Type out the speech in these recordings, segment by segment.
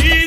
see.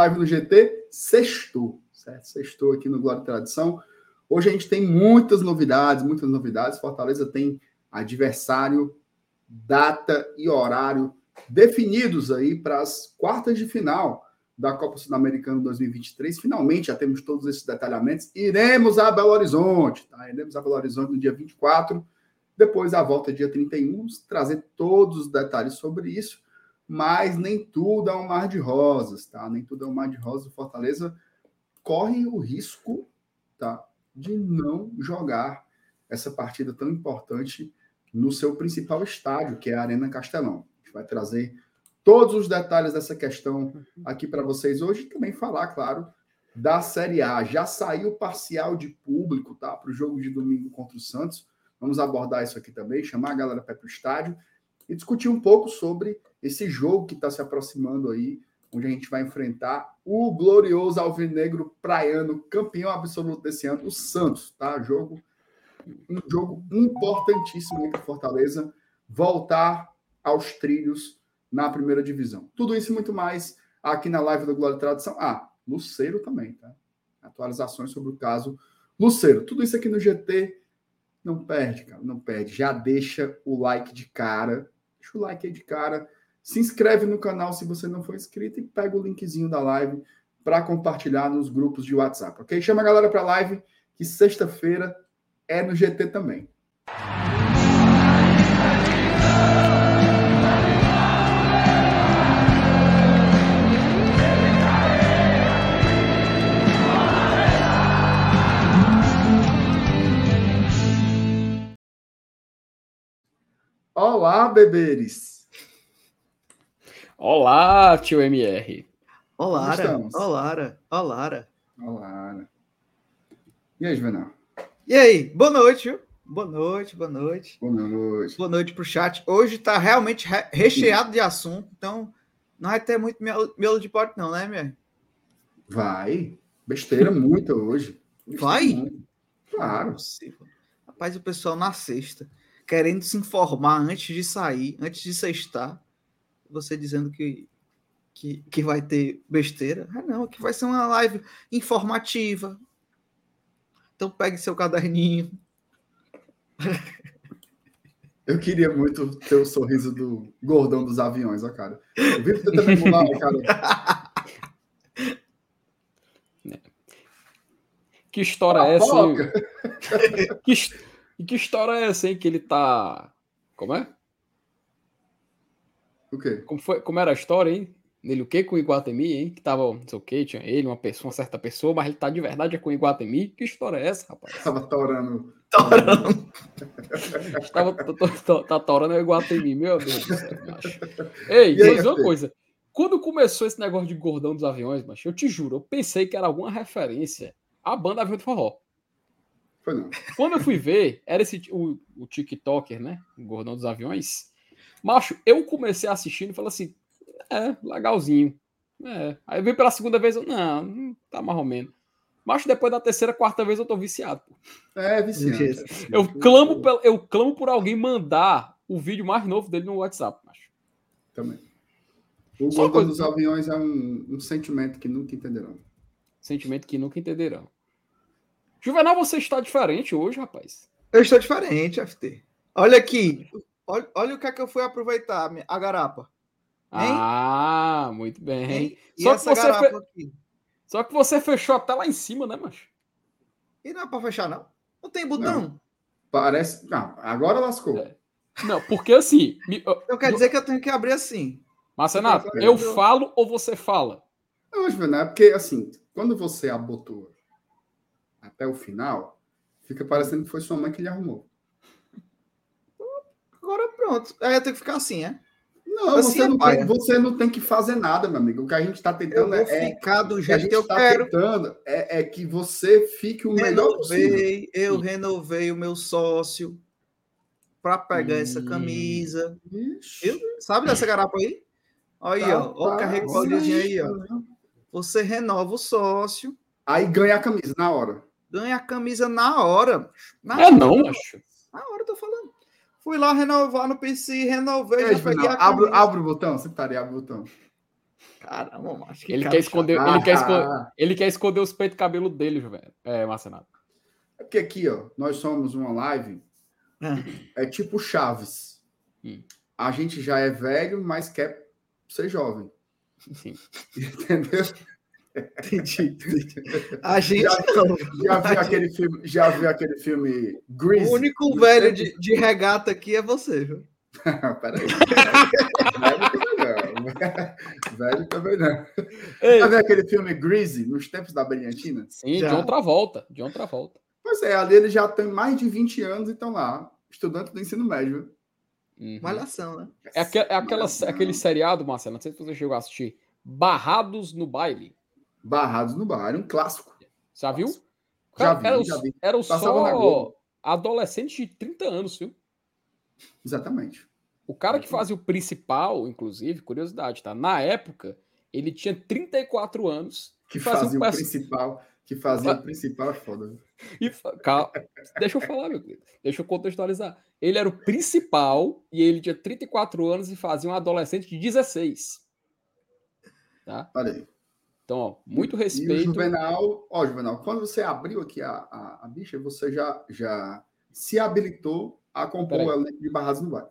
Live no GT, sextou, certo? Sextou aqui no Glória e Tradição. Hoje a gente tem muitas novidades, muitas novidades. Fortaleza tem adversário, data e horário definidos aí para as quartas de final da Copa Sul-Americana 2023. Finalmente já temos todos esses detalhamentos. Iremos a Belo Horizonte, tá? Iremos a Belo Horizonte no dia 24, depois a volta dia 31, vamos trazer todos os detalhes sobre isso mas nem tudo é um mar de rosas, tá? Nem tudo é um mar de rosas. O Fortaleza corre o risco, tá? De não jogar essa partida tão importante no seu principal estádio, que é a Arena Castelão. A gente vai trazer todos os detalhes dessa questão aqui para vocês hoje e também falar, claro, da Série A. Já saiu parcial de público, tá? Para o jogo de domingo contra o Santos. Vamos abordar isso aqui também, chamar a galera para o estádio e discutir um pouco sobre esse jogo que está se aproximando aí, onde a gente vai enfrentar o glorioso alvinegro praiano, campeão absoluto desse ano, o Santos, tá? Jogo, um jogo importantíssimo para Fortaleza voltar aos trilhos na primeira divisão. Tudo isso e muito mais aqui na live do Glória e Tradição. Ah, Luceiro também, tá? Atualizações sobre o caso Luceiro. Tudo isso aqui no GT. Não perde, cara, não perde. Já deixa o like de cara. Deixa o like aí de cara. Se inscreve no canal se você não for inscrito e pega o linkzinho da live para compartilhar nos grupos de WhatsApp, ok? Chama a galera para a live que sexta-feira é no GT também. Olá, beberes! Olá, tio MR. Olara, estamos? Olara, Olara. Olá. E aí, Juvenal? E aí, boa noite, viu? Boa noite, boa noite. Boa noite. Boa noite pro chat. Hoje tá realmente re- recheado de assunto, então não vai ter muito miolo de pote não, né, minha? Vai. Besteira muita hoje. Besteira Vai? muita. Claro. Rapaz, o pessoal na sexta, querendo se informar antes de sair, antes de sextar, você dizendo que, que, que vai ter besteira. Ah, não, que vai ser uma live informativa. Então pegue seu caderninho. Eu queria muito ter o sorriso do gordão dos aviões, ó, cara. Eu vi você também emular, cara. Que história é essa. Que, que história é essa, hein? Que ele tá. Como é? O quê? Como, foi, como era a história, hein? Nele o quê? Com o Iguatemi, hein? Que tava, não sei o quê, tinha ele, uma pessoa, uma certa pessoa, mas ele tá de verdade é com o Iguatemi. Que história é essa, rapaz? Tava torando. Tava, tá, torando o Iguatemi, meu Deus do céu, macho. Ei, E aí, mas uma coisa. Quando começou esse negócio de gordão dos aviões, macho, eu te juro, eu pensei que era alguma referência à banda Avião de Forró. Foi não. Quando eu fui ver, era esse o, o TikToker, né? O gordão dos aviões. Macho, eu comecei assistindo e falei assim: é, legalzinho. É. Aí eu vi pela segunda vez, eu, não, não tá mais ou menos. Macho, depois da terceira, quarta vez eu tô viciado. Pô. É é viciante. Eu clamo, pel- eu clamo por alguém mandar o vídeo mais novo dele no WhatsApp, macho. Também. O Só coisa- dos aviões é um, um sentimento que nunca entenderão. Sentimento que nunca entenderão. Juvenal, você está diferente hoje, rapaz. Eu estou diferente, FT. Olha aqui. Olha, olha o que é que eu fui aproveitar, a garapa. Hein? Ah, muito bem. Hein? E Só que essa você garapa fe- aqui? Só que você fechou até lá em cima, né, macho? E não é pra fechar, não? Não tem botão. Parece. Não, agora lascou. É. Não, porque assim. me- Então quer dizer que eu tenho que abrir assim. Marcenato, eu eu- falo ou você fala? Não, é porque assim, quando você abotou até o final, fica parecendo que foi sua mãe que lhe arrumou. Agora pronto. Aí eu tenho que ficar assim, é? Não, Assim você, é não tem, você não tem que fazer nada, meu amigo. O que a gente está Eu tentando vou é. ficar do jeito que eu está quero. tentando é, é que você fique o melhor possível. Renovei, eu renovei o meu sócio para pegar essa Hum. camisa. Ixi, Viu? Sabe dessa garapa aí? Olha aí, ó. Ó o carregadorzinho aí, ó. Você renova o sócio, Aí ganha a camisa na hora. ganha a camisa na hora. Na É hora, não, macho. Na hora eu tô falando. Fui lá renovar no PC, renovei, É, já peguei Juvenal, a abre, abre o botão, secretaria, abre o botão. Caramba, macho. que Ele cara quer esconder, ele quer esconder, Ah, ele quer esconder os peitos e cabelo dele, velho. É, Marcenato. é porque aqui, ó, nós somos uma live, é tipo Chaves. Hum. A gente já é velho, mas quer ser jovem. Sim. Entendeu? Entendi, entendi. A gente. Já, já viu aquele filme, já viu aquele filme Grease? O único velho de, de regata aqui é você, viu? Peraí. velho também não. Velho também não. Ei, Já viu aquele filme Greasy, nos tempos da brilhantina? sim, Já. de outra volta. De outra volta. Pois é, ali eles já têm mais de 20 anos e estão lá, estudante do ensino médio. Uhum. Malhação, né? É, aque- é aquela, aquele seriado, Marcelo, não sei se você chegou a assistir. Barrados no baile. Barrados no bar, era um clássico. Já viu? Já Cara, vi, eram, já vi. na só Globo. adolescentes de 30 anos, viu? Exatamente. O cara que fazia o principal, inclusive, curiosidade, tá? Na época, ele tinha 34 anos Que fazia fazia o principal. Que fazia o principal é foda. E Calma, deixa eu falar, meu querido. Deixa eu contextualizar. Ele era o principal e ele tinha 34 anos e fazia um adolescente de 16. Tá? Olha aí. Então, ó, muito E o respeito. Juvenal, ó, Juvenal, quando você abriu aqui a, a, a bicha, você já, já se habilitou a compor Peraí. o elenco de Barrados no Bar.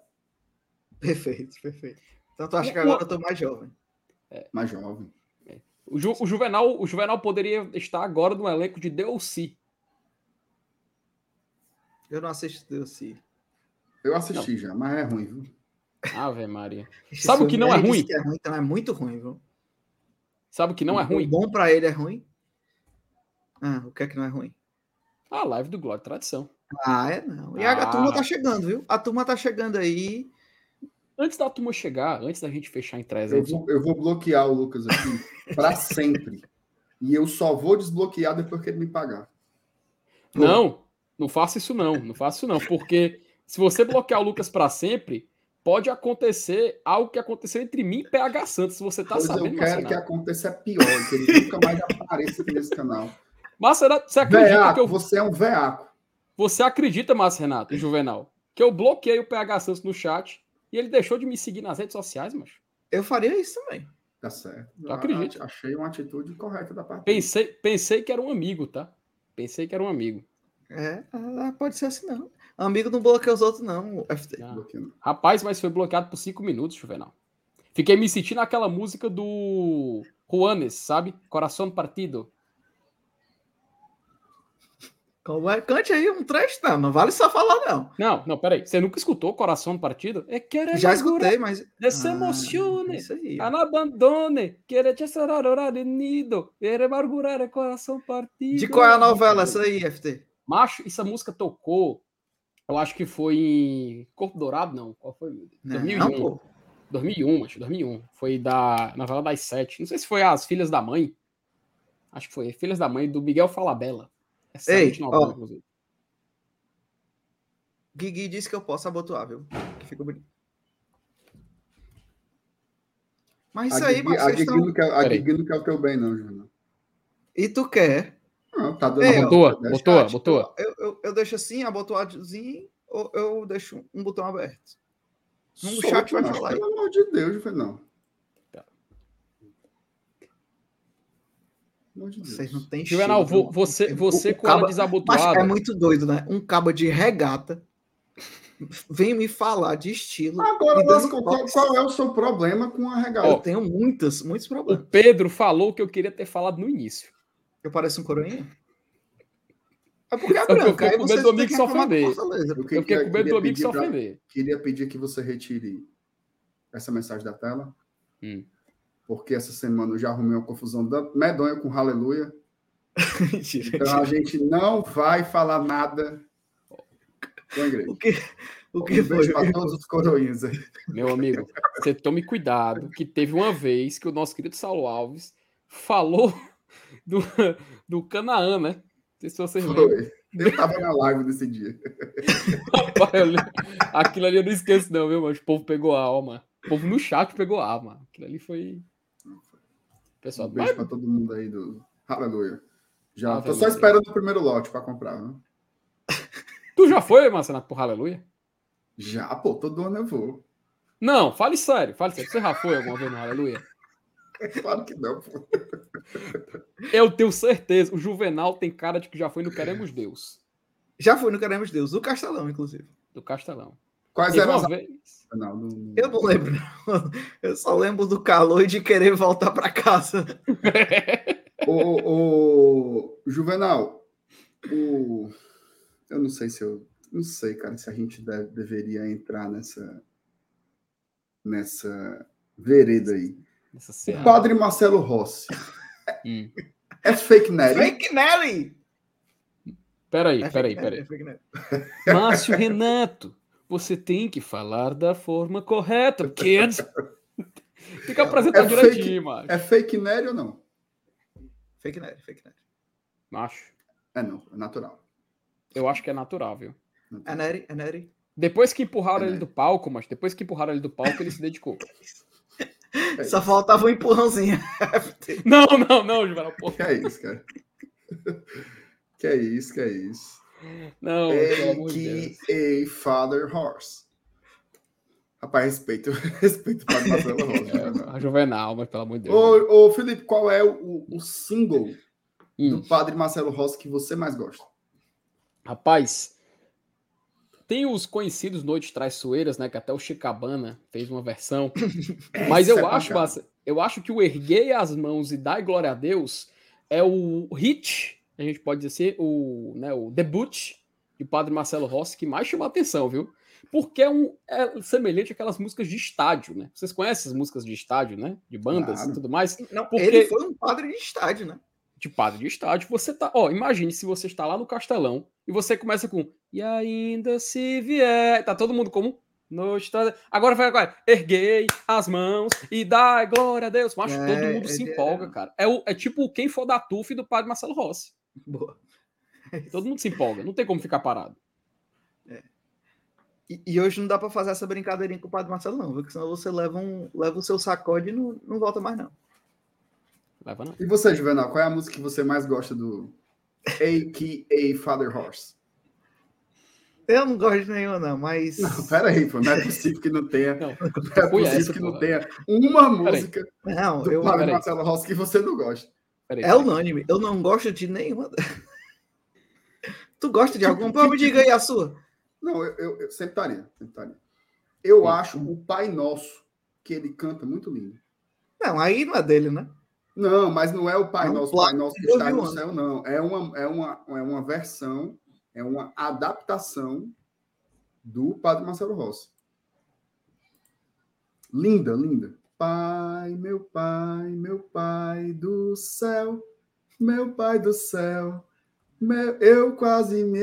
Perfeito, perfeito. Então tu acha que agora eu tô mais jovem? Mais jovem. O, Ju- o Juvenal, o Juvenal poderia estar agora no elenco de DLC. Eu não assisto DLC. Eu assisti já, mas é ruim, viu? Ave Maria. Sabe o que não é ruim? Que é ruim, então é muito ruim, viu? Sabe o que não é O ruim? bom pra ele é ruim. Ah, o que é que não é ruim? A live do Glória Tradição. Ah, é não. E a, a Ah. turma tá chegando, viu? A turma tá chegando aí. Antes da turma chegar, antes da gente fechar em Eu 300, vou, eu vou bloquear o Lucas aqui para sempre. E eu só vou desbloquear depois que ele me pagar. Não, não faça isso não, não faça isso não, porque se você bloquear o Lucas para sempre, pode acontecer algo que aconteceu entre mim e PH Santos, se você tá pois eu sabendo, quero que aconteça pior, que ele nunca mais apareça aqui nesse canal. Marcenato, você acredita que Veaco, eu... você é um veaco. Você acredita, Márcio Renato Juvenal, que eu bloqueei o PH Santos no chat e ele deixou de me seguir nas redes sociais, mas Eu faria isso também. Tá certo. Tu acredita? Achei uma atitude correta da parte. pensei, pensei que era um amigo, tá? Pensei que era um amigo. É, ah, pode ser assim, não. Amigo não bloqueia os outros, não, FT. Ah. Rapaz, mas foi bloqueado por cinco minutos, Juvenal. Fiquei me sentindo naquela música do Juanes, sabe? Coração Partido. Como é? Cante aí um trecho, não. Não vale só falar, não. Não, não, peraí. Você nunca escutou Coração Partido? É que era Já escutei, mas. Desemocione. Ah, isso aí. Anabandone, querer te horário nido, querer amargurar o coração partido. De qual é a novela essa aí, FT? Macho, essa música tocou, eu acho que foi em Corpo Dourado, não. Qual foi? Deus? 2001. Não, pô. 2001, acho, 2001. Foi da novela das sete. Não sei se foi As Filhas da Mãe. Acho que foi Filhas da Mãe, do Miguel Falabella. Excelente Ei, novela, ó. inclusive. Guigui disse que eu posso abotoar, viu? Que fica bonito. Mas isso A aí, Guigui- mas a Guigui estão... não quer- a. Guigui não quer o teu bem, não, Júnior. E tu quer? Não, tá dando Ei, uma botou, botou. Chat, botou. Eu, eu, eu deixo assim, abotoadozinho, ou eu deixo um botão aberto? No Solta, chat vai falar aí. Pelo amor de Deus, eu falei, não. Tá. Pelo amor de Deus. Vocês não têm Juvenal, cheiro, vo- você, O- você o com ela caba- desabotoada. Mas é muito doido, né? Um cabo de regata vem me falar de estilo. Agora, Lasco, qual, qual é o seu problema com a regata? Eu tenho muitos, muitos O problemas. Pedro falou o que eu queria ter falado no início. Eu pareço um coroinha? É porque é Eu fiquei branca. Aí com medo do amigo que se ofender. Eu Eu fiquei queria- com medo do amigo se ofender. Queria pedir que você retire essa mensagem da tela. Hum. Porque essa semana eu já arrumei uma confusão da- medonha com Aleluia. Então a gente não vai falar nada com a igreja. O que, o que um foi? beijo para todos os coroinhas aí. Meu amigo, você tome cuidado, que teve uma vez que o nosso querido Saulo Alves falou do, do Canaã, né? Não sei se vocês lembram. Foi. Eu tava na live nesse dia. Rapaz. Aquilo ali eu não esqueço, não, viu, mas o povo pegou a alma. O povo no chat pegou a alma. Aquilo ali foi. Pessoal, Um beijo para todo mundo aí do Aleluia. Já tô só Aleluia. esperando o primeiro lote para comprar, né? tu já foi, Marcelo, por Aleluia? Já, pô, todo ano eu vou. Não, fale sério, fale sério. Você já foi alguma vez no Aleluia? Claro que não, pô. Eu tenho certeza. O Juvenal tem cara de que já foi no Queremos Deus, Já fui no Queremos Deus, do Castelão, inclusive. do Castelão. Quais eram as vez. Não, não- Eu não lembro, não. Eu só lembro do calor e de querer voltar para casa. O Juvenal, o... eu não sei se eu. Não sei, cara, se a gente deve- deveria entrar nessa. nessa vereda aí. O padre Marcelo Rossi. Hum. É fake Nery? Fake Nelly! Peraí, É peraí, peraí. Nelly, é fake Nelly. Márcio Renato, você tem que falar da forma correta, kids. Tem que apresentar É direitinho, fake- macho. É fake Nery ou não? Fake Nelly, fake Nelly. Macho, É não, é natural. eu acho que é natural, viu? É Nery, é Nery. Depois que empurraram É, ele do palco, mas depois que empurraram ele do palco, ele se dedicou. É Só faltava um empurrãozinho. Não, não, não, Juvenal, pô. Que é isso, cara? que é isso, que é isso? Não, Deus. A.K.A. Father Horse. Rapaz, respeito, respeito para Marcelo Rossi. É, a Juvenal, mas pelo amor de Deus. Ô, ô, Felipe, qual é o, o single Hum. do padre Marcelo Rossi que você mais gosta? Rapaz, tem os conhecidos Noites Traiçoeiras, né? Que até o Chicabana fez uma versão. Mas Essa eu é acho. Massa, eu acho que o Erguei as Mãos e Dai Glória a Deus é o hit, a gente pode dizer, o, né, o debut de Padre Marcelo Rossi que mais chama a atenção, viu? Porque é, um, é semelhante àquelas músicas de estádio, né? Vocês conhecem as músicas de estádio, né? De bandas Claro. e tudo mais. Não, Porque- Ele foi um padre de estádio, né? de padre de estádio, você tá. Ó, imagine se você está lá no Castelão e você começa com E ainda se vier. Tá todo mundo como? No estádio. Agora vai agora. Erguei as mãos e dai glória a Deus. Mas É, todo mundo se é- empolga, cara. É, o, é tipo quem for da TUF do padre Marcelo Rossi. Boa. Todo mundo se empolga. Não tem como ficar parado. E, e hoje não dá pra fazer essa brincadeirinha com o padre Marcelo, não, viu? Porque senão você leva, um, leva o seu sacode e não, não volta mais, não. Leva não. E você, Juvenal, qual é a música que você mais gosta do A.K.A. Father Horse? Eu não gosto de nenhuma, não, mas. Não, pera aí, pô, não é possível que não tenha. Não, Não é possível que não pô. tenha uma música Não, do eu, peraí. Marcelo Rossi que você não gosta. Peraí, é peraí. unânime. Eu não gosto de nenhuma. tu gosta de Tipo, alguma? Pô, me diga aí a sua. Não, eu, eu, eu sempre estaria, sempre estaria. Eu Hum. acho o Pai Nosso, que ele canta muito lindo. Não, aí não é dele, né? Não, mas não é o Pai Não, Nosso, claro, Pai Nosso que está no céu, não. É uma, é, uma, é uma versão, é uma adaptação do Padre Marcelo Rossi. Linda, linda. Pai, meu pai, meu pai do céu, meu pai do céu, meu- eu quase me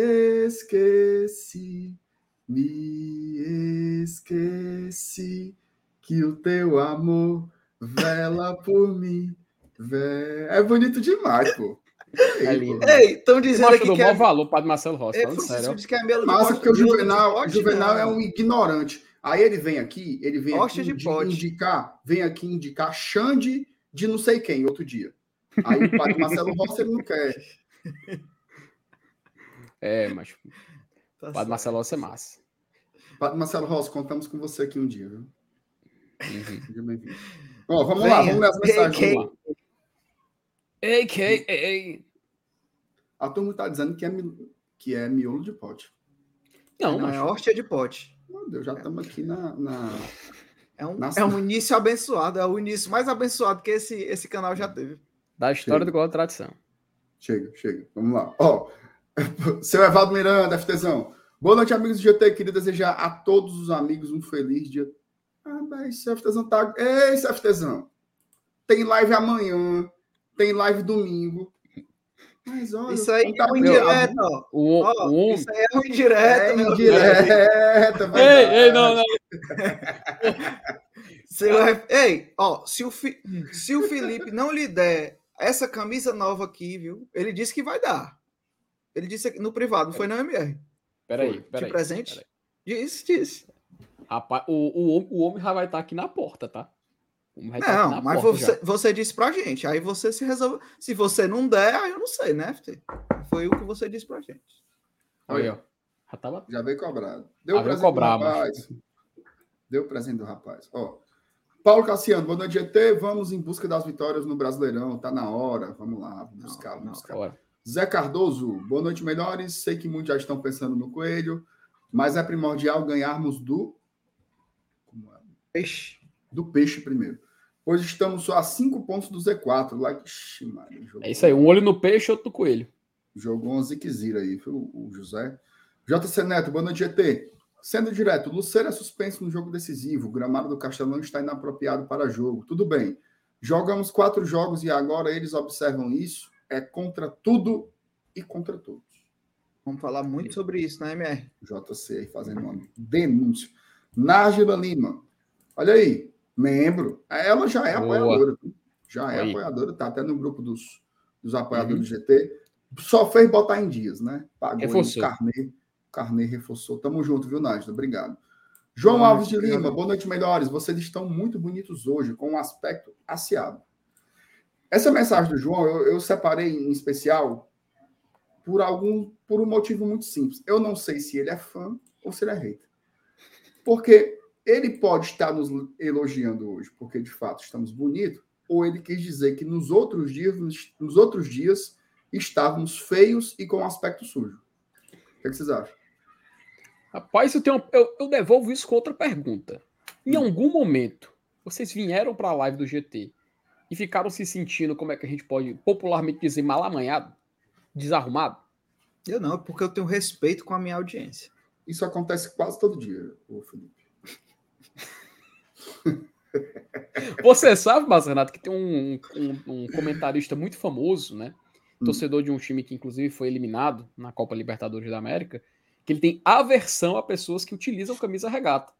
esqueci, me esqueci que o teu amor vela por mim. É bonito demais, pô. É Ei, pô. Ei, estão dizendo aqui do que maior é. valor, Padre Marcelo Rossi. É, sério. diz que é melo de Massa, pote- porque o de Juvenal, o Juvenal não. é um ignorante. Aí ele vem aqui, ele vem aqui de indi- pote. indicar, vem aqui indicar Xande de não sei quem outro dia. Aí o padre Marcelo Rossi ele não quer. É, mas o Tá Padre certo. Marcelo Rossi é massa. Padre Marcelo Rossi, contamos com você aqui um dia, viu? Uhum. Seja bem-vindo. Ó, vamos lá, Venha. vamos ler as mensagens. Quem- Vamos lá. A.K.A. A turma está dizendo que é, mi- que é miolo de pote. Não, Não, mas é hóstia de pote. Meu Deus, já estamos aqui na, na- É um, Nossa. é um início abençoado. É o início mais abençoado que esse, esse canal já teve. da história Sim. do Gol da Tradição. Chega, chega. Vamos lá. Ó, seu Evaldo Miranda, FTzão. Boa noite, amigos do GT. Queria desejar a todos os amigos um feliz dia. Ah, mas esse FTzão tá. Ei, FTzão. Tem live amanhã. Tem live domingo. Mas olha, isso aí é um indireto, ó. O, ó, o Isso aí é um indireto, é meu indireto. Ei, ei, não, não. Seu, ei, ó, se o, Fi, se o Felipe não lhe der essa camisa nova aqui, viu? Ele disse que vai dar. Ele disse aqui no privado, não foi na MR. Peraí, peraí. De presente? Peraí. Disse, disse. Rapaz, o, o, o homem já vai estar aqui na porta, tá? Não, mas você, você disse pra gente. Aí você se resolve. Se você não der, aí eu não sei, né, FT? Foi o que você disse pra gente. Olha, ó. Já, tava... já veio cobrado. Deu ah, presente cobrar, do rapaz. Mas... Deu presente do rapaz. Ó. Paulo Cassiano, boa noite, GT. Vamos em busca das vitórias no Brasileirão. Tá na hora. Vamos lá, vamos buscar, vamos buscar. Zé Cardoso, boa noite, melhores. Sei que muitos já estão pensando no coelho, mas é primordial ganharmos do. Como é? Peixe. Do peixe primeiro. Pois estamos só a cinco pontos do Z4. Lá, Ixi, Maria, é isso aí, um olho no peixe, outro no coelho. Jogou um ziquezira aí, foi o José. JC Neto, boa noite, GT. Sendo direto, Lucero é suspenso no jogo decisivo. O gramado do Castelão está inapropriado para jogo. Tudo bem. Jogamos quatro jogos e agora eles observam isso. É contra tudo e contra todos. Vamos falar muito sobre isso na MR. JC aí fazendo uma denúncia. Nájila Lima. Olha aí, membro. Ela já é Boa. apoiadora. Já é apoiadora, tá até no grupo dos, dos apoiadores uhum. do GT. Só fez botar em dias, né? Pagou o carnê Carnê reforçou. Tamo junto, viu, Nájila? Obrigado. João Boa Alves de Lima, boa noite, melhores. Vocês estão muito bonitos hoje, com um aspecto aciado. Essa mensagem do João eu, eu, separei em especial por algum por um motivo muito simples. Eu não sei se ele é fã ou se ele é hater. Porque ele pode estar nos elogiando hoje, porque de fato estamos bonitos, ou ele quis dizer que nos outros dias, nos outros dias estávamos feios e com aspecto sujo. O que, é que vocês acham? Rapaz, eu, tenho, eu, eu devolvo isso com outra pergunta. Em hum. algum momento, vocês vieram para a live do GT e ficaram se sentindo, como é que a gente pode popularmente dizer, mal amanhado, desarrumado? Eu não, porque eu tenho respeito com a minha audiência. Isso acontece quase todo dia, ô Felipe. Você sabe, mas Renato, que tem um, um, um, comentarista muito famoso, né? Hum. Torcedor de um time que, inclusive, foi eliminado na Copa Libertadores da América, que ele tem aversão a pessoas que utilizam camisa regata.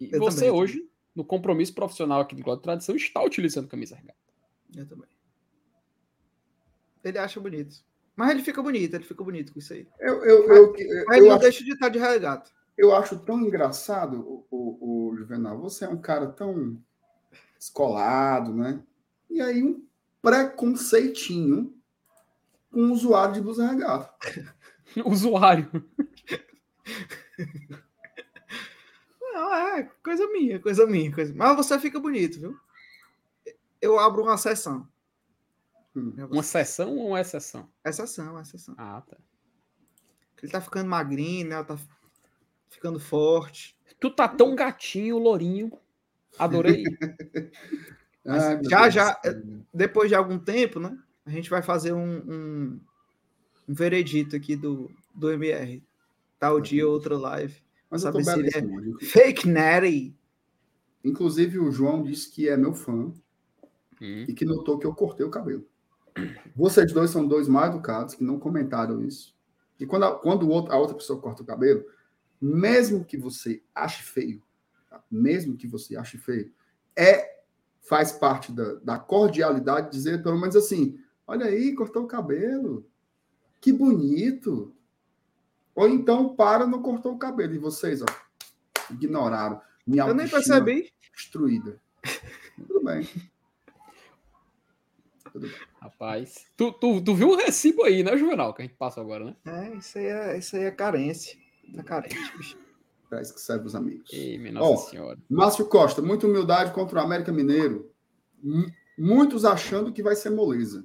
E eu você também, hoje, no compromisso profissional aqui do Glória Tradição, está utilizando camisa regata. Eu também. Ele acha bonito. Mas ele fica bonito, ele fica bonito com isso aí. Eu, eu, eu, eu Mas ele não acho, deixa de estar de regata. Eu acho tão engraçado, o, o, o Juvenal. Você é um cara tão escolado, né? E aí um preconceitinho com um usuário de blusa regata. Usuário. Não, é coisa minha, coisa minha. Coisa... Mas você fica bonito, viu? Eu abro uma sessão. Hum. Uma sessão ou uma exceção? Exceção, exceção. Ah, tá. Ele tá ficando magrinho, né? Tá ficando forte. Tu tá tão gatinho, lourinho. Adorei. ah, já, já, depois de algum tempo, né? A gente vai fazer um, um, um veredito aqui do, do MR. Tal dia, outra live. Mas saber se ele é fake natty. Inclusive, o João disse que é meu fã hum. e que notou que eu cortei o cabelo. Vocês dois são dois mal educados que não comentaram isso. E quando a, quando a outra pessoa corta o cabelo, mesmo que você ache feio, tá? mesmo que você ache feio, é faz parte da, da cordialidade dizer pelo menos assim: olha aí, cortou o cabelo. Que bonito. Ou então para, não cortou o cabelo. E vocês, ó, ignoraram. Minha Eu nem percebi. Destruída. Tudo bem. Tudo bem. Rapaz, tu, tu, tu viu o recibo aí, né, Juvenal, que a gente passa agora, né? É, isso aí é, isso aí é carência. Tá carente, bicho. Para isso que serve os amigos. Ei, minha Nossa Ó, Senhora. Márcio Costa, muita humildade contra o América Mineiro. M muitos achando que vai ser moleza.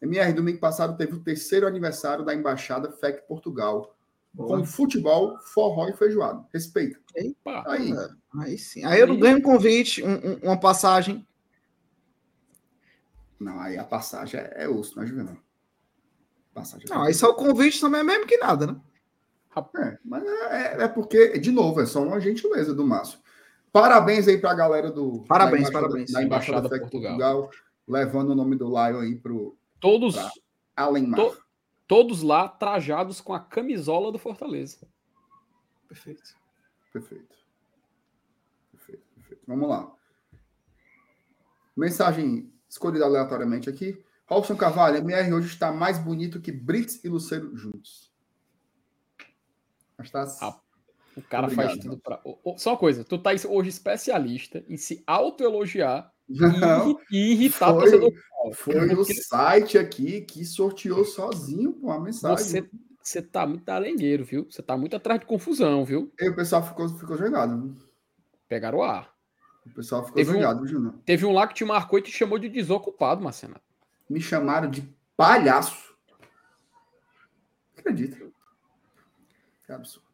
MR, domingo passado teve o terceiro aniversário da Embaixada FEC Portugal. Boa. Com futebol, forró e feijoada. Respeita. Epa, aí. Aí sim. Aí eu não ganho um convite, um, um, uma passagem. Não, aí a passagem é, é osso, não é Juvenal. Passagem é Não, aí só o convite também é mesmo que nada, né? É, mas é, é porque, de novo, é só uma gentileza do Márcio. Parabéns aí para a galera do. Parabéns, da Embaixada- parabéns. Da Embaixada Embaixada FEC Portugal. Portugal, levando o nome do Lion aí pro Todos. Além. To- todos lá trajados com a camisola do Fortaleza. Perfeito. Perfeito. Perfeito, perfeito. Vamos lá. Mensagem escolhida aleatoriamente aqui. Robson Carvalho, MR hoje está mais bonito que Brits e Luceiro juntos. Mas tá... Ah, O cara Obrigado, faz tudo pra. Só uma coisa, tu tá hoje especialista em se autoelogiar e Não, e irritar o foi- torcedor. foi o site aqui que sorteou sozinho pô, a mensagem. Você, você tá muito talengueiro, viu? Você tá muito atrás de confusão, viu? E o pessoal ficou, ficou jogado. viu? Pegaram o ar. O pessoal ficou Teve um- jogado, viu, Júnior? Teve um lá que te marcou e te chamou de desocupado, Marcena. Me chamaram de palhaço. Acredita. Que absurdo.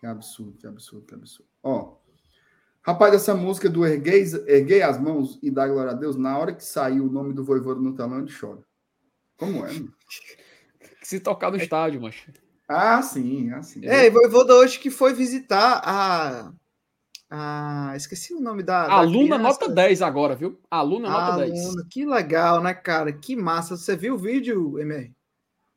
Que absurdo, que absurdo, que absurdo. Ó, rapaz, essa música do Erguei, Erguei as Mãos e Dá Glória a Deus, na hora que saiu o nome do voivodo no telão, ele chora. Como é, mano? Se tocar no estádio, macho. Ah, sim, ah, sim. É, e Voivoda hoje que foi visitar a. a esqueci o nome da. da Aluna criança. nota 10 agora, viu? Aluna nota 10. Aluna, que legal, né, cara? Que massa. Você viu o vídeo, MR?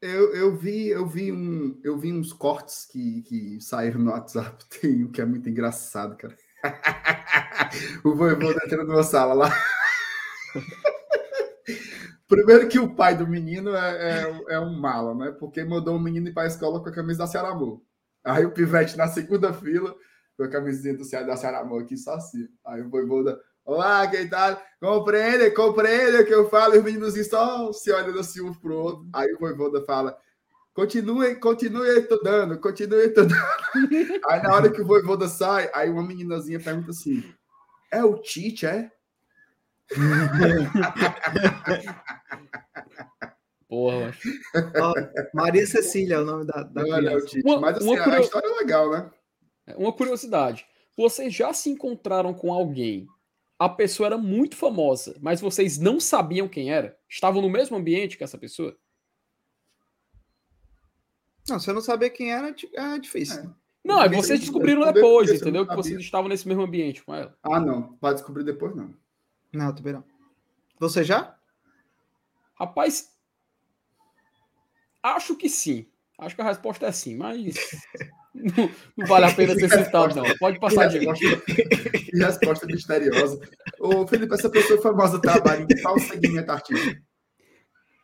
Eu, eu vi, eu vi um, eu vi uns cortes que, que saíram no WhatsApp. Tem um que é muito engraçado, cara. o voivoda entrando numa sala lá. Primeiro que o pai do menino é, é, é um mala, né? Porque mandou o menino ir para a escola com a camisa da Ceará Amor. Aí o pivete na segunda fila, com a camisinha do Ceará da Ceará Amor aqui, só assim. Aí o voivoda, olá, quem tá? Compreende, compreende o que eu falo, e os meninos só se olhando assim um pro outro. Aí o voivoda fala, continue, continue estudando, continue estudando. aí na hora que o voivoda sai, aí uma meninazinha pergunta assim, é o Tite, é? Porra. Ó, Maria Cecília é o nome da, da Não, não é o. Tite. Uma- Mas assim, uma a curio- história é legal, né? Uma curiosidade. Vocês já se encontraram com alguém? A pessoa era muito famosa, mas vocês não sabiam quem era? Estavam no mesmo ambiente que essa pessoa? Não, se eu não saber quem era, di- é difícil. É. Não, Ninguém vocês descobriram depois, não entendeu? Que vocês estavam nesse mesmo ambiente com ela. Ah, não. Vai descobrir depois, não. Não, também não. Você já? Rapaz, acho que sim. Acho que a resposta é sim, mas não, não vale a pena ser citado, não. Pode passar de resposta, que resposta misteriosa. Ô, Felipe, essa pessoa famosa trabalha em qual segmento artístico?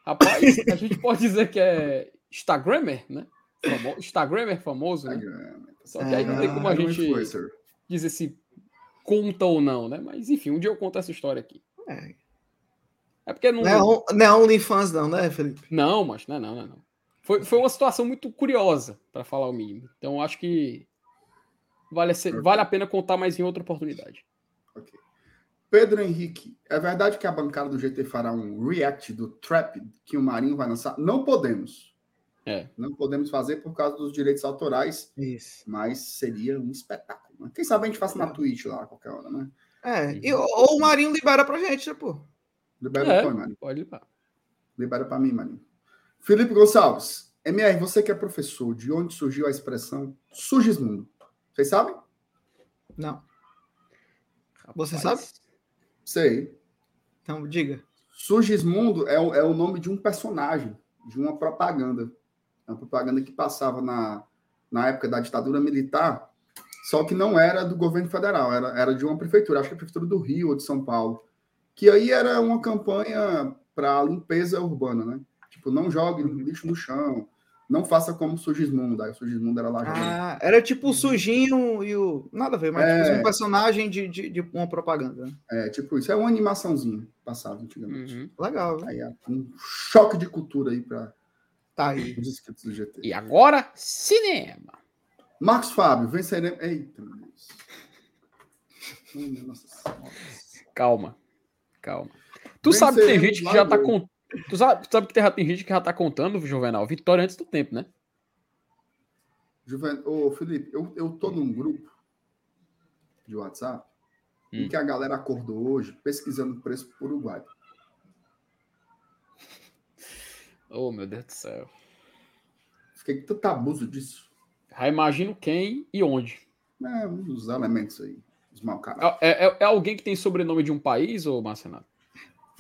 Rapaz, a gente pode dizer que é Instagrammer, né? Famo... Instagrammer famoso, né? Só que aí não tem como a Ah, um gente dizer se conta ou não, né? Mas enfim, um dia eu conto essa história aqui. É. É porque não. Não é, on- não é OnlyFans, não, né, Felipe? Não, mas não, é não, não, é não. Foi, foi uma situação muito curiosa, para falar o mínimo. Então acho que vale a, ser- vale a pena contar mais em outra oportunidade. Ok. Pedro Henrique, é verdade que a bancada do GT fará um react do Trap que o Marinho vai lançar? Não podemos. É. Não podemos fazer por causa dos direitos autorais, Isso. mas seria um espetáculo. né? Quem sabe a gente faça na Twitch lá a qualquer hora, né? É, e, ou o Marinho libera pra gente, né, pô? Libera É. pra mim, Marinho. Pode levar. Libera para mim, Marinho. Felipe Gonçalves, MR, você que é professor, de onde surgiu a expressão Sugismundo? Vocês sabem? Não. Você Rapaz, sabe? Sei. Então, diga. Sugismundo é o, é o nome de um personagem, de uma propaganda. É uma propaganda que passava na, na época da ditadura militar, só que não era do governo federal, era, era de uma prefeitura, acho que a prefeitura do Rio ou de São Paulo. Que aí era uma campanha para limpeza urbana, né? Tipo, não jogue lixo no chão, não faça como o Sugismundo. Aí o Sugismundo era lá jogando. Ah, era tipo o Sujinho e o. Nada a ver, mas É. tipo, um personagem de, de, de uma propaganda. né? É, tipo isso. É uma animaçãozinha passada antigamente. uhum. Legal, né? Aí um choque de cultura aí para Tá aí. os inscritos do GT. E agora, cinema. Marcos Fábio, venceremos. Eita, meu Deus. Nossa Senhora. Calma. Calma. Tu sabe que tem gente que já tá contando. Tu sabe, tu sabe que tem gente que já tá contando, Juvenal, vitória antes do tempo, né? Juvenal, ô Felipe, eu, eu tô num grupo de WhatsApp hum. em que a galera acordou hoje pesquisando o preço pro Uruguai. Oh, meu Deus do céu. Fiquei com tanto abuso disso. Já imagino quem e onde. É, os elementos aí, os mau. É, é, é, alguém que tem sobrenome de um país, ou Marcenato?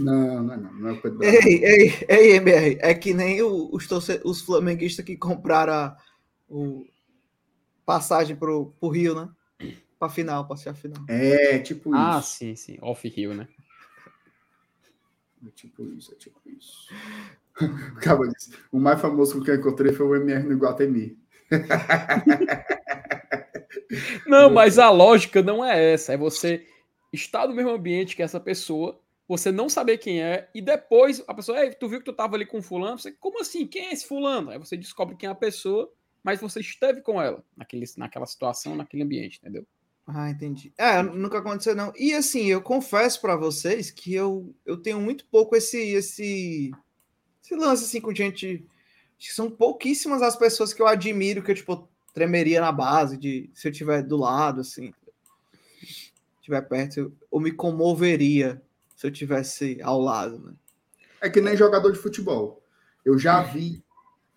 Não, não é não. Não é o Pedro Bravo. Ei, ei, ei, MR, é que nem o- os, torce- os flamenguistas que compraram a o passagem pro, pro Rio, né? Pra final, pra ser a final. É, tipo Ah, isso. sim, sim. Off-Rio, né? É tipo isso, é tipo isso. Acaba disso. O mais famoso que eu encontrei foi o MR no Iguatemi. Não, mas a lógica não é essa. É você estar no mesmo ambiente que essa pessoa, você não saber quem é, e depois a pessoa, Ei, tu viu que tu tava ali com fulano? Você, como assim? Quem é esse fulano? Aí você descobre quem é a pessoa, mas você esteve com ela naquele, naquela situação, naquele ambiente, entendeu? Ah, entendi. É, nunca aconteceu não. E assim, eu confesso pra vocês que eu, eu tenho muito pouco esse esse esse lance assim com gente acho que são pouquíssimas as pessoas que eu admiro que eu tipo tremeria na base de se eu tiver do lado assim, estiver perto, eu, eu me comoveria se eu tivesse ao lado, né? É que nem jogador de futebol. Eu já vi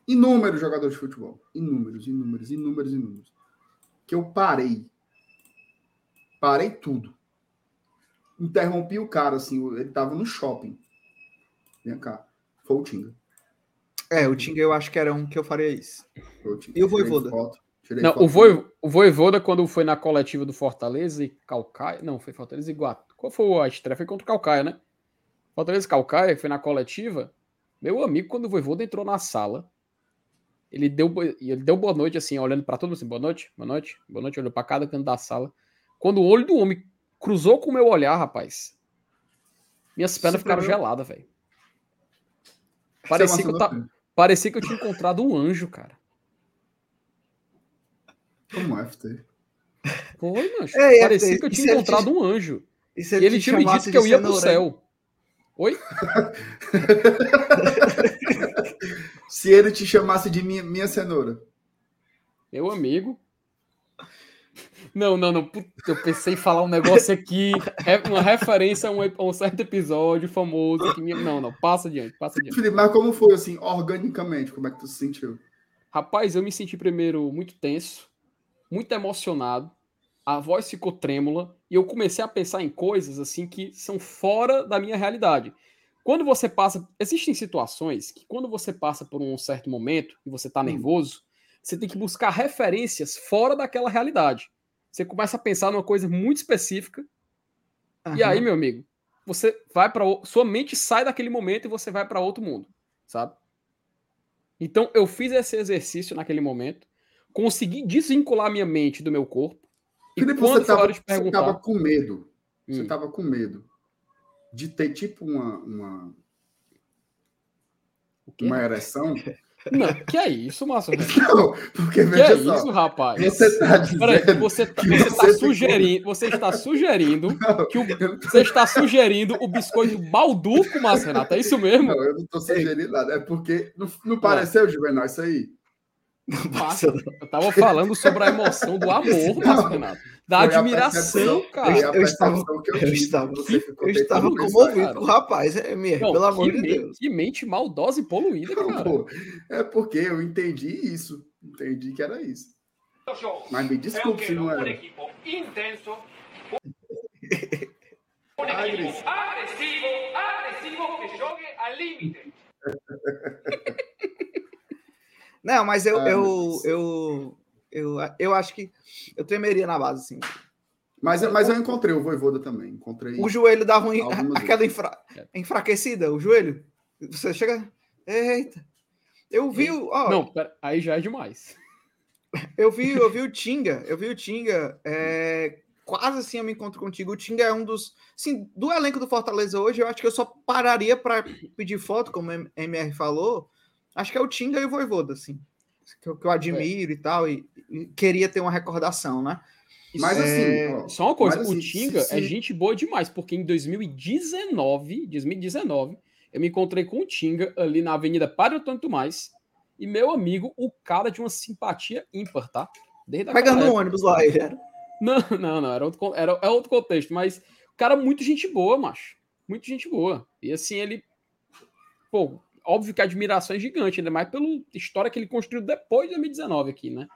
inúmeros jogadores de futebol. Inúmeros, inúmeros, inúmeros, inúmeros. Que eu parei. Parei tudo. Interrompi o cara, assim. Ele tava no shopping. Vem cá. Foi o Tinga. É, o Tinga eu acho que era um que eu faria isso. Tinga. E o Voivoda? foto, tirei Não, o, Voi, o Voivoda, quando foi na coletiva do Fortaleza e Calcaia. Não, foi Fortaleza e Guato. Qual foi a estreia? Foi contra o Calcaia, né? Fortaleza e Calcaia, que foi na coletiva. Meu amigo, quando o Voivoda entrou na sala, ele deu, ele deu boa noite, assim, olhando pra todo mundo assim, boa noite, boa noite, boa noite, olhou pra cada canto da sala. Quando o olho do homem cruzou com o meu olhar, rapaz, minhas pernas Se ficaram tremeu. geladas, velho. Você Parecia que, eu emocionou, ta... filho? Parecia que eu tinha encontrado um anjo, cara. Como é, FT? Foi. Ei, Parecia FT, que eu e tinha ele te- encontrado um anjo. E E ele tinha me dito que eu ia pro cenoura, hein? céu. Oi? Se ele te chamasse de minha, minha cenoura. Meu amigo. Não, não, não. Puta, eu pensei em falar um negócio aqui. é uma referência a um, a um certo episódio famoso. Que minha... Não, não. Passa adiante, passa adiante. Felipe, mas como foi, assim, organicamente? Como é que tu se sentiu? Rapaz, eu me senti primeiro muito tenso, muito emocionado. A voz ficou trêmula e eu comecei a pensar em coisas assim que são fora da minha realidade. Quando você passa, existem situações que quando você passa por um certo momento e você tá Hum. nervoso, você tem que buscar referências fora daquela realidade. Você começa a pensar numa coisa muito específica e aí, meu amigo, você vai para sua mente sai daquele momento e você vai para outro mundo, sabe? Então eu fiz esse exercício naquele momento, consegui desvincular minha mente do meu corpo. E quando você tava, você tava com medo. Você Hum. tava com medo de ter, tipo, uma, uma, uma ereção? Não, que é isso, Márcio? Não, porque Que é só. isso, rapaz? Você tá dizendo. Peraí, você, tá- você está você sugerindo, você está sugerindo Não, que o, você está sugerindo o biscoito balduco, Márcio Renato, é isso mesmo? não, eu não tô sugerindo nada. É porque não, não pareceu, Juvenal, isso aí? Eu tava falando sobre a emoção do amor, Renato. Da admiração, percepção- cara. a Eu estava- eu, eu estava- Você ficou Eu estava comovido com o rapaz, é, Não, pelo amor de Deus. que mente maldosa e poluída, Não, cara. pô, é porque eu entendi isso. Entendi que era isso. Mas me desculpe se não era. intenso, un Agres. equipo agresivo, agresivo que jogue al límite. Não, mas eu, Ah, eu, eu, eu, eu acho que eu tremeria na base, assim. Mas, mas eu encontrei o Voivoda também. Encontrei. O joelho dava um, Algumas aquela enfra- É. enfraquecida, o joelho. Você chega. Eita. Eu vi, o- ó, Não, pera, aí já é demais. eu vi, eu vi o Tinga, eu vi o Tinga, é, quase assim eu me encontro contigo. O Tinga é um dos, assim, do elenco do Fortaleza hoje, eu acho que eu só pararia para pedir foto, como o MR falou. Acho que é o Tinga e o Voivoda, assim, que eu, que eu admiro e tal, e, e queria ter uma recordação, né? Mas assim, É, ó, Só uma coisa, mas, o assim, Tinga se- é gente boa demais, porque em 2019, 2019, eu me encontrei com o Tinga ali na Avenida Padre Antônio Tomás, e meu amigo, o cara de uma simpatia ímpar, tá? Desde Pegando um ônibus lá, ele era. Não, não, não, era outro, con- era, é outro contexto, mas o cara muito gente boa, macho. Muito gente boa. E assim, ele. Pô, óbvio que a admiração é gigante, ainda mais pela história que ele construiu depois de 2019 aqui, né?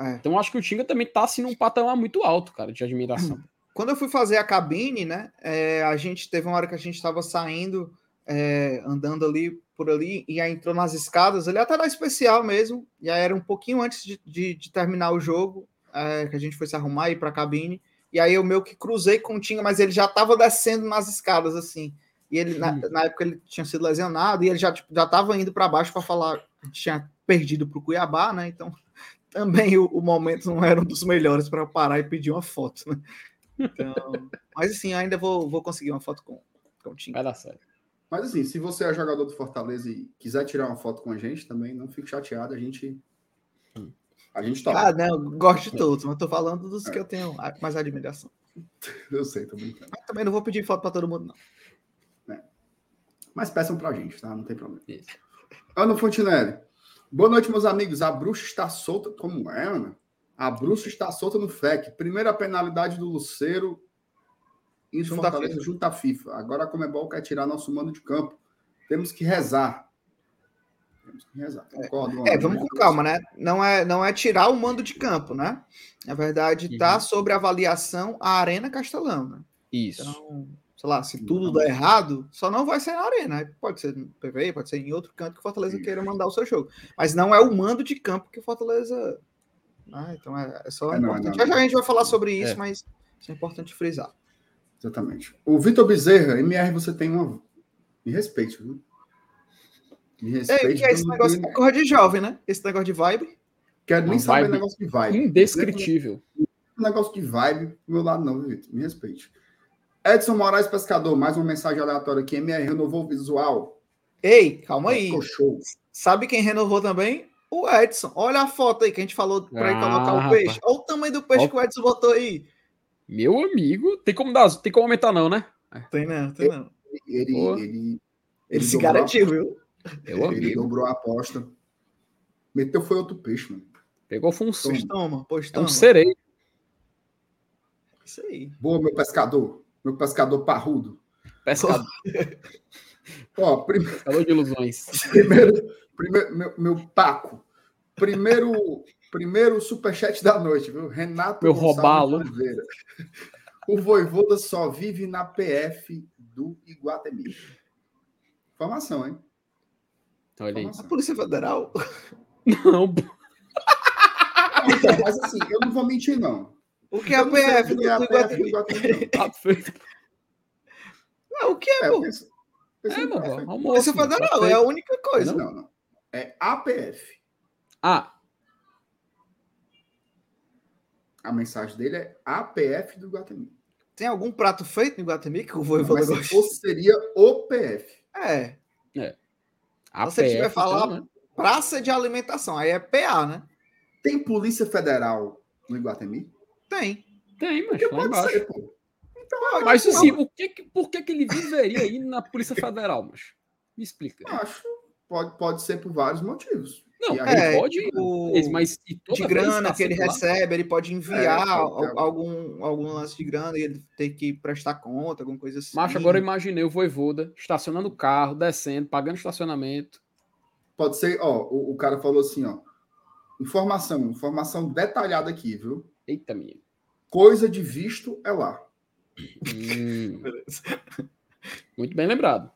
É. Então acho que o Tinga também tá assim num patamar muito alto, cara, de admiração. Quando eu fui fazer a cabine, né? é, a gente teve uma hora que a gente estava saindo, é, andando ali por ali, e aí entrou nas escadas, ele até na especial mesmo, e aí era um pouquinho antes de, de- de terminar o jogo, é, que a gente foi se arrumar e ir para a cabine, e aí eu meio que cruzei com o Tinga, mas ele já estava descendo nas escadas, assim. E ele, na, na época, ele tinha sido lesionado, e ele já, tipo, já estava indo para baixo para falar que tinha perdido para o Cuiabá, né? Então, também o, o momento não era um dos melhores para parar e pedir uma foto, né? Então, mas assim, ainda vou, vou conseguir uma foto com, com o Tinga. Vai dar certo. Mas assim, se você é jogador do Fortaleza e quiser tirar uma foto com a gente também, não fique chateado, a gente. A gente topa. Ah, não, eu gosto de todos, mas tô falando dos que eu tenho mais admiração. Eu sei, tô brincando. Mas também não vou pedir foto para todo mundo, não. Mas peçam pra gente, tá? Não tem problema. Isso. Ana Fontinelli. Boa noite, meus amigos. A bruxa está solta. Como é, Ana? A bruxa está solta no FEC. Primeira penalidade do Luceiro em Junto Fortaleza FIFA. junto à FIFA. Agora a Comebol quer tirar nosso mano de campo. Temos que rezar. Temos que rezar. Concordo, É, Ana. vamos com calma, né? Não é, não é tirar o mando de campo, né? Na verdade, tá Uhum. sobre avaliação a Arena Castelão, né? Isso. Então, sei lá, se tudo der errado, só não vai ser na Arena. Pode ser no PV, pode ser em outro canto que o Fortaleza Isso. queira mandar o seu jogo. Mas não é o mando de campo que o Fortaleza. Ah, então é, é só É, não, é, importante. não, Já já a gente vai falar sobre isso, É. mas isso é importante frisar. Exatamente. O Vitor Bezerra, MR, você tem uma. Me respeite, viu? Me É, respeite. que é esse não negócio é coisa de jovem, né? Esse negócio de vibe. Quero nem saber negócio de vibe. Indescritível. negócio de vibe do meu lado, não, viu, Vitor? Me respeite. Edson Moraes Pescador, mais uma mensagem aleatória aqui. MR renovou o visual. Ei, calma aí. Ficou show. Sabe quem renovou também? O Edson. Olha a foto aí que a gente falou para ele Ah, colocar o rapaz. peixe. Olha o tamanho do peixe Ó. que o Edson botou aí. Meu amigo, tem como dar, tem como aumentar não, né? Tem não, tem não. Ele, Boa. ele, Ele se garantiu, viu? Meu Ele amigo. dobrou a aposta. Meteu foi outro peixe, mano. Pegou função. Pois toma, pois É toma. um sereio. Isso aí. Boa, meu pescador. Meu pescador parrudo. Pescador, Ó, prim- pescador de ilusões. primeiro, primeiro meu, meu Paco. Primeiro, primeiro superchat da noite, viu? Renato Meu. Oliveira. O Voivoda só vive na PF do Iguatemi. Informação, hein? Olha aí. A Polícia Federal. Não, pô. Então, mas assim, eu não vou mentir, não. O que é a PF do é a do PF do Iguatemi? Não, o que é. É, pô? pensa, pensa É. PF. Almoço, Federal, é a única coisa. Não, não. É APF. Ah, A mensagem dele é APF do Iguatemi. Tem algum prato feito no Iguatemi que o Voivoda Mas se gosta? fosse, seria o PF. É, a Se você tiver falar- então, né? praça de alimentação. Aí é PA, né? Tem Polícia Federal no Iguatemi? Tem. Tem, mas Porque lá pode embaixo. ser, pô. Mas assim, o que, por que, que ele viveria aí na Polícia Federal, mas Me explica. Acho. Pode, pode ser por vários motivos. Não, E aí- ele É, pode, tipo, mas e toda de grana tá que ele lá? recebe, ele pode enviar É, é. algum, algum lance de grana e ele tem que prestar conta, alguma coisa assim. Macho, agora eu imaginei o Voivoda estacionando o carro, descendo, pagando estacionamento. Pode ser, ó, o, o cara falou assim, ó. Informação, informação detalhada aqui, viu? Eita, minha. Coisa de visto é lá. Hum. Muito bem lembrado.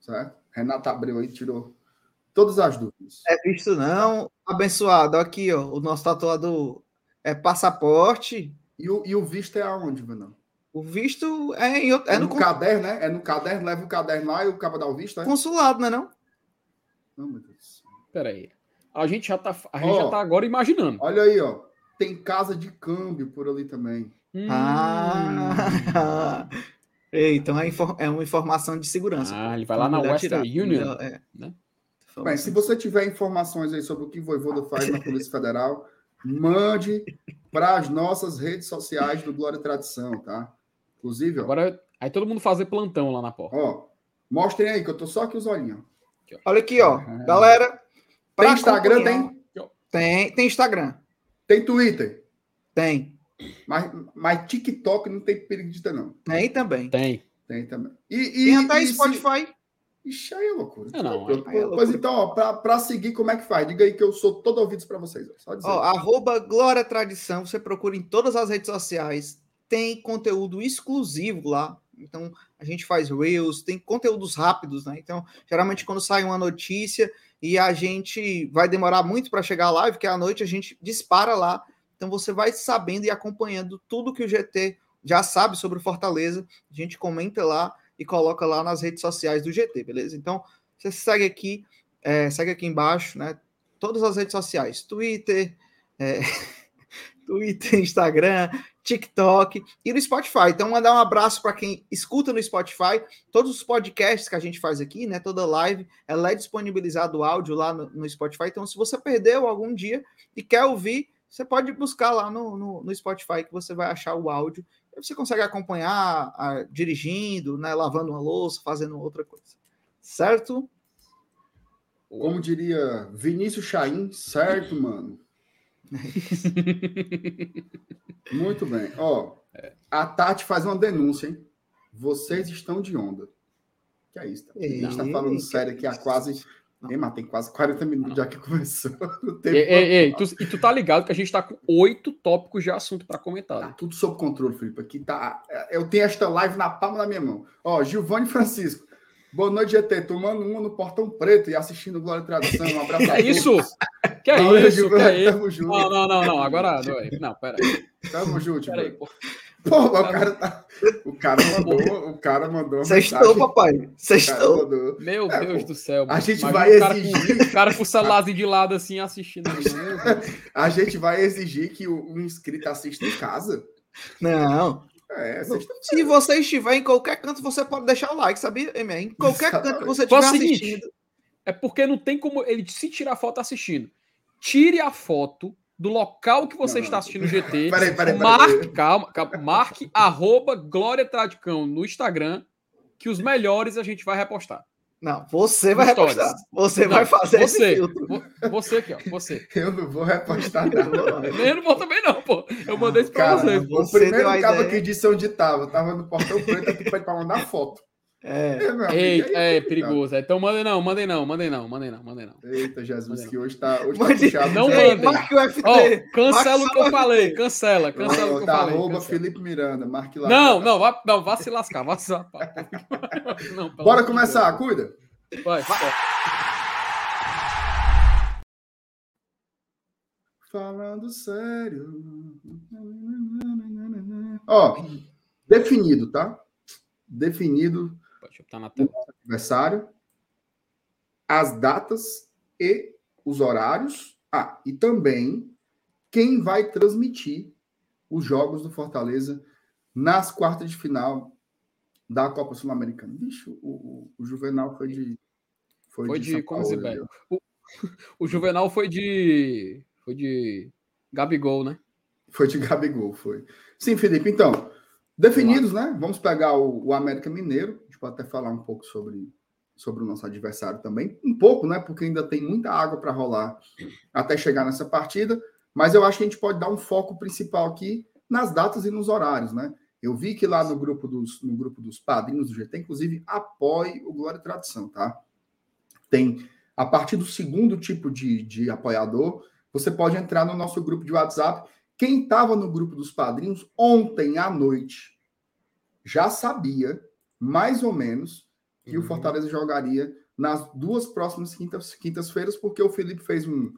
Certo? Renata abriu aí, tirou todas as dúvidas. É visto não, abençoado. Aqui, ó, o nosso tatuador é passaporte. E o, e o visto é aonde, Venão? O visto é, em, outro- É, é no, no, caderno, né? É no caderno, leva o caderno lá e o cara dá o visto, é? consulado, né não? Não, meu Deus. Pera aí. A gente já tá, a gente Ó. já tá agora imaginando. Olha aí, ó. Tem casa de câmbio por ali também. Hum. Ah, Ei, então é, é uma informação de segurança. Ah, ele vai lá na Western Union. melhor, é. né? Bem, se você tiver informações aí sobre o que o Voivoda faz na Polícia Federal, mande para as nossas redes sociais do Glória e Tradição, tá? Inclusive, ó, Agora, aí todo mundo fazer plantão lá na porta. ó, mostrem aí que eu tô só aqui os olhinhos. Olha aqui, ó. Ah. Galera. Tem pra Instagram, acompanhar- tem? Tem, tem Instagram. Tem Twitter, Tem. mas, mas TikTok não tem ter, não. Tem também. Tem. Tem também. E, e, Tem até e se- Spotify. Ixi, aí é loucura. É, não, Pronto. aí é Pois então, ó, pra, pra seguir, como é que faz? Diga aí que eu sou todo ouvidos pra vocês. ó. Só dizer. Ó, arroba Glória Tradição, você procura em todas as redes sociais, tem conteúdo exclusivo lá. Então, a gente faz Reels, tem conteúdos rápidos, né? Então, geralmente quando sai uma notícia e a gente vai demorar muito para chegar à live, que à noite a gente dispara lá. Então, você vai sabendo e acompanhando tudo que o GT já sabe sobre o Fortaleza. A gente comenta lá e coloca lá nas redes sociais do GT, beleza? Então, você segue aqui, é, segue aqui embaixo, né? Todas as redes sociais, Twitter, é, Twitter, Instagram, TikTok e no Spotify. Então, mandar um abraço para quem escuta no Spotify. Todos os podcasts que a gente faz aqui, né? Toda live, ela é disponibilizado o áudio lá no, no Spotify. Então, se você perdeu algum dia e quer ouvir, você pode buscar lá no, no, no Spotify que você vai achar o áudio. Você consegue acompanhar ah, dirigindo, né? Lavando uma louça, fazendo outra coisa. Certo? Como diria Vinícius Chaim, certo, mano? Muito bem. Ó, a Tati faz uma denúncia, hein? Vocês estão de onda. Que é isso? Tati? A gente tá falando que sério aqui há quase. Ei, mas tem quase 40 minutos já que começou. Ei, tu- e tu tá ligado que a gente tá com oito tópicos de assunto para comentar. Tá né? tudo sob controle, Felipe. Aqui tá. Eu tenho esta live na palma da minha mão. Ó, Giovanni Francisco. Boa noite, GT. Tomando uma no Portão Preto e assistindo Glória e Tradição. Um abraço a é isso? Que é Valeu, isso? Que Giovanni. é isso? Tamo junto. Não, não, não, não. Agora. Não, não pera aí. Tamo junto, Pera aí, Giovanni. pô. Pô, mas o cara tá. O cara mandou. O cara mandou. uma Sextou, papai. Sextou. mandou. Meu É, Deus pô, do céu. a gente vai o cara exigir- Com, o cara com o celularzinho de lado assim assistindo. Deus. A gente vai exigir que o, um inscrito assista em casa. Não. É, Se você estiver em qualquer canto, você pode deixar o like, sabia, Emer? Em qualquer canto que você estiver assistindo. É porque não tem como ele se tirar foto assistindo. Tire a foto do local que você Não, está assistindo o GT. Peraí, peraí, peraí. marque, calma, calma, marque arroba Glória Tradicão no Instagram, que os melhores a gente vai repostar. Não, você vai repostar. Você Não, vai fazer esse Você, vo- você aqui, ó, você. Eu não vou repostar nada. Eu não vou também não, pô. Eu mandei isso pra Cara, vocês. o Você primeiro cabo que disse onde tava. Tava no Portão Preto aqui pra mandar foto. É. É, Ei, aí é complicado. perigoso. Então mandem não, mandem não, mandem não, mandem não, mandem não. Eita, Jesus, que hoje tá, hoje tá Mande- puxado. Não mandem. marque o FT. Ó, cancela o que eu falei, cancela, cancela o que eu Tá, falei. arroba cancela. Felipe Miranda, marque lá. Não, não, vá, não, vá se lascar, vá se lascar. Não, Bora começar, cuida. Deus. Vai, vai. Falando sério. Ó, definido, tá? Definido Deixa eu botar na tela. adversário, as datas e os horários. Ah, e também quem vai transmitir os jogos do Fortaleza nas quartas de final da Copa Sul-Americana. Bicho, o, o, o Juvenal foi de. Foi de São como se viu? O Juvenal foi de. Foi de. Gabigol, né? Foi de Gabigol, foi. Sim, Felipe, então, definidos, né? Vamos pegar o, o América Mineiro, gente pode até falar um pouco sobre, sobre o nosso adversário também. Um pouco, né? Porque ainda tem muita água para rolar até chegar nessa partida, mas eu acho que a gente pode dar um foco principal aqui nas datas e nos horários, né? Eu vi que lá no grupo dos, no grupo dos padrinhos do GT, inclusive, apoie o Glória e Tradição, tá? Tem, a partir do segundo tipo de, de apoiador, você pode entrar no nosso grupo de WhatsApp. Quem estava no grupo dos padrinhos ontem à noite já sabia, mais ou menos, que o Uhum. Fortaleza jogaria nas duas próximas quintas- quintas-feiras, porque o Felipe fez um,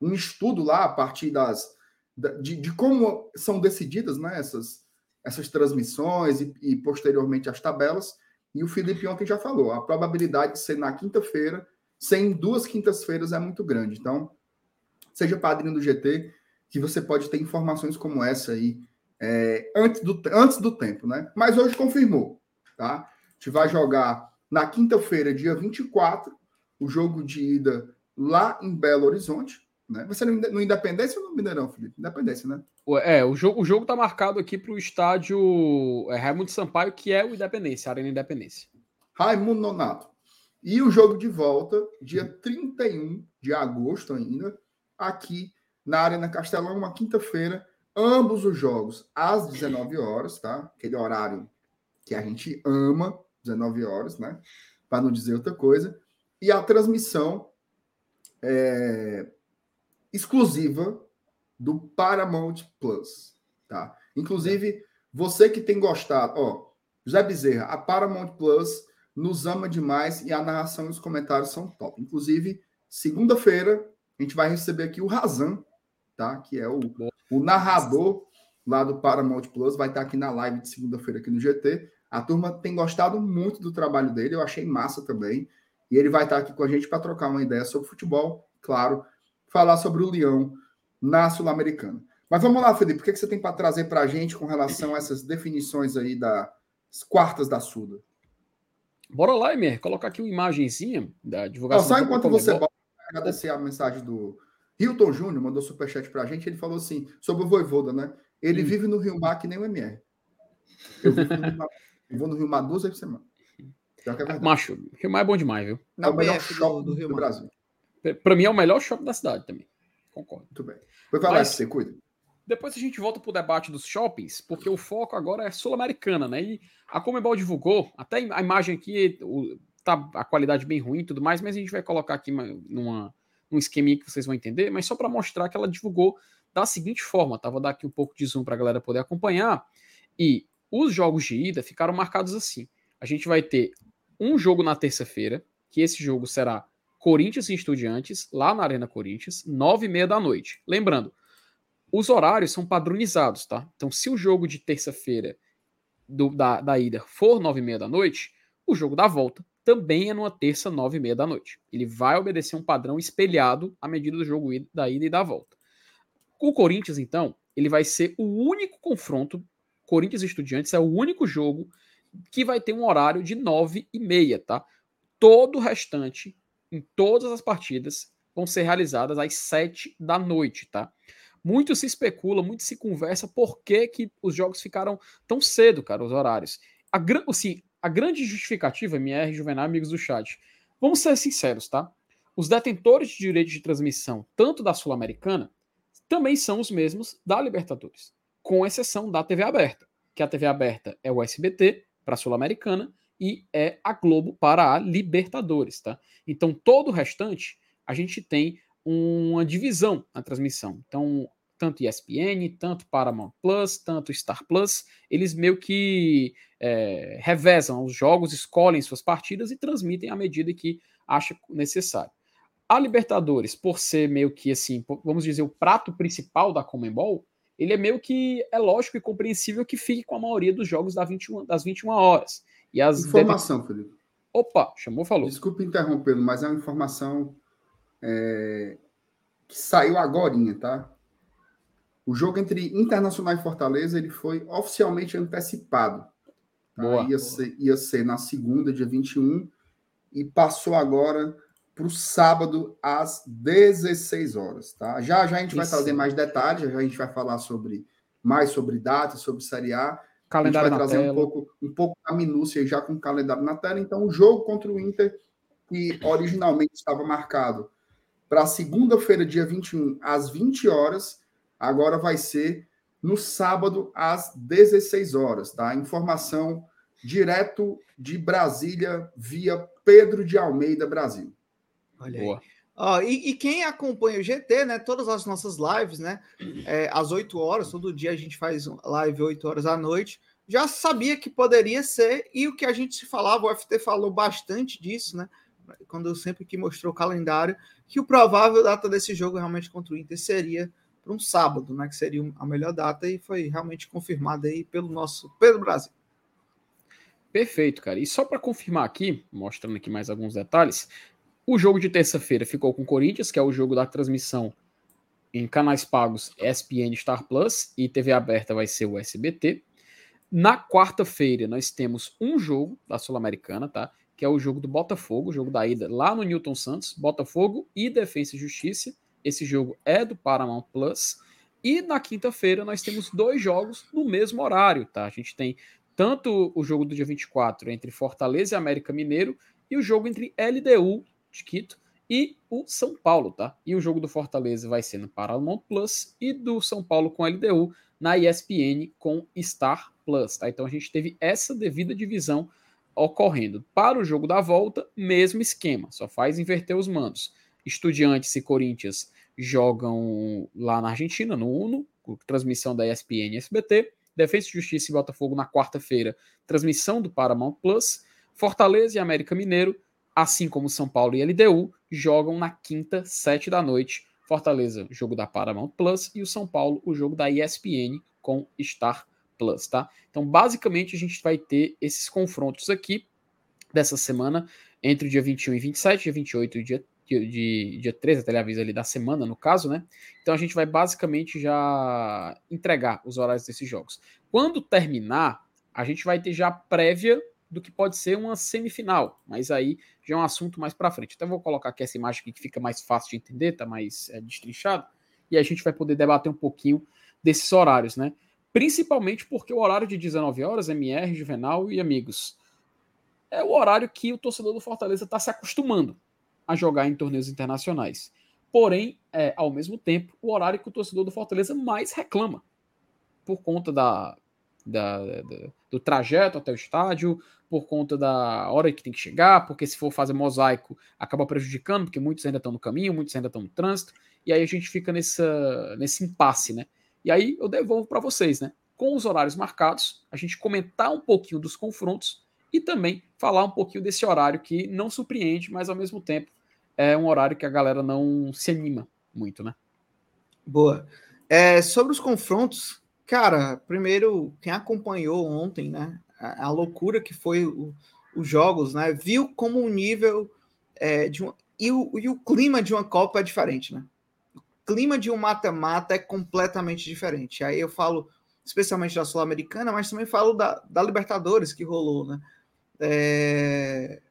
um estudo lá a partir das da- de, de como são decididas né, essas, essas transmissões e, e posteriormente as tabelas. E o Felipe ontem já falou: a probabilidade de ser na quinta-feira, sem duas quintas-feiras, é muito grande. Então, seja padrinho do GT, que você pode ter informações como essa aí é, antes, do, antes do tempo, né? Mas hoje confirmou, tá? A gente vai jogar na quinta-feira, dia 24, o jogo de ida lá em Belo Horizonte, né? Vai ser no Inde- no Independência ou no Mineirão, Felipe? Independência, né? O- É, o jogo, o jogo tá marcado aqui pro estádio é, Raimundo Sampaio, que é o Independência, a Arena Independência. Raimundo Nonato. E o jogo de volta, dia 31 de agosto ainda, aqui na Arena Castelão, uma quinta-feira, ambos os jogos às 19 horas, tá? Aquele horário que a gente ama, 19 horas, né? para não dizer outra coisa, e a transmissão é, exclusiva do Paramount Plus, tá? Inclusive, você que tem gostado, ó, José Bezerra, a Paramount Plus nos ama demais e a narração e os comentários são top. Inclusive, segunda-feira a gente vai receber aqui o Razan, tá? Que é o, o narrador lá do Paramount Plus, vai estar aqui na live de segunda-feira aqui no GT. A turma tem gostado muito do trabalho dele, eu achei massa também. E ele vai estar aqui com a gente para trocar uma ideia sobre futebol, claro, falar sobre o Leão na Sul-Americana. Mas vamos lá, Felipe, o que, você tem para trazer para a gente com relação a essas definições aí das quartas da Suda? Bora lá, Emer, colocar aqui uma imagenzinha da divulgação. Não, só enquanto você bota, agradecer a mensagem do Hilton Júnior, mandou superchat para a gente, ele falou assim, sobre o Voivoda, né? Ele hum. vive no Rio Mar que nem o MR. Eu, vivo no Rio Mar, eu vou no Rio Mar duas vezes por semana. É Macho, Rio Mar é bom demais, viu? É o melhor shopping do, do, Rio do Brasil. Para mim é o melhor shopping da cidade também. Concordo. Muito bem. Foi falar Mas, você cuida. Depois a gente volta para o debate dos shoppings, porque o foco agora é sul-americana, né? E a Comebol divulgou, até a imagem aqui, o, tá a qualidade bem ruim e tudo mais, mas a gente vai colocar aqui numa, num esqueminha que vocês vão entender, mas só para mostrar que ela divulgou da seguinte forma, tá? Vou dar aqui um pouco de zoom para a galera poder acompanhar. E os jogos de ida ficaram marcados assim. A gente vai ter um jogo na terça-feira, que esse jogo será Corinthians e Estudiantes, lá na Arena Corinthians, nove e meia da noite. Lembrando, os horários são padronizados, tá? Então, se o jogo de terça-feira da, da ida for nove e meia da noite, o jogo da volta também é numa terça, nove e meia da noite. Ele vai obedecer um padrão espelhado à medida do jogo da ida e da volta. O Corinthians, então, ele vai ser o único confronto. Corinthians Estudiantes é o único jogo que vai ter um horário de nove e meia, tá? Todo o restante, em todas as partidas, vão ser realizadas às sete da noite, tá? Muito se especula, muito se conversa por que, que os jogos ficaram tão cedo, cara, os horários. A, assim, a grande justificativa, MR, Juvenal, amigos do chat, vamos ser sinceros, tá? Os detentores de direito de transmissão, tanto da Sul-Americana, também são os mesmos da Libertadores, com exceção da TV aberta, que a TV aberta é o SBT para a Sul-Americana e é a Globo para a Libertadores, tá? Então todo o restante a gente tem uma divisão na transmissão. Então, tanto ESPN, tanto Paramount Plus, tanto Star Plus, eles meio que é, revezam os jogos, escolhem suas partidas e transmitem à medida que acha necessário. A Libertadores, por ser meio que assim, vamos dizer, o prato principal da Comembol, ele é meio que é lógico e compreensível que fique com a maioria dos jogos das 21, das 21 horas. E as informação, deve... Felipe. Opa, chamou, falou. Desculpe interrompê-lo, mas é uma informação é, que saiu agora, tá? O jogo entre Internacional e Fortaleza ele foi oficialmente antecipado. Tá? Boa, ia, boa. Ser, ia ser na segunda, dia 21, e passou agora para o sábado às 16 horas. Tá? Já já a gente Isso. vai trazer mais detalhes, já a gente vai falar sobre mais sobre datas, sobre Série A. Calendário a gente vai trazer tela. um pouco, um pouco a minúcia já com o calendário na tela. Então, o jogo contra o Inter, que originalmente estava marcado para segunda-feira, dia 21, às 20 horas, agora vai ser no sábado, às 16 horas, tá? Informação direto de Brasília, via Pedro de Almeida, Brasil. Olha Boa. aí. Ó, e, e, quem acompanha o GT, né? Todas as nossas lives, né? É, às 8 horas, todo dia a gente faz live 8 horas à noite. Já sabia que poderia ser, e o que a gente se falava, o FT falou bastante disso, né? Quando sempre que mostrou o calendário, que o provável data desse jogo realmente contra o Inter seria para um sábado, né? Que seria a melhor data, e foi realmente confirmado aí pelo nosso Pedro Brasil. Perfeito, cara. E só para confirmar aqui, mostrando aqui mais alguns detalhes, o jogo de terça-feira ficou com o Corinthians, que é o jogo da transmissão em canais pagos ESPN Star Plus e TV aberta vai ser o SBT. Na quarta-feira nós temos um jogo da Sul-Americana, tá? Que é o jogo do Botafogo, o jogo da ida lá no Newton Santos, Botafogo e Defesa e Justiça. Esse jogo é do Paramount Plus. E na quinta-feira nós temos dois jogos no mesmo horário, tá? A gente tem tanto o jogo do dia 24 entre Fortaleza e América Mineiro e o jogo entre LDU de Quito e o São Paulo, tá? E o jogo do Fortaleza vai ser no Paramount Plus e do São Paulo com LDU na ESPN com Star Plus, tá? Então a gente teve essa devida divisão ocorrendo. Para o jogo da volta, mesmo esquema, só faz inverter os mandos. Estudiantes e Corinthians jogam lá na Argentina, no Uno, transmissão da ESPN e SBT. Defesa e Justiça e Botafogo na quarta-feira, transmissão do Paramount Plus. Fortaleza e América Mineiro, assim como São Paulo e LDU, jogam na quinta, sete da noite. Fortaleza, jogo da Paramount Plus, e o São Paulo, o jogo da ESPN com Star Plus, tá? Então, basicamente, a gente vai ter esses confrontos aqui dessa semana entre o dia 21 e 27, dia 28 e dia, de, dia 13, até avisa ali da semana, no caso, né? Então a gente vai basicamente já entregar os horários desses jogos. Quando terminar, a gente vai ter já prévia do que pode ser uma semifinal, mas aí já é um assunto mais para frente. Então vou colocar aqui essa imagem aqui que fica mais fácil de entender, tá mais é, destrinchado, e a gente vai poder debater um pouquinho desses horários, né? Principalmente porque o horário de 19 horas, MR, Juvenal e amigos, é o horário que o torcedor do Fortaleza está se acostumando a jogar em torneios internacionais. Porém, é, ao mesmo tempo, o horário que o torcedor do Fortaleza mais reclama, por conta da, da, da, do trajeto até o estádio, por conta da hora que tem que chegar, porque se for fazer mosaico, acaba prejudicando, porque muitos ainda estão no caminho, muitos ainda estão no trânsito, e aí a gente fica nessa, nesse impasse, né? E aí eu devolvo para vocês, né? Com os horários marcados, a gente comentar um pouquinho dos confrontos e também falar um pouquinho desse horário que não surpreende, mas ao mesmo tempo é um horário que a galera não se anima muito, né? Boa. É, sobre os confrontos, cara, primeiro, quem acompanhou ontem, né? A, a loucura que foi os jogos, né? Viu como o nível é, de um, e, o, e o clima de uma Copa é diferente, né? clima de um mata-mata é completamente diferente. Aí eu falo especialmente da Sul-Americana, mas também falo da, da Libertadores que rolou, né? É...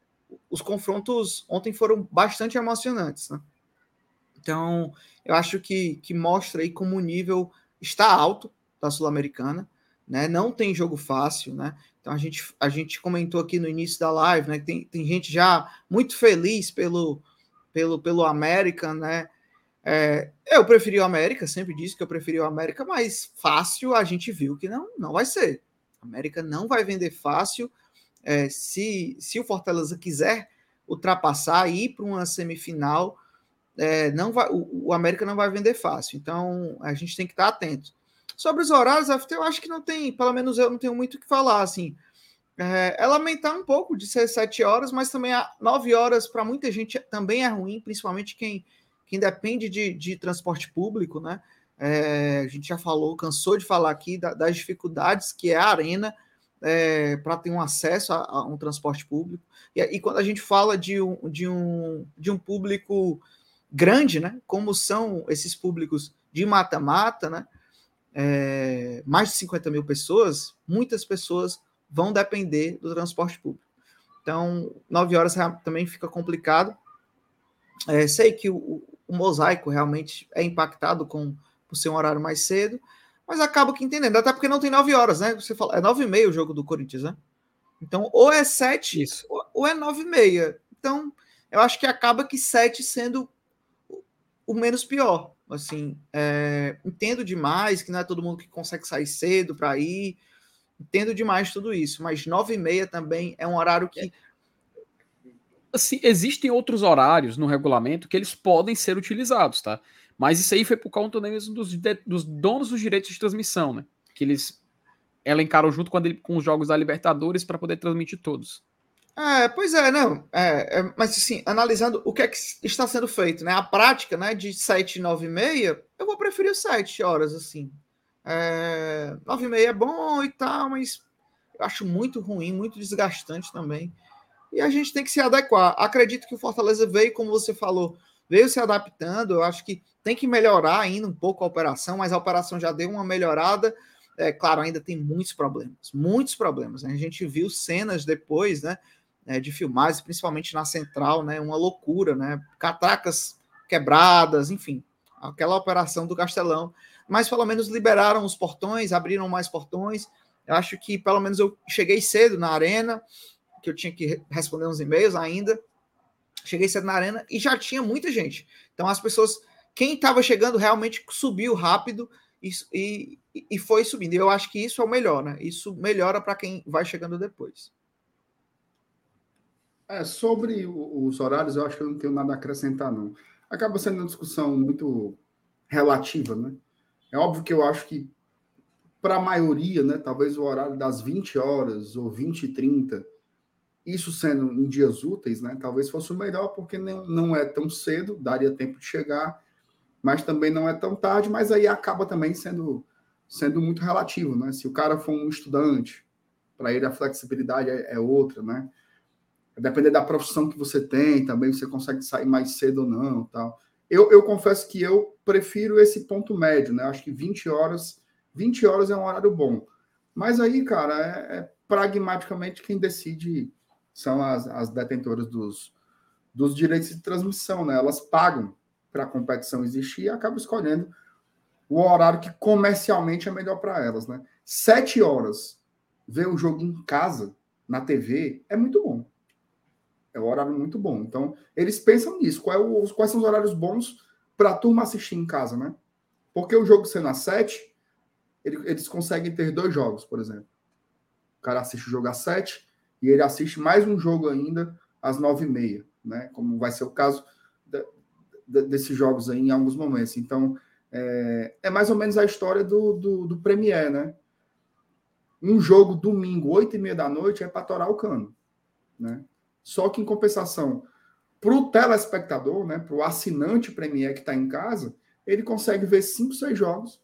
Os confrontos ontem foram bastante emocionantes, né? Então, eu acho que, que mostra aí como o nível está alto da Sul-Americana, né? Não tem jogo fácil, né? Então a gente, a gente comentou aqui no início da live, né? Tem, tem gente já muito feliz pelo, pelo, pelo América, né? É, eu preferi o América, sempre disse que eu preferi o América, mas fácil a gente viu que não, não vai ser. A América não vai vender fácil. É, se, se o Fortaleza quiser ultrapassar e ir para uma semifinal, é, não vai, o, o, América não vai vender fácil. Então a gente tem que estar atento. Sobre os horários, eu acho que não tem, pelo menos eu não tenho muito o que falar. Assim, é, é lamentar um pouco de ser sete horas, mas também nove horas para muita gente também é ruim, principalmente quem quem depende de, de transporte público, né? É, a gente já falou, cansou de falar aqui da, das dificuldades que é a arena é, para ter um acesso a, a, um transporte público. E, e, quando a gente fala de um, de, um, de um público grande, né? Como são esses públicos de mata-mata, né? É, mais de 50 mil pessoas, muitas pessoas vão depender do transporte público. Então, nove horas também fica complicado. É, sei que o, o mosaico realmente é impactado com por ser um horário mais cedo, mas acaba que entendendo, até porque não tem nove horas, né? Você fala, é nove e meia o jogo do Corinthians, né? Então, ou é sete, Isso. ou é nove e meia. Então, eu acho que acaba que sete sendo o menos pior. Assim, é, entendo demais que não é todo mundo que consegue sair cedo para ir. Entendo demais tudo isso, mas nove e meia também é um horário que assim, existem outros horários no regulamento que eles podem ser utilizados, tá? Mas isso aí foi por conta mesmo dos, dos donos dos direitos de transmissão, né? Que eles elencaram junto com, a, com os jogos da Libertadores para poder transmitir todos. É, pois é, não. É, é, mas assim, analisando o que é que está sendo feito, né? A prática, né, de 7, 9 e meia, eu vou preferir 7 horas, assim. É, 9 e meia é bom e tal, mas eu acho muito ruim, muito desgastante também e a gente tem que se adequar. Acredito que o Fortaleza veio, como você falou, veio se adaptando. Eu acho que tem que melhorar ainda um pouco a operação, mas a operação já deu uma melhorada. É claro, ainda tem muitos problemas, muitos problemas. Né? A gente viu cenas depois, né, é, de filmagens, principalmente na central, né, uma loucura, né, catracas quebradas, enfim, aquela operação do Castelão. Mas pelo menos liberaram os portões, abriram mais portões. Eu acho que pelo menos eu cheguei cedo na arena, que eu tinha que responder uns e-mails ainda. Cheguei cedo na arena e já tinha muita gente. Então as pessoas, quem estava chegando realmente subiu rápido e, e, e foi subindo. Eu acho que isso é o melhor, né? Isso melhora para quem vai chegando depois. É, sobre os horários, eu acho que eu não tenho nada a acrescentar, não. Acaba sendo uma discussão muito relativa, né? É óbvio que eu acho que, para a maioria, né, talvez o horário das 20 horas ou 20 e 30, isso sendo em dias úteis, né, talvez fosse o melhor, porque não, não é tão cedo, daria tempo de chegar, mas também não é tão tarde, mas aí acaba também sendo, sendo muito relativo, né? Se o cara for um estudante, para ele a flexibilidade é, é outra, né? Depender da profissão que você tem, também você consegue sair mais cedo ou não, tal. Eu, eu confesso que eu prefiro esse ponto médio, né? Acho que 20 horas, 20 horas é um horário bom. Mas aí, cara, é, é pragmaticamente quem decide são as, as detentoras dos, dos direitos de transmissão, né? Elas pagam para a competição existir e acabam escolhendo o horário que comercialmente é melhor para elas, né? Sete horas ver o jogo em casa, na TV, é muito bom. É um horário muito bom. Então, eles pensam nisso. É o- quais são os horários bons para a turma assistir em casa, né? Porque o jogo sendo às sete, ele- eles conseguem ter dois jogos, por exemplo. O cara assiste o jogo às sete e ele assiste mais um jogo ainda às nove e meia, né? Como vai ser o caso da- da- desses jogos aí em alguns momentos. Então, é, é mais ou menos a história do, do, do Premier, né? Um jogo domingo, oito e meia da noite, é para torar o cano, né? Só que, em compensação, para o telespectador, né, para o assinante Premier que está em casa, ele consegue ver cinco, seis jogos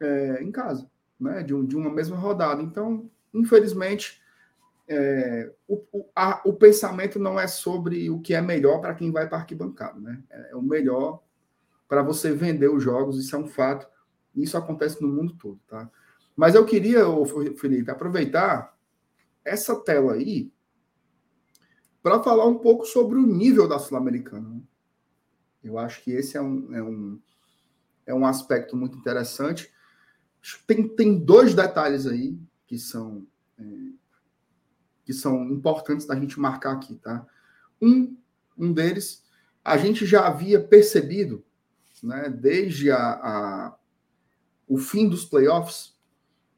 é, em casa, né, de, um- de uma mesma rodada. Então, infelizmente, é, o, o, a- o pensamento não é sobre o que é melhor para quem vai para arquibancada, né? É, é o melhor para você vender os jogos, isso é um fato. Isso acontece no mundo todo, tá? Mas eu queria, Felipe, aproveitar essa tela aí para falar um pouco sobre o nível da Sul-Americana. né? Eu acho que esse é um, é um, é um aspecto muito interessante. Tem, tem dois detalhes aí que são, é, que são importantes da gente marcar aqui, tá? Um, um deles, a gente já havia percebido, né, desde a, a, o fim dos playoffs,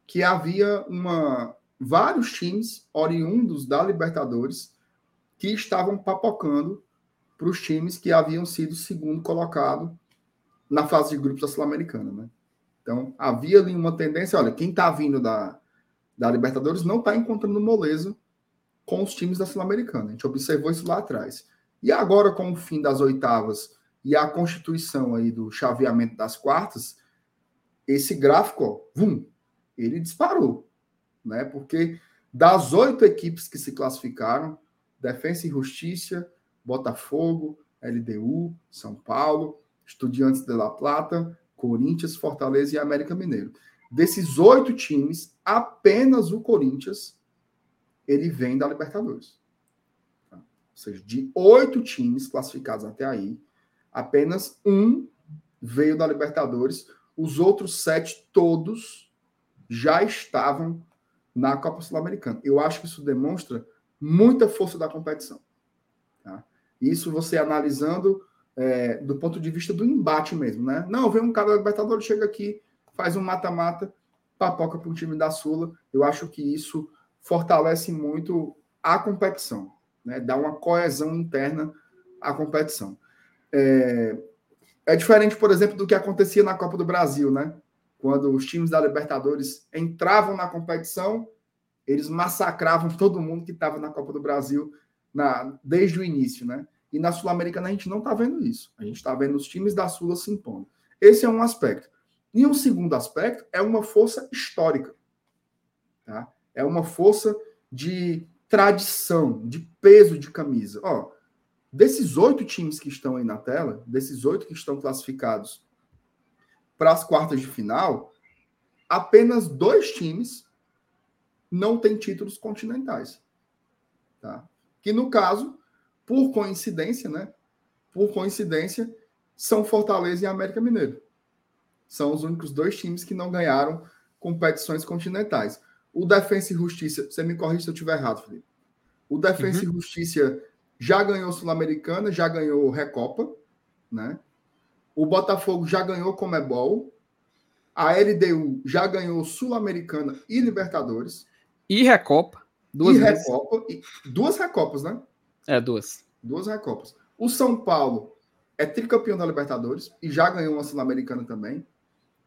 que havia uma, vários times oriundos da Libertadores que estavam papocando para os times que haviam sido segundo colocado na fase de grupos da Sul-Americana, né? Então, havia ali uma tendência, olha, quem está vindo da, da Libertadores não está encontrando moleza com os times da Sul-Americana. A gente observou isso lá atrás. E agora, com o fim das oitavas e a constituição aí do chaveamento das quartas, esse gráfico, ó, vum, ele disparou, né? Porque das oito equipes que se classificaram, Defensa e Justiça, Botafogo, LDU, São Paulo, Estudiantes de La Plata, Corinthians, Fortaleza e América Mineiro. Desses oito times, apenas o Corinthians ele vem da Libertadores. Tá? Ou seja, de oito times classificados até aí, apenas um veio da Libertadores. Os outros sete, todos, já estavam na Copa Sul-Americana. Eu acho que isso demonstra muita força da competição. Tá? Isso você analisando é, do ponto de vista do embate mesmo, né? Não, vem um cara da Libertadores, chega aqui, faz um mata-mata, papoca para um time da Sula. Eu acho que isso fortalece muito a competição, né? Dá uma coesão interna à competição. É, é diferente, por exemplo, do que acontecia na Copa do Brasil, né? Quando os times da Libertadores entravam na competição, eles massacravam todo mundo que estava na Copa do Brasil na, desde o início, né? E na Sul-Americana a gente não está vendo isso. A gente está vendo os times da Sula se impondo. Esse é um aspecto. E um segundo aspecto é uma força histórica. Tá? É uma força de tradição, de peso de camisa. Ó, desses oito times que estão aí na tela, desses oito que estão classificados para as quartas de final, apenas dois times não têm títulos continentais. Tá? Que no caso, por coincidência, né? Por coincidência, são Fortaleza e América Mineiro. São os únicos dois times que não ganharam competições continentais. O Defensa e Justiça, você me corrige se eu estiver errado, Felipe. O Defensa uhum. e Justiça já ganhou Sul-Americana, já ganhou Recopa, né? O Botafogo já ganhou Comebol. A LDU já ganhou Sul-Americana e Libertadores. E Recopa. Duas e. Recopa. E duas Recopas, né? É, duas. Duas Recopas. O São Paulo é tricampeão da Libertadores e já ganhou uma Sul-Americana também.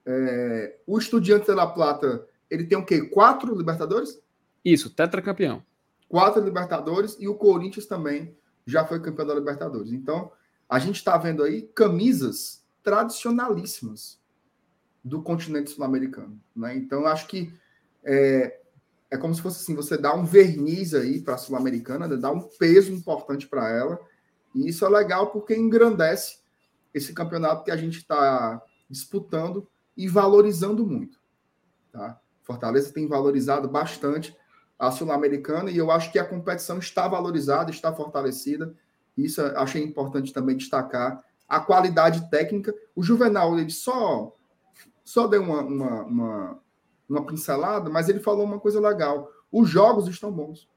É, o Estudiante da La Plata, ele tem o quê? Quatro Libertadores? Isso, tetracampeão. Quatro Libertadores e o Corinthians também já foi campeão da Libertadores. Então, a gente está vendo aí camisas tradicionalíssimas do continente sul-americano. Né? Então, acho que é, é como se fosse assim: você dá um verniz aí para a sul-americana, né? dá um peso importante para ela. E isso é legal porque engrandece esse campeonato que a gente está disputando e valorizando muito. Tá? Fortaleza tem valorizado bastante a Sul-Americana e eu acho que a competição está valorizada, está fortalecida. Isso achei importante também destacar. A qualidade técnica. O Juvenal ele só, só deu uma, uma, uma, uma pincelada, mas ele falou uma coisa legal. Os jogos estão bons.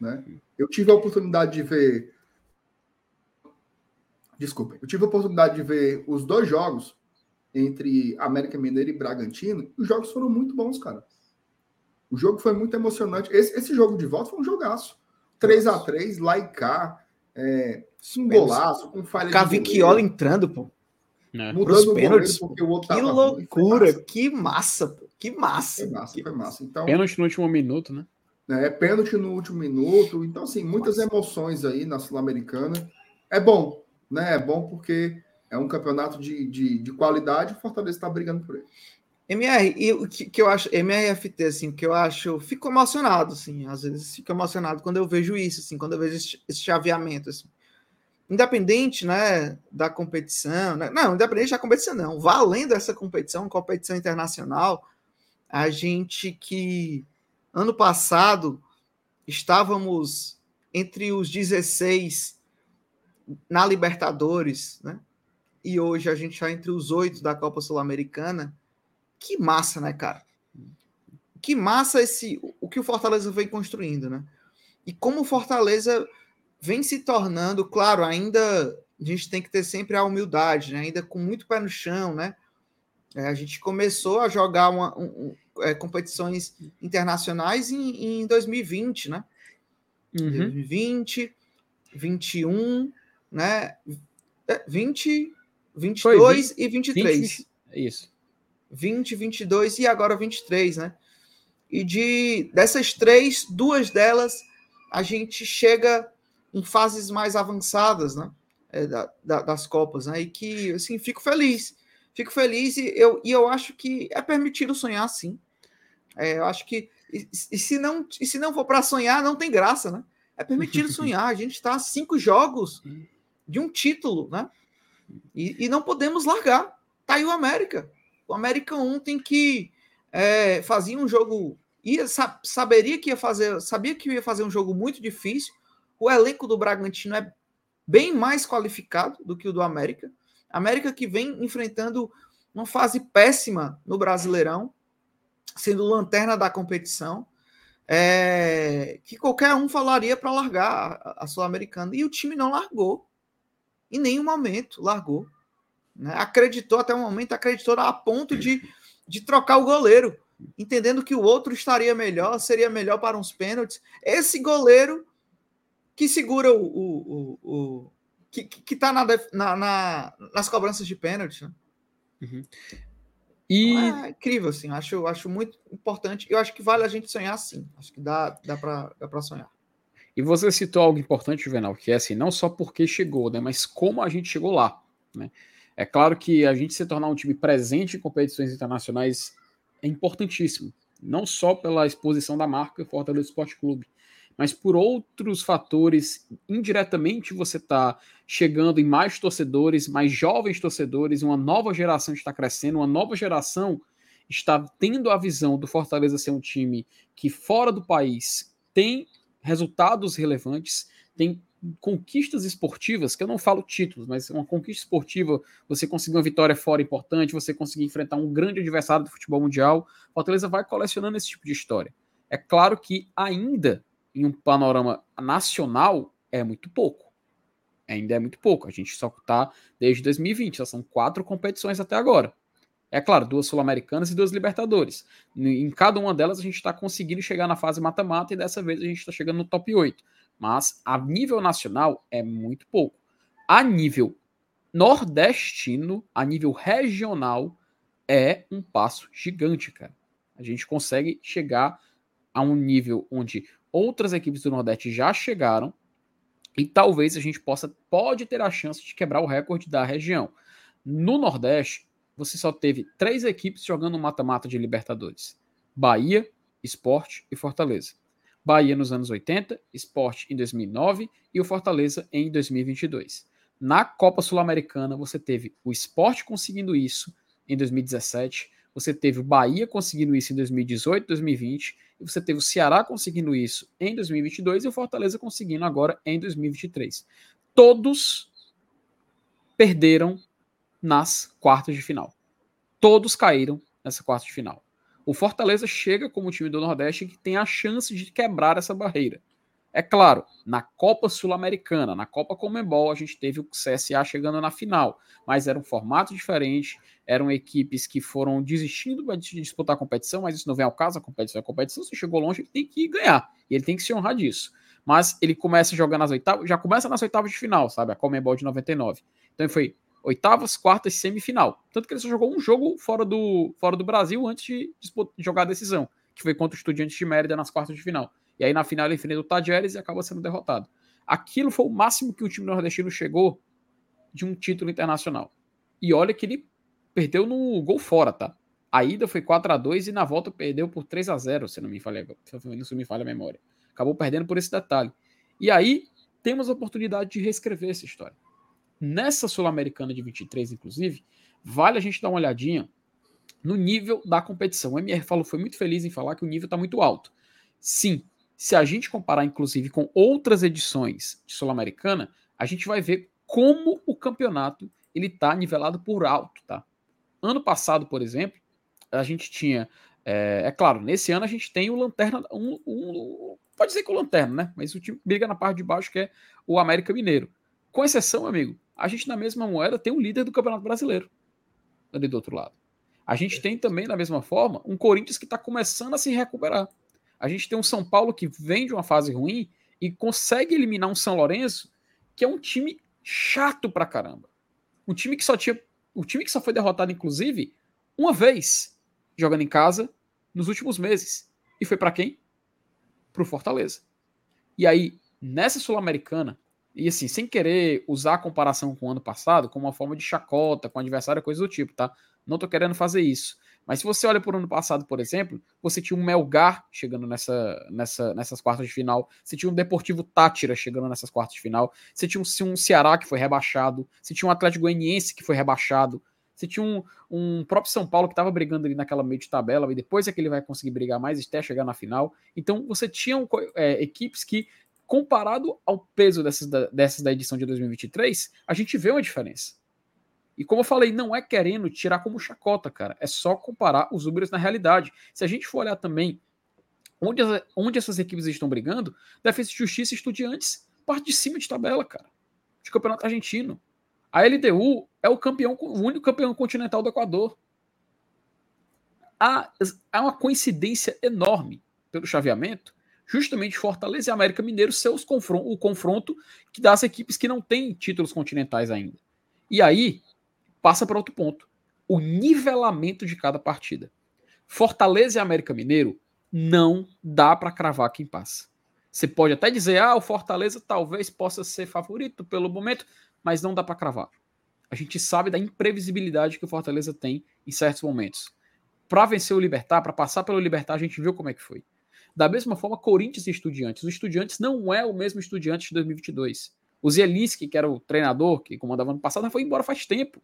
Né? Eu tive a oportunidade de ver. Desculpa, eu tive a oportunidade de ver os dois jogos entre América Mineiro e Bragantino. Os jogos foram muito bons, cara. O jogo foi muito emocionante. Esse, esse jogo de volta foi um jogaço. 3 a 3 lá e cá. É, um golaço, com falha Cavicchiola entrando, pô. É. Mudando o pênaltis, goleiro porque o outro Que tava loucura, massa, que massa, pô. Que massa. Foi massa, Que- foi massa. Então, Pênalti no último minuto, né? é pênalti no último minuto. Então, assim, muitas emoções aí na Sul-Americana. É bom, né? É bom porque é um campeonato de, de, de qualidade e o Fortaleza está brigando por ele. MR, e o que, que eu acho, MRFT, assim, o que eu acho, fico emocionado, assim, às vezes fico emocionado quando eu vejo isso, assim, quando eu vejo esse, esse chaveamento, assim. Independente, né, da competição, né, não, independente da competição, não, valendo essa competição, competição internacional, a gente que ano passado estávamos entre os 16 na Libertadores, né, e hoje a gente está entre os oito da Copa Sul-Americana, que massa, né, cara? Que massa esse o que o Fortaleza vem construindo, né? E como o Fortaleza vem se tornando, claro, ainda a gente tem que ter sempre a humildade, né? Ainda com muito pé no chão, né? É, a gente começou a jogar uma, um- um, é, competições internacionais em, em 2020, né? Uhum. 2020, 21, né? É, 20, Foi, 22 e 23. 20, é isso. 20, 22 e agora 23, né? E de dessas três, duas delas a gente chega em fases mais avançadas, né? É, da- da- das Copas, né? E que, assim, fico feliz. Fico feliz e eu, e eu acho que é permitido sonhar, sim. É, eu acho que. E, e se não, e se não for para sonhar, não tem graça, né? É permitido sonhar. A gente está a cinco jogos de um título, né? E, e não podemos largar. Tá aí o América. O América ontem que é, fazia um jogo, ia, sa- saberia que ia fazer, sabia que ia fazer um jogo muito difícil. O elenco do Bragantino é bem mais qualificado do que o do América. América que vem enfrentando uma fase péssima no Brasileirão, sendo lanterna da competição, é, que qualquer um falaria para largar a, a Sul-Americana. E o time não largou. Em nenhum momento largou né? acreditou até o momento, acreditou a ponto de, de trocar o goleiro, entendendo que o outro estaria melhor, seria melhor para uns pênaltis. Esse goleiro que segura o. o, o, o- que, que tá na, na- na- nas cobranças de pênalti. Né? E É incrível, assim. Acho, acho muito importante. Eu acho que vale a gente sonhar sim. Acho que dá, dá para dá pra sonhar. E você citou algo importante, Juvenal, que é assim, não só porque chegou, né, mas como a gente chegou lá. Né? É claro que a gente se tornar um time presente em competições internacionais é importantíssimo, não só pela exposição da marca Fortaleza Esporte Clube, mas por outros fatores. Indiretamente, você está chegando em mais torcedores, mais jovens torcedores, uma nova geração está crescendo, uma nova geração está tendo a visão do Fortaleza ser um time que, fora do país, tem resultados relevantes, tem conquistas esportivas, que eu não falo títulos, mas uma conquista esportiva, você conseguir uma vitória fora importante, você conseguir enfrentar um grande adversário do futebol mundial, Fortaleza vai colecionando esse tipo de história. É claro que ainda em um panorama nacional é muito pouco. Ainda é muito pouco. A gente só está desde 2020, já são quatro competições até agora. É claro, duas Sul-Americanas e duas Libertadores. Em cada uma delas a gente está conseguindo chegar na fase mata-mata e dessa vez a gente está chegando no top 8. Mas a nível nacional é muito pouco. A nível nordestino, a nível regional, é um passo gigante, cara. A gente consegue chegar a um nível onde outras equipes do Nordeste já chegaram e talvez a gente possa pode ter a chance de quebrar o recorde da região. No Nordeste, você só teve três equipes jogando mata-mata de Libertadores: Bahia, Esporte e Fortaleza. Bahia nos anos 80, Esporte em 2009 e o Fortaleza em 2022. Na Copa Sul-Americana, você teve o Esporte conseguindo isso em 2017, você teve o Bahia conseguindo isso em 2018, 2020, e você teve o Ceará conseguindo isso em 2022 e o Fortaleza conseguindo agora em 2023. Todos perderam nas quartas de final. Todos caíram nessa quarta de final. O Fortaleza chega como time do Nordeste que tem a chance de quebrar essa barreira. É claro, na Copa Sul-Americana, na Copa Comembol, a gente teve o CSA chegando na final, mas era um formato diferente, eram equipes que foram desistindo de disputar a competição, mas isso não vem ao caso, a competição é a competição, se chegou longe, ele tem que ganhar, e ele tem que se honrar disso. Mas ele começa jogando nas oitavas, já começa nas oitavas de final, sabe? A Comembol de 99. Então foi oitavas, quartas semifinal. Tanto que ele só jogou um jogo fora do, fora do Brasil antes de, de jogar a decisão, que foi contra o Estudiantes de Mérida nas quartas de final. E aí na final ele enfrenta o Tajeres e acaba sendo derrotado. Aquilo foi o máximo que o time nordestino chegou de um título internacional. E olha que ele perdeu no gol fora, tá? A ida foi 4 a 2 e na volta perdeu por 3 a 0 se não me falha, se me falha a memória. Acabou perdendo por esse detalhe. E aí temos a oportunidade de reescrever essa história. Nessa Sul-Americana de 23, inclusive, vale a gente dar uma olhadinha no nível da competição. O MR falou, foi muito feliz em falar que o nível está muito alto. Sim, se a gente comparar, inclusive, com outras edições de Sul-Americana, a gente vai ver como o campeonato ele está nivelado por alto, tá? Ano passado, por exemplo, a gente tinha, é, é, claro, nesse ano a gente tem o Lanterna, um, um, pode dizer que o Lanterna, né? Mas o time briga na parte de baixo que é o América Mineiro. Com exceção, amigo, a gente na mesma moeda tem o líder do Campeonato Brasileiro ali do outro lado. A gente tem também, da mesma forma, um Corinthians que está começando a se recuperar. A gente tem um São Paulo que vem de uma fase ruim e consegue eliminar um São Lourenço, que é um time chato pra caramba. Um time que só tinha. O time que só foi derrotado, inclusive, uma vez jogando em casa nos últimos meses. E foi para quem? Pro Fortaleza. E aí, nessa Sul-Americana, e assim, sem querer usar a comparação com o ano passado como uma forma de chacota com adversário, coisa do tipo, tá? Não tô querendo fazer isso. Mas se você olha por ano passado, por exemplo, você tinha um Melgar chegando nessa, nessa, nessas quartas de final, você tinha um Deportivo Tátira chegando nessas quartas de final, você tinha um, um Ceará que foi rebaixado, você tinha um Atlético Goianiense que foi rebaixado, você tinha um, um próprio São Paulo que estava brigando ali naquela meio de tabela, e depois é que ele vai conseguir brigar mais até chegar na final. Então você tinha um, é, equipes que, comparado ao peso dessas da, dessas da edição de 2023, a gente vê uma diferença. E como eu falei, não é querendo tirar como chacota, cara. É só comparar os números na realidade. Se a gente for olhar também onde, onde essas equipes estão brigando, Defesa de Justiça e Estudiantes, parte de cima de tabela, cara. De campeonato argentino. A LDU é o campeão, o único campeão continental do Equador. Há, há uma coincidência enorme pelo chaveamento, justamente Fortaleza e América Mineiro ser os confron o confronto que das equipes que não têm títulos continentais ainda. E aí, passa para outro ponto. O nivelamento de cada partida. Fortaleza e América Mineiro não dá para cravar quem passa. Você pode até dizer, ah, o Fortaleza talvez possa ser favorito pelo momento, mas não dá para cravar. A gente sabe da imprevisibilidade que o Fortaleza tem em certos momentos. Para vencer o Libertar, para passar pelo Libertar, a gente viu como é que foi. Da mesma forma, Corinthians e Estudiantes. O Estudiantes não é o mesmo Estudiantes de 2022. O Zielinski, que era o treinador que comandava no passado, foi embora faz tempo.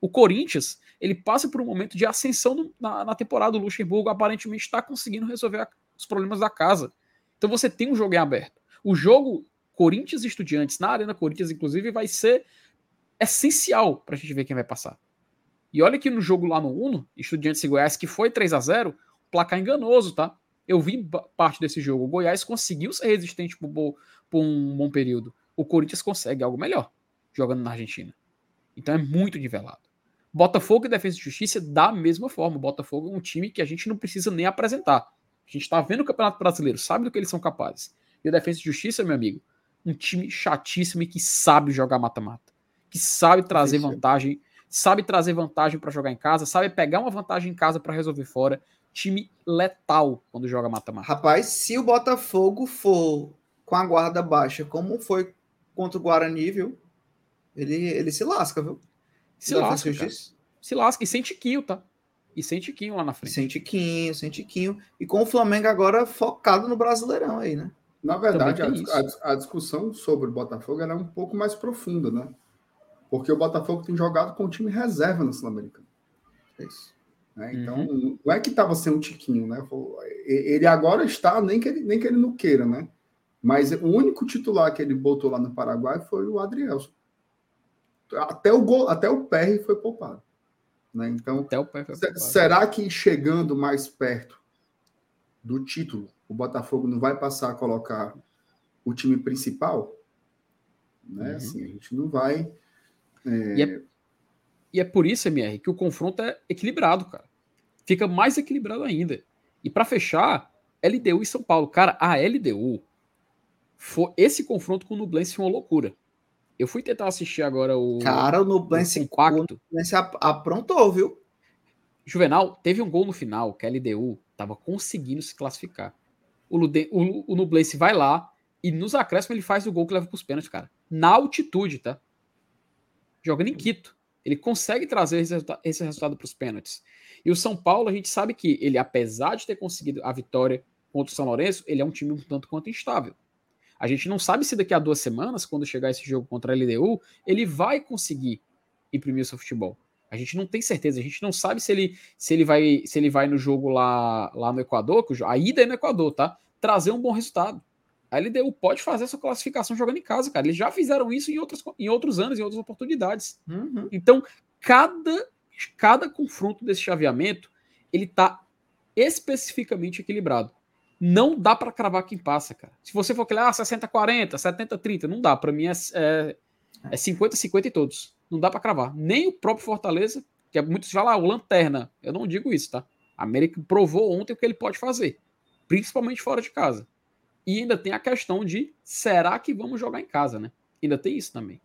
O Corinthians, ele passa por um momento de ascensão no, na, na, temporada. O Luxemburgo aparentemente está conseguindo resolver a, os problemas da casa. Então você tem um jogo em aberto. O jogo Corinthians Estudiantes, na Arena Corinthians, inclusive, vai ser essencial para a gente ver quem vai passar. E olha que no jogo lá no Uno, Estudiantes e Goiás, que foi 3 a 0 placar enganoso, tá? Eu vi parte desse jogo. O Goiás conseguiu ser resistente por, por um bom período. O Corinthians consegue algo melhor jogando na Argentina. Então é muito nivelado. Botafogo e Defesa e Justiça da mesma forma. O Botafogo é um time que a gente não precisa nem apresentar. A gente está vendo o Campeonato Brasileiro, sabe do que eles são capazes. E o Defesa e Justiça, meu amigo, um time chatíssimo e que sabe jogar mata-mata. Que sabe trazer vantagem, sabe trazer vantagem para jogar em casa, sabe pegar uma vantagem em casa para resolver fora. Time letal quando joga mata-mata. Rapaz, se o Botafogo for com a guarda baixa, como foi contra o Guarani, viu? Ele, ele se lasca, viu? Se e lasca, cara. Se lasca. E sem tiquinho, tá? E sem tiquinho lá na frente. Sem tiquinho, sem tiquinho. E com o Flamengo agora focado no Brasileirão aí, né? Na verdade, a, a a discussão sobre o Botafogo é um pouco mais profunda, né? Porque o Botafogo tem jogado com o time reserva no Sul-Americano. É isso. né? Então, não é que estava sem um tiquinho, né? E- Ele agora está, nem que ele, nem que ele não queira, né? Mas o único titular que ele botou lá no Paraguai foi o Adrielson. Até o, gol, até o PR foi poupado. Né? Então, Até o pé foi poupado. Será que chegando mais perto do título, o Botafogo não vai passar a colocar o time principal? Né? Uhum. Assim, a gente não vai. E é, e é por isso, MR, que o confronto é equilibrado, cara. Fica mais equilibrado ainda. E pra fechar, LDU e São Paulo. Cara, a LDU, foi, esse confronto com o Nublense foi uma loucura. Eu fui tentar assistir agora o, Cara, o o Nublense, o compacto. Nublense ap- aprontou, viu? Juvenal, teve um gol no final que a LDU tava conseguindo se classificar. O, Lude, o, o Nublense vai lá e nos acréscimos ele faz o gol que leva pros pênaltis, cara. Na altitude, tá? Jogando em Quito. Ele consegue trazer esse, resulta- esse resultado pros pênaltis. E o São Paulo, a gente sabe que ele, apesar de ter conseguido a vitória contra o São Lourenço, ele é um time um tanto quanto instável. A gente não sabe se daqui a duas semanas, quando chegar esse jogo contra a LDU, ele vai conseguir imprimir o seu futebol. A gente não tem certeza, a gente não sabe se ele, se ele vai se ele vai no jogo lá, lá no Equador, que a ida é no Equador, tá? Trazer um bom resultado. A LDU pode fazer essa classificação jogando em casa, cara. Eles já fizeram isso em outros, em outros anos, em outras oportunidades. Uhum. Então, cada, cada confronto desse chaveamento, ele tá especificamente equilibrado. Não dá para cravar quem passa, cara. Se você for aquele, ah, 60-40, 70-30, não dá. Para mim é, é, é 50-50 em todos. Não dá para cravar. Nem o próprio Fortaleza, que é muitos falam, ah, o Lanterna. Eu não digo isso, tá? A América provou ontem o que ele pode fazer, principalmente fora de casa. E ainda tem a questão de será que vamos jogar em casa, né? Ainda tem isso também.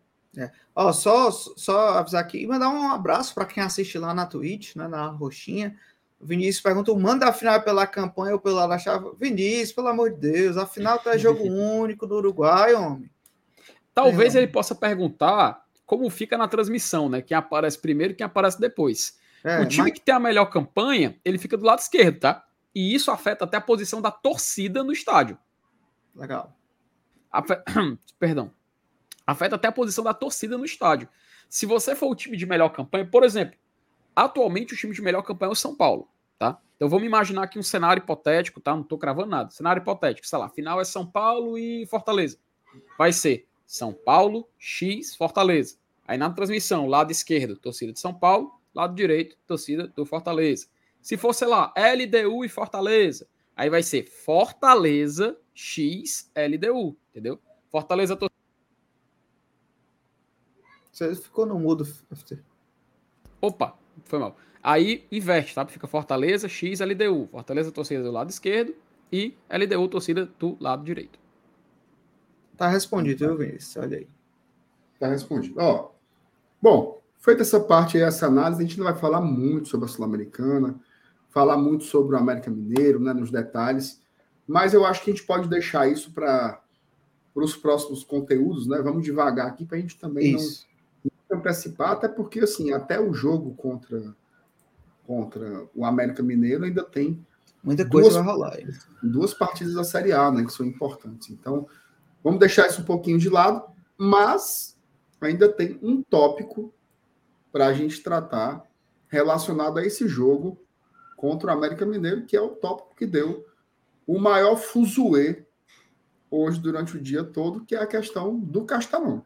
Ó, só, só avisar aqui e mandar um abraço para quem assiste lá na Twitch, né, na roxinha. Vinícius pergunta: manda a final pela campanha ou pela da chave? Vinícius, pelo amor de Deus, a final tá jogo único do Uruguai, homem. Talvez É. ele possa perguntar como fica na transmissão, né? Quem aparece primeiro e quem aparece depois. É, o time mas- que tem a melhor campanha, ele fica do lado esquerdo, tá? E isso afeta até a posição da torcida no estádio. Legal. Afe- Perdão. Afeta até a posição da torcida no estádio. Se você for o time de melhor campanha, por exemplo, atualmente o time de melhor campanha é o São Paulo, tá? Então vamos imaginar aqui um cenário hipotético, tá? Não tô cravando nada. Cenário hipotético, sei lá, final é São Paulo e Fortaleza. Vai ser São Paulo, X, Fortaleza. Aí na transmissão, lado esquerdo, torcida de São Paulo, lado direito, torcida do Fortaleza. Se for, sei lá, LDU e Fortaleza, aí vai ser Fortaleza X LDU, entendeu? Fortaleza torcida Você ficou no mudo, FT. Opa, foi mal. Aí inverte, tá? Fica Fortaleza X LDU. Fortaleza torcida do lado esquerdo e LDU torcida do lado direito. Tá respondido, viu, Vinícius? Olha aí. Tá respondido. Ó, bom, feita essa parte aí, essa análise, a gente não vai falar muito sobre a Sul-Americana, falar muito sobre o América Mineiro, né, nos detalhes, mas eu acho que a gente pode deixar isso para os próximos conteúdos, né? Vamos devagar aqui para a gente também não Isso. não antecipar, até porque assim, até o jogo contra contra o América Mineiro ainda tem Muita coisa Duas- vai rolar duas partidas da Série A, né, que são importantes. Então, vamos deixar isso um pouquinho de lado, mas ainda tem um tópico para a gente tratar relacionado a esse jogo contra o América Mineiro, que é o tópico que deu o maior fuzuê hoje durante o dia todo, que é a questão do Castelão.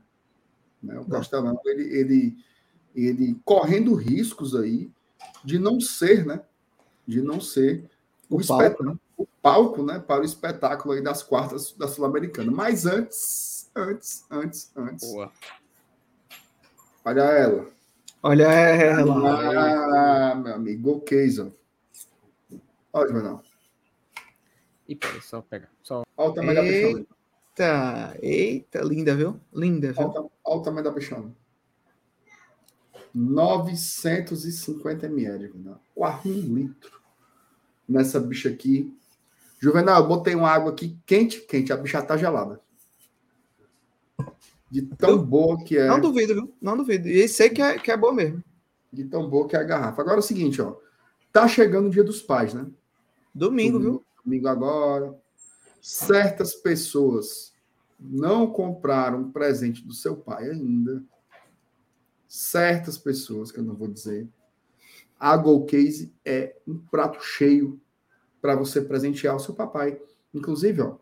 Né? O Castelão, ele, ele, ele correndo riscos aí de não ser, né? De não ser o, O espetáculo né? o palco, né, para o espetáculo aí das quartas da Sul-Americana. Mas antes, antes, antes, antes. Boa. Olha ela. Olha ela. Ah, meu amigo, Go Kaiser. Olha, Juvenal. E peraí, só pegar. Só... Olha o tamanho da Ei. pistola. Eita, eita, linda, viu? Linda, viu? Olha, o- olha o tamanho da bichona. 950 ml, Juvenal. Quase um litro nessa bicha aqui. Juvenal, eu botei uma água aqui quente, quente. A bicha tá gelada. De tão boa que é. Não duvido, viu? Não duvido. E sei que é, que é boa mesmo. De tão boa que é a garrafa. Agora é o seguinte, ó. Tá chegando o dia dos pais, né? Domingo, viu? Domingo agora. Certas pessoas não compraram presente do seu pai ainda. Certas pessoas, que eu não vou dizer. A Gold Case é um prato cheio para você presentear o seu papai. Inclusive, ó,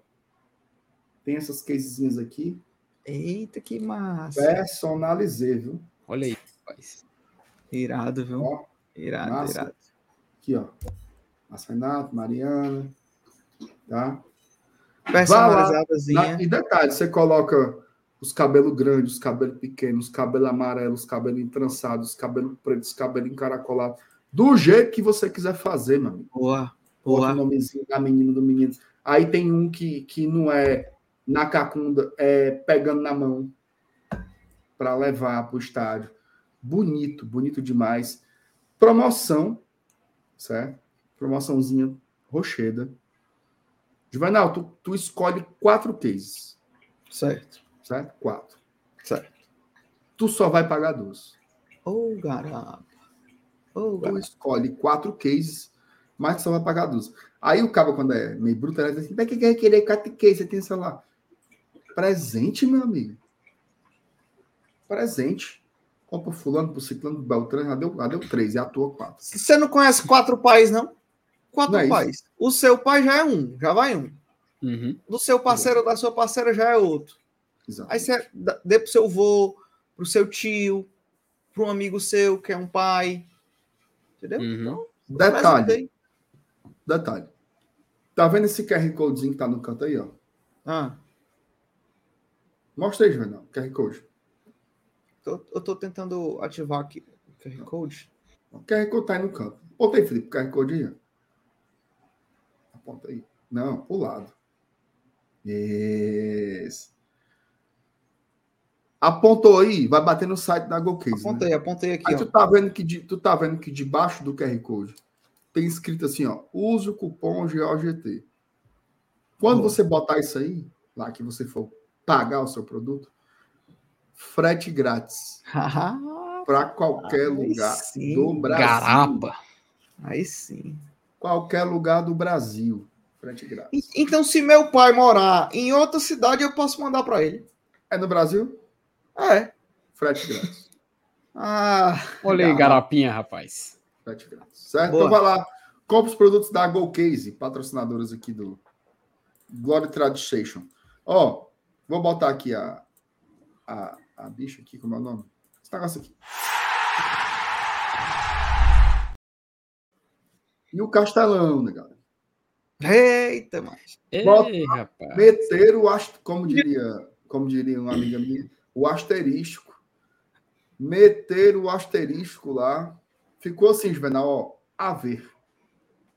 tem essas casezinhas aqui. Eita, que massa. Personalizei, viu? Olha aí, rapaz. Irado, viu? Ó, Irado, massa. irado. aqui, ó. Márcio Renato, Mariana, tá? Personalizadazinha. Na- e detalhe, você coloca os cabelos grandes, os cabelos pequenos, os cabelos amarelos, os cabelos entrançados, os cabelos pretos, os cabelos encaracolados. Do jeito que você quiser fazer, meu amigo. Boa, Bota o boa. nomezinho da menina do menino. Aí tem um que, que não é na cacunda, é pegando na mão para levar para o estádio. Bonito, bonito demais. Promoção, certo? Promoçãozinha rocheda. Juvenal, tu, tu escolhe quatro cases, Certo. Certo? Quatro. Certo. Tu só vai pagar dois. Ô, garapa. Ô, Tu garapa. escolhe quatro cases, mas tu só vai pagar duas. Aí o cabo, quando é meio bruto, ele diz assim: pra que quer querer quatro cases? Você tem celular. Presente, meu amigo. Presente. Compra pro fulano, pro ciclano, pro Beltrano, já deu, já deu três, e a tua quatro. Você não conhece quatro pais, não? Quatro Não é pais. O seu pai já é um, já vai um. Uhum. Do seu parceiro ou da sua parceira já é outro. Exato. Aí você dá- dê pro seu avô, pro seu tio, pro um amigo seu que é um pai. Entendeu? Uhum. Então, Detalhe, detalhe. Tá vendo esse QR Codezinho que tá no canto aí, ó? Ah, Mostra aí, Juvenal, QR Code. tô- eu tô tentando ativar aqui o QR Code. O QR Code tá aí no canto. Bota aí, Felipe, o QR Code aí. Aponta aí. Não, pro lado. Isso. Apontou aí, vai bater no site da GoCase. Né? Apontei, apontei aqui, Aí ó. tu tá vendo que de, tu tá vendo que debaixo do QR Code tem escrito assim, ó, use o cupom GOGT. Quando Boa. você botar isso aí, lá que você for pagar o seu produto, frete grátis para qualquer Aí lugar sim. do Brasil. Garapa. Aí sim. Qualquer lugar do Brasil. Frete grátis. Então, se meu pai morar em outra cidade, eu posso mandar para ele. É no Brasil? É. Frete grátis. Ah, Olha aí, garapinha, rapaz. Frete grátis. Certo? Boa. Então vai lá. Compre os produtos da GoCase, patrocinadoras aqui do Glory Tradition. Ó, vou botar aqui a, a, a bicha aqui, como é o nome? Esse negócio aqui. E o Castelão, né, galera? eita, mas. Ei, Bota- rapaz. Meter o, ast- como diria, como diria uma amiga minha, o asterístico. Meter o asterístico lá. Ficou assim, Juvenal, ó, a ver.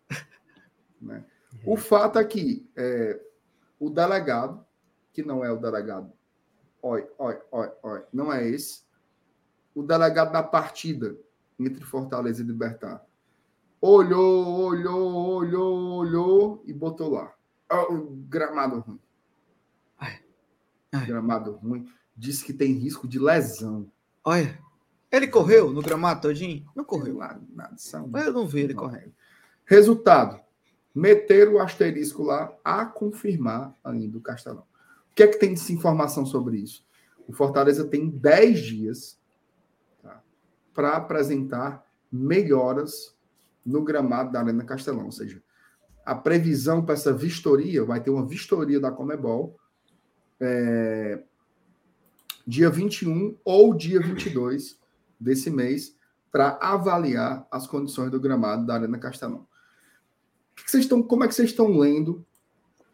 Né? O fato é que é, o delegado, que não é o delegado, oi, oi, oi, oi, não é esse, o delegado da partida entre Fortaleza e Libertar, olhou, olhou, olhou, olhou e botou lá. Ah, o gramado ruim. Ai. Ai. Gramado ruim. Diz que tem risco de lesão. Olha. Ele correu no gramado todinho? Não correu. Lá, nada, são- Eu não vi ele Não. correndo. Resultado: meter o asterisco lá a confirmar ainda o Castelão. O que é que tem de informação sobre isso? O Fortaleza tem 10 dias para apresentar melhoras no gramado da Arena Castelão. Ou seja, a previsão para essa vistoria vai ter uma vistoria da Comebol é, dia 21 ou dia 22 desse mês para avaliar as condições do gramado da Arena Castelão. Que que estão, como é que vocês estão lendo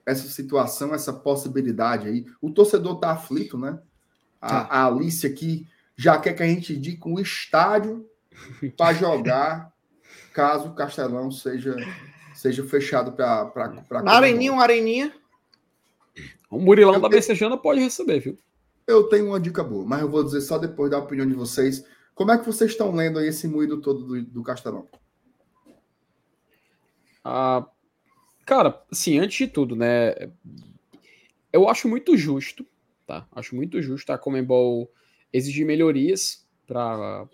essa situação, essa possibilidade aí? O torcedor está aflito, né? A, Tá. a Alice aqui já quer que a gente indique um estádio para jogar caso o Castelão seja, seja fechado para. Na Areninha, uma Areninha. O Murilão Eu da tenho- Messejana pode receber, viu? Eu tenho uma dica boa, mas eu vou dizer só depois da opinião de vocês. Como é que vocês estão lendo aí esse moído todo do, do Castelão? Ah, cara, assim, antes de tudo, né? Eu acho muito justo, tá? Acho muito justo a Comembol exigir melhorias para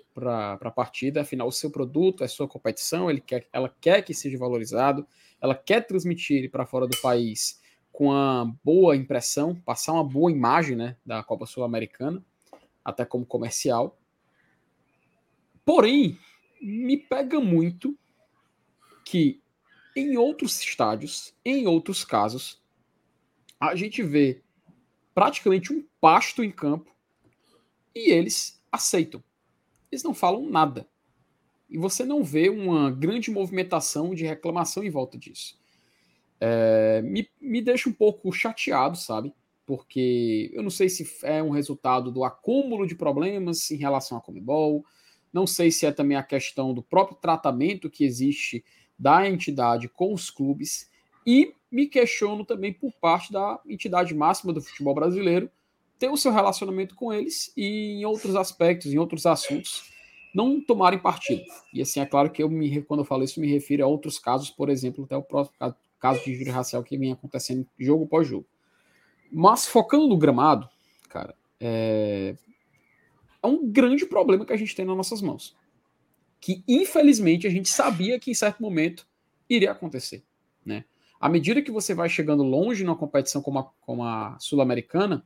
a partida. Afinal, o seu produto é sua competição, ele quer, ela quer que seja valorizado, ela quer transmitir para fora do país com uma boa impressão, passar uma boa imagem né, da Copa Sul-Americana, até como comercial. Porém, me pega muito que em outros estádios, em outros casos, a gente vê praticamente um pasto em campo e eles aceitam. Eles não falam nada. E você não vê uma grande movimentação de reclamação em volta disso. É, me, me deixa um pouco chateado, sabe? Porque eu não sei se é um resultado do acúmulo de problemas em relação à Comebol, não sei se é também a questão do próprio tratamento que existe da entidade com os clubes e me questiono também por parte da entidade máxima do futebol brasileiro ter o seu relacionamento com eles e em outros aspectos, em outros assuntos, não tomarem partido. E assim, é claro que eu me, quando eu falo isso, me refiro a outros casos, por exemplo, até o próximo caso, caso de injúria racial que vem acontecendo jogo após jogo. Mas focando no gramado, cara, é... é um grande problema que a gente tem nas nossas mãos. Que infelizmente a gente sabia que em certo momento iria acontecer, né? À medida que você vai chegando longe numa competição como a, como a sul-americana,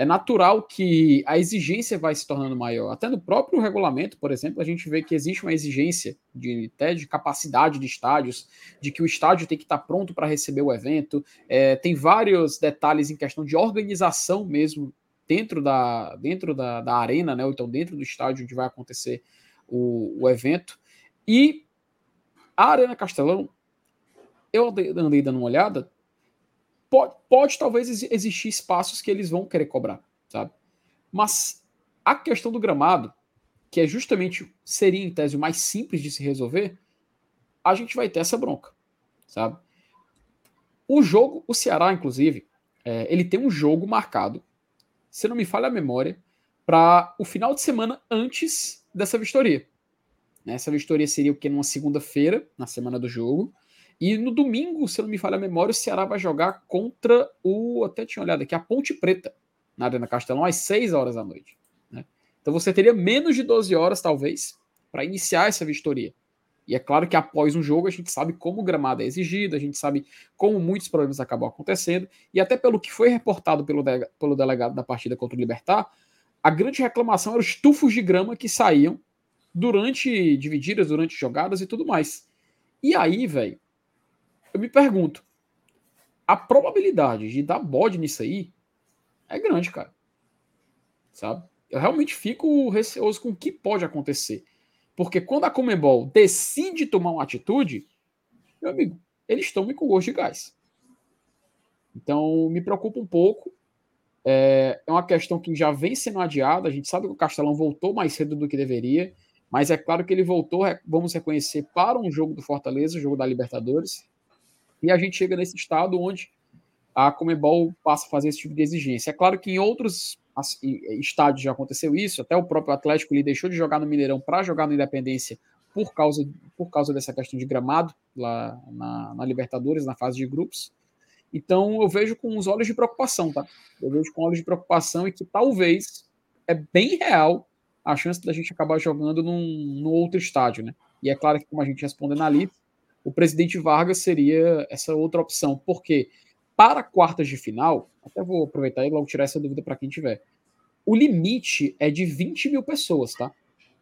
é natural que a exigência vai se tornando maior. Até no próprio regulamento, por exemplo, a gente vê que existe uma exigência de, até de capacidade de estádios, de que o estádio tem que estar pronto para receber o evento. É, tem vários detalhes em questão de organização mesmo dentro da, dentro da, da arena, né? ou então dentro do estádio onde vai acontecer o, o evento. E a Arena Castelão, eu andei, dando uma olhada, pode, pode talvez existir espaços que eles vão querer cobrar, sabe? Mas a questão do gramado, que é justamente seria em tese o mais simples de se resolver, a gente vai ter essa bronca, sabe? O jogo, o Ceará, inclusive, é, ele tem um jogo marcado, se não me falha a memória, para o final de semana antes dessa vistoria. Essa vistoria seria o que? Numa segunda-feira, na semana do jogo. E no domingo, se não me falha a memória, o Ceará vai jogar contra o. Até tinha olhado aqui, a Ponte Preta, na Arena Castelão, às 6 horas da noite. Né? Então você teria menos de 12 horas, talvez, para iniciar essa vistoria. E é claro que após um jogo a gente sabe como o gramado é exigido, a gente sabe como muitos problemas acabam acontecendo, e até pelo que foi reportado pelo, de, pelo delegado da partida contra o Libertar, a grande reclamação era os tufos de grama que saíam durante divididas, durante jogadas e tudo mais. E aí, velho, eu me pergunto, a probabilidade de dar bode nisso aí é grande, cara. Sabe? Eu realmente fico receoso com o que pode acontecer. Porque quando a Comebol decide tomar uma atitude, meu amigo, eles tomam com gosto de gás. Então, me preocupa um pouco. É, é uma questão que já vem sendo adiada. A gente sabe que o Castelão voltou mais cedo do que deveria. Mas é claro que ele voltou, vamos reconhecer, para um jogo do Fortaleza, o jogo da Libertadores. E a gente chega nesse estado onde a Comebol passa a fazer esse tipo de exigência. É claro que em outros estádios já aconteceu isso, até o próprio Atlético ele deixou de jogar no Mineirão para jogar no Independência por causa, por causa dessa questão de gramado lá na, na, Libertadores, na fase de grupos. Então eu vejo com os olhos de preocupação, tá? Eu vejo com olhos de preocupação e que talvez é bem real a chance da gente acabar jogando num, num outro estádio, né? E é claro que, como a gente respondendo ali, o presidente Vargas seria essa outra opção, porque para quartas de final, até vou aproveitar e logo tirar essa dúvida para quem tiver. O limite é de 20 mil pessoas, tá?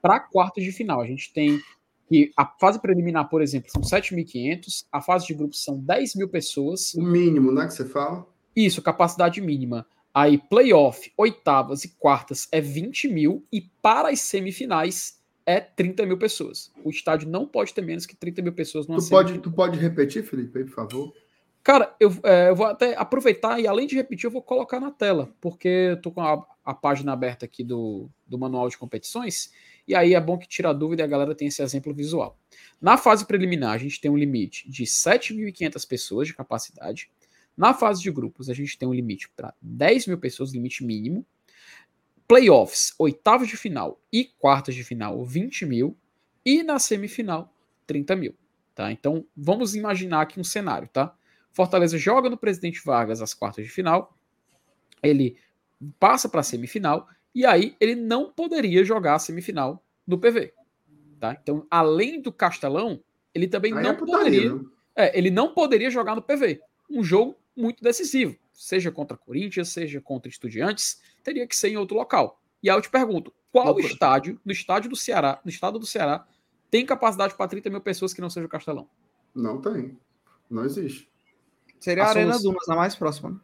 Para quartas de final. A gente tem que a fase preliminar, por exemplo, são 7.500, a fase de grupos são 10 mil pessoas. O mínimo, né, que você fala? Isso, capacidade mínima. Aí, playoff, oitavas e quartas é 20 mil, e para as semifinais é 30 mil pessoas. O estádio não pode ter menos que 30 mil pessoas numa tu pode, tu pode repetir, Felipe, por favor? Cara, eu, é, eu, vou até aproveitar e além de repetir, eu vou colocar na tela, porque eu tô com a, a, página aberta aqui do, do manual de competições, e aí é bom que tira a dúvida e a galera tem esse exemplo visual. Na fase preliminar, a gente tem um limite de 7.500 pessoas de capacidade. Na fase de grupos, a gente tem um limite para 10 mil pessoas, limite mínimo. Playoffs, oitavos de final e quartas de final, 20 mil. E na semifinal, 30 mil. Tá? Então, vamos imaginar aqui um cenário, tá? Fortaleza joga no Presidente Vargas as quartas de final, ele passa para a semifinal, e aí ele não poderia jogar a semifinal no PV. Tá? Então, além do Castelão, ele também aí não é poderia. É, ele não poderia jogar no PV. Um jogo muito decisivo. Seja contra Corinthians, seja contra Estudiantes, teria que ser em outro local. E aí eu te pergunto: qual Opa. estádio, no estádio do Ceará, no estado do Ceará, tem capacidade para 30 mil pessoas que não seja o Castelão? Não tem. Não existe. Seria a, a Arena solução... Dunas, a mais próxima. Né?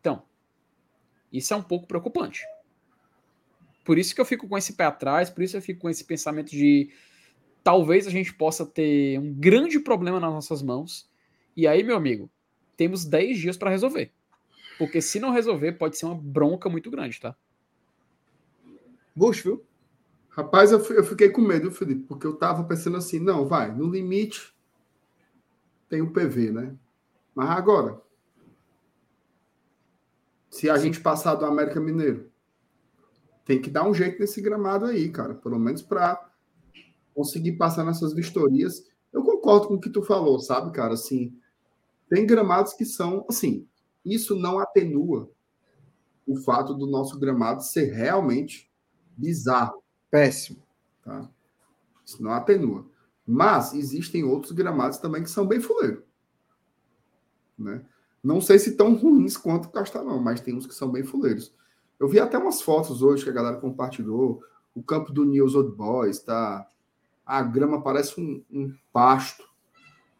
Então, isso é um pouco preocupante. Por isso que eu fico com esse pé atrás, por isso eu fico com esse pensamento de talvez a gente possa ter um grande problema nas nossas mãos. E aí, meu amigo, temos 10 dias para resolver. Porque se não resolver, pode ser uma bronca muito grande, tá? Bush, viu? Rapaz, eu, eu fiquei com medo, Felipe, porque eu tava pensando assim, não, vai, no limite tem o PV, né? Mas agora, se a Sim. gente passar do América Mineiro, tem que dar um jeito nesse gramado aí, cara. Pelo menos para conseguir passar nessas vistorias. Eu concordo com o que tu falou, sabe, cara? Assim, tem gramados que são, assim, isso não atenua o fato do nosso gramado ser realmente bizarro. Péssimo. Tá? Isso não atenua. Mas existem outros gramados também que são bem fuleiro. Né? Não sei se tão ruins quanto o Castelão, mas tem uns que são bem fuleiros. Eu vi até umas fotos hoje que a galera compartilhou. O campo do News Old Boys, tá? A grama parece um, um pasto.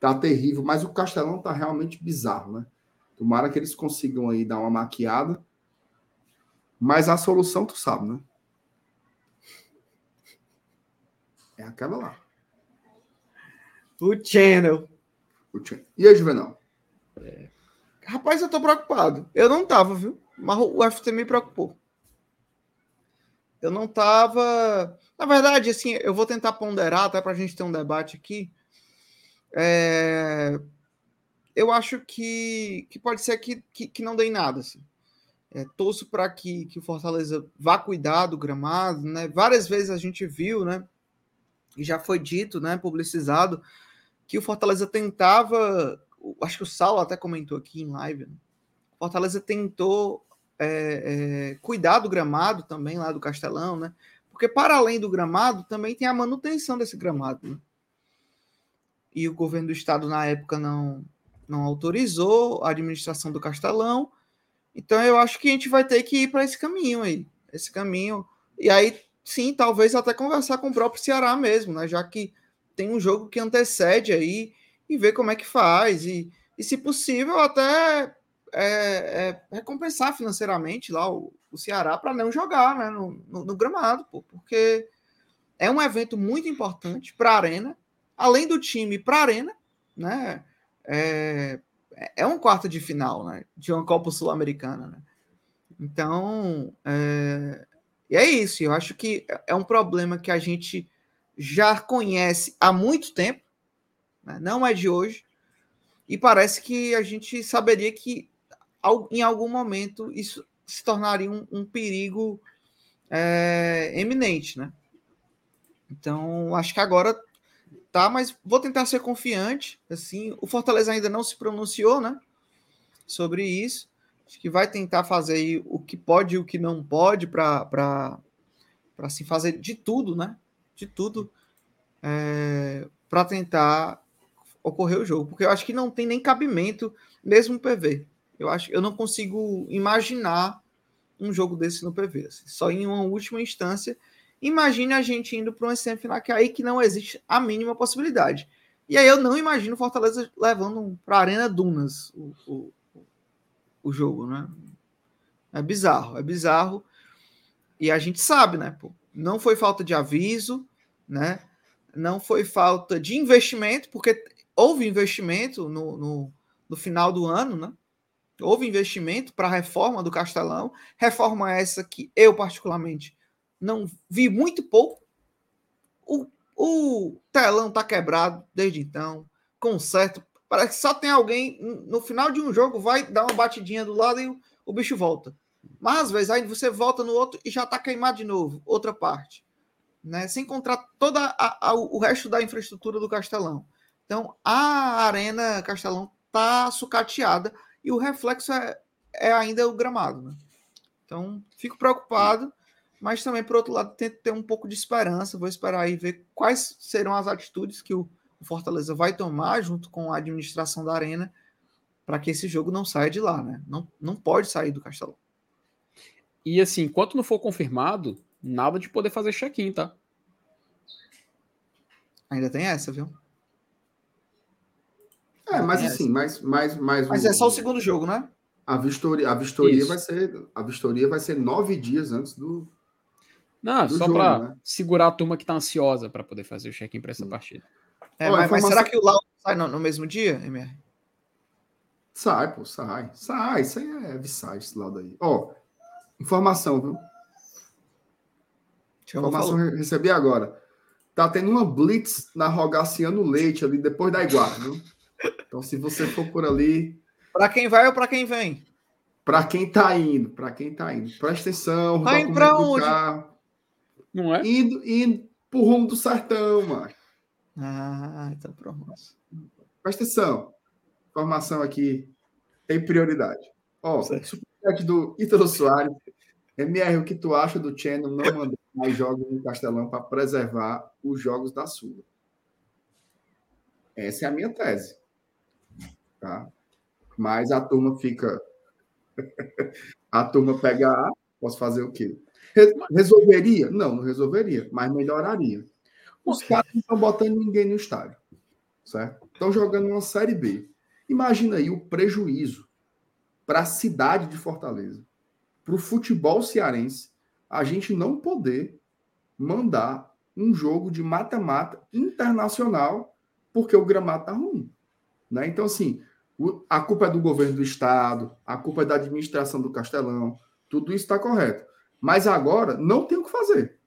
Tá terrível, mas o Castelão tá realmente bizarro, né? Tomara que eles consigam aí dar uma maquiada. Mas a solução, tu sabe, né? É aquela lá. O Channel. O channel. E aí, Juvenal? É. Rapaz, eu tô preocupado. Eu não tava, viu? Mas o FT me preocupou. Eu não tava. Na verdade, assim, eu vou tentar ponderar até para a gente ter um debate aqui. É... Eu acho que, que pode ser que, que, que não dê nada. Assim. É, torço para que, que o Fortaleza vá cuidar do gramado. Né? Várias vezes a gente viu, né? E já foi dito, né? Publicizado, que o Fortaleza tentava. Acho que o Saulo até comentou aqui em live. Né? Fortaleza tentou é, é, cuidar do gramado também lá do Castelão, né? Porque para além do gramado também tem a manutenção desse gramado. Né? E o governo do estado na época não não autorizou a administração do Castelão. Então eu acho que a gente vai ter que ir para esse caminho aí, esse caminho. E aí sim, talvez até conversar com o próprio Ceará mesmo, né? Já que tem um jogo que antecede aí e ver como é que faz e, e se possível até é, é, recompensar financeiramente lá o, o Ceará para não jogar né, no, no, no gramado, pô, porque é um evento muito importante para a Arena, além do time para a Arena, né? É, é um quarto de final, né? De uma Copa Sul-Americana, né? Então, é, e é isso. Eu acho que é um problema que a gente já conhece há muito tempo, né? não é de hoje, e parece que a gente saberia que em algum momento isso se tornaria um, um perigo é, eminente, né? Então, acho que agora tá, mas vou tentar ser confiante. Assim, o Fortaleza ainda não se pronunciou, né? Sobre isso. Acho que vai tentar fazer o que pode e o que não pode para assim, fazer de tudo, né? De tudo é, para tentar ocorrer o jogo. Porque eu acho que não tem nem cabimento, mesmo PV. Eu acho eu não consigo imaginar um jogo desse no PV. Assim, só em uma última instância. Imagine a gente indo para uma semifinal que é aí que não existe a mínima possibilidade. E aí eu não imagino Fortaleza levando para a Arena Dunas o, o, o, jogo, né? É bizarro, é bizarro. E a gente sabe, né? Pô, não foi falta de aviso, né? Não foi falta de investimento, porque houve investimento no, no, no final do ano, né? Houve investimento para a reforma do Castelão, reforma essa que eu, particularmente, não vi muito pouco. O, o telão está quebrado desde então, conserto parece que só tem alguém no final de um jogo, vai dar uma batidinha do lado e o, o bicho volta. Mas às vezes aí você volta no outro e já está queimado de novo, outra parte. Né? Sem encontrar todo o resto da infraestrutura do Castelão. Então a Arena Castelão está sucateada e o reflexo é, é ainda o gramado. Né? Então fico preocupado, mas também, por outro lado, tento ter um pouco de esperança. Vou esperar aí ver quais serão as atitudes que o Fortaleza vai tomar junto com a administração da Arena para que esse jogo não saia de lá, né? Não, não pode sair do Castelão. E assim, enquanto não for confirmado, nada de poder fazer check-in, tá? Ainda tem essa, viu? É, mas assim, mais, mais, mais. Mas é só o segundo jogo, né? A vistoria, a vistoria vai ser, a vistoria vai ser nove dias antes do. Não, só para né? segurar a turma que tá ansiosa para poder fazer o check-in para essa partida. É, mas, informação... mas, será que o Lau sai no, no, mesmo dia, MR? Sai, pô, sai. Sai, isso aí é visagem, esse lado aí. Ó, informação, viu? Informação recebi agora. Tá tendo uma blitz na Rogaciano Leite ali depois da Iguara, viu? Então, se você for por ali. Para quem vai ou para quem vem? Para quem tá indo, para quem tá indo. Presta atenção. Tá indo para onde? Carro. Não é? Indo, indo pro rumo do sertão, mano. Ah, então pronto. Presta atenção. Informação aqui tem prioridade. Ó, superchat do Ítalo Soares. MR, o que tu acha do Channel não mandar mais jogos no Castelão para preservar os jogos da Sula? Essa é a minha tese. Tá? Mas a turma fica. a turma pega A, posso fazer o quê? Resolveria? Não, não resolveria, mas melhoraria. Os caras não estão botando ninguém no estádio. Certo? Estão jogando uma Série B. Imagina aí o prejuízo para a cidade de Fortaleza, para o futebol cearense, a gente não poder mandar um jogo de mata-mata internacional porque o gramado está ruim. Né? Então, assim, a culpa é do governo do estado, a culpa é da administração do Castelão, tudo isso está correto. Mas agora não tem o que fazer.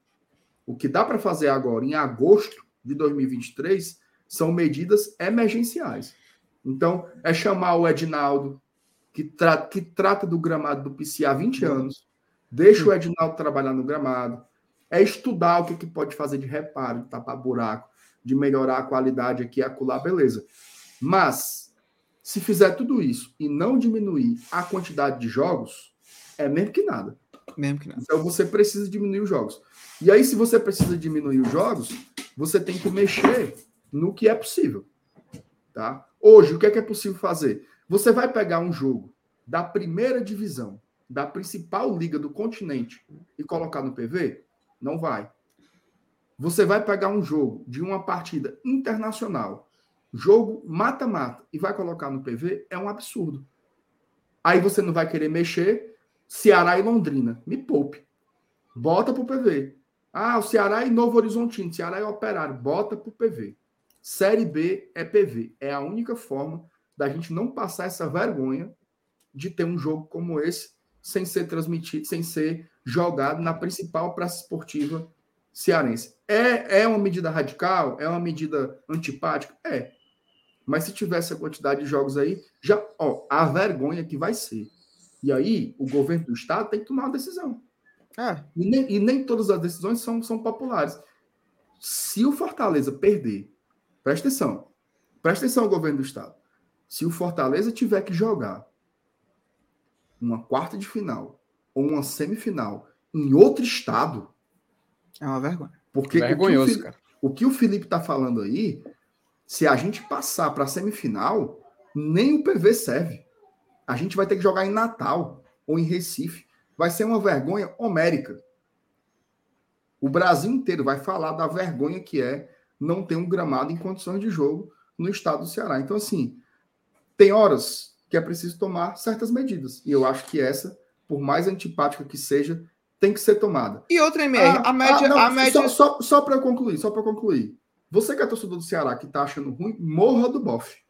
O que dá para fazer agora, em agosto de 2023, são medidas emergenciais. Então, é chamar o Edinaldo, que, tra que trata do gramado do PC há 20 anos, deixa o Edinaldo trabalhar no gramado, é estudar o que, que pode fazer de reparo, de tapar buraco, de melhorar a qualidade aqui, acular, beleza. Mas, se fizer tudo isso e não diminuir a quantidade de jogos, é mesmo que nada. Mesmo que nada. Então, você precisa diminuir os jogos. E aí, se você precisa diminuir os jogos, você tem que mexer no que é possível. Tá? Hoje, o que é, que é possível fazer? Você vai pegar um jogo da primeira divisão, da principal liga do continente, e colocar no PV? Não vai. Você vai pegar um jogo de uma partida internacional, jogo mata-mata, e vai colocar no PV? É um absurdo. Aí você não vai querer mexer Ceará e Londrina. Me poupe. Bota para o PV. Ah, o Ceará e Novo Horizontino, Ceará e Operário, bota para o PV. Série B é PV. É a única forma da gente não passar essa vergonha de ter um jogo como esse sem ser transmitido, sem ser jogado na principal praça esportiva cearense. É, é uma medida radical? É uma medida antipática? É. Mas se tivesse a quantidade de jogos aí, já, ó, a vergonha que vai ser. E aí, o governo do estado tem que tomar uma decisão. É. E, nem, e nem todas as decisões são, são populares. Se o Fortaleza perder, presta atenção, presta atenção ao governo do Estado. Se o Fortaleza tiver que jogar uma quarta de final ou uma semifinal em outro estado. É uma vergonha. Porque Vergonhoso, o, que o, cara. o que o Felipe está falando aí, se a gente passar para a semifinal, nem o PV serve. A gente vai ter que jogar em Natal ou em Recife vai ser uma vergonha homérica. O Brasil inteiro vai falar da vergonha que é não ter um gramado em condições de jogo no estado do Ceará. Então, assim, tem horas que é preciso tomar certas medidas. E eu acho que essa, por mais antipática que seja, tem que ser tomada. E outra MR, ah, a média. Ah, não, a média... Só, só, só para eu concluir, só para concluir. Você que é torcedor do Ceará que está achando ruim, morra do bofe.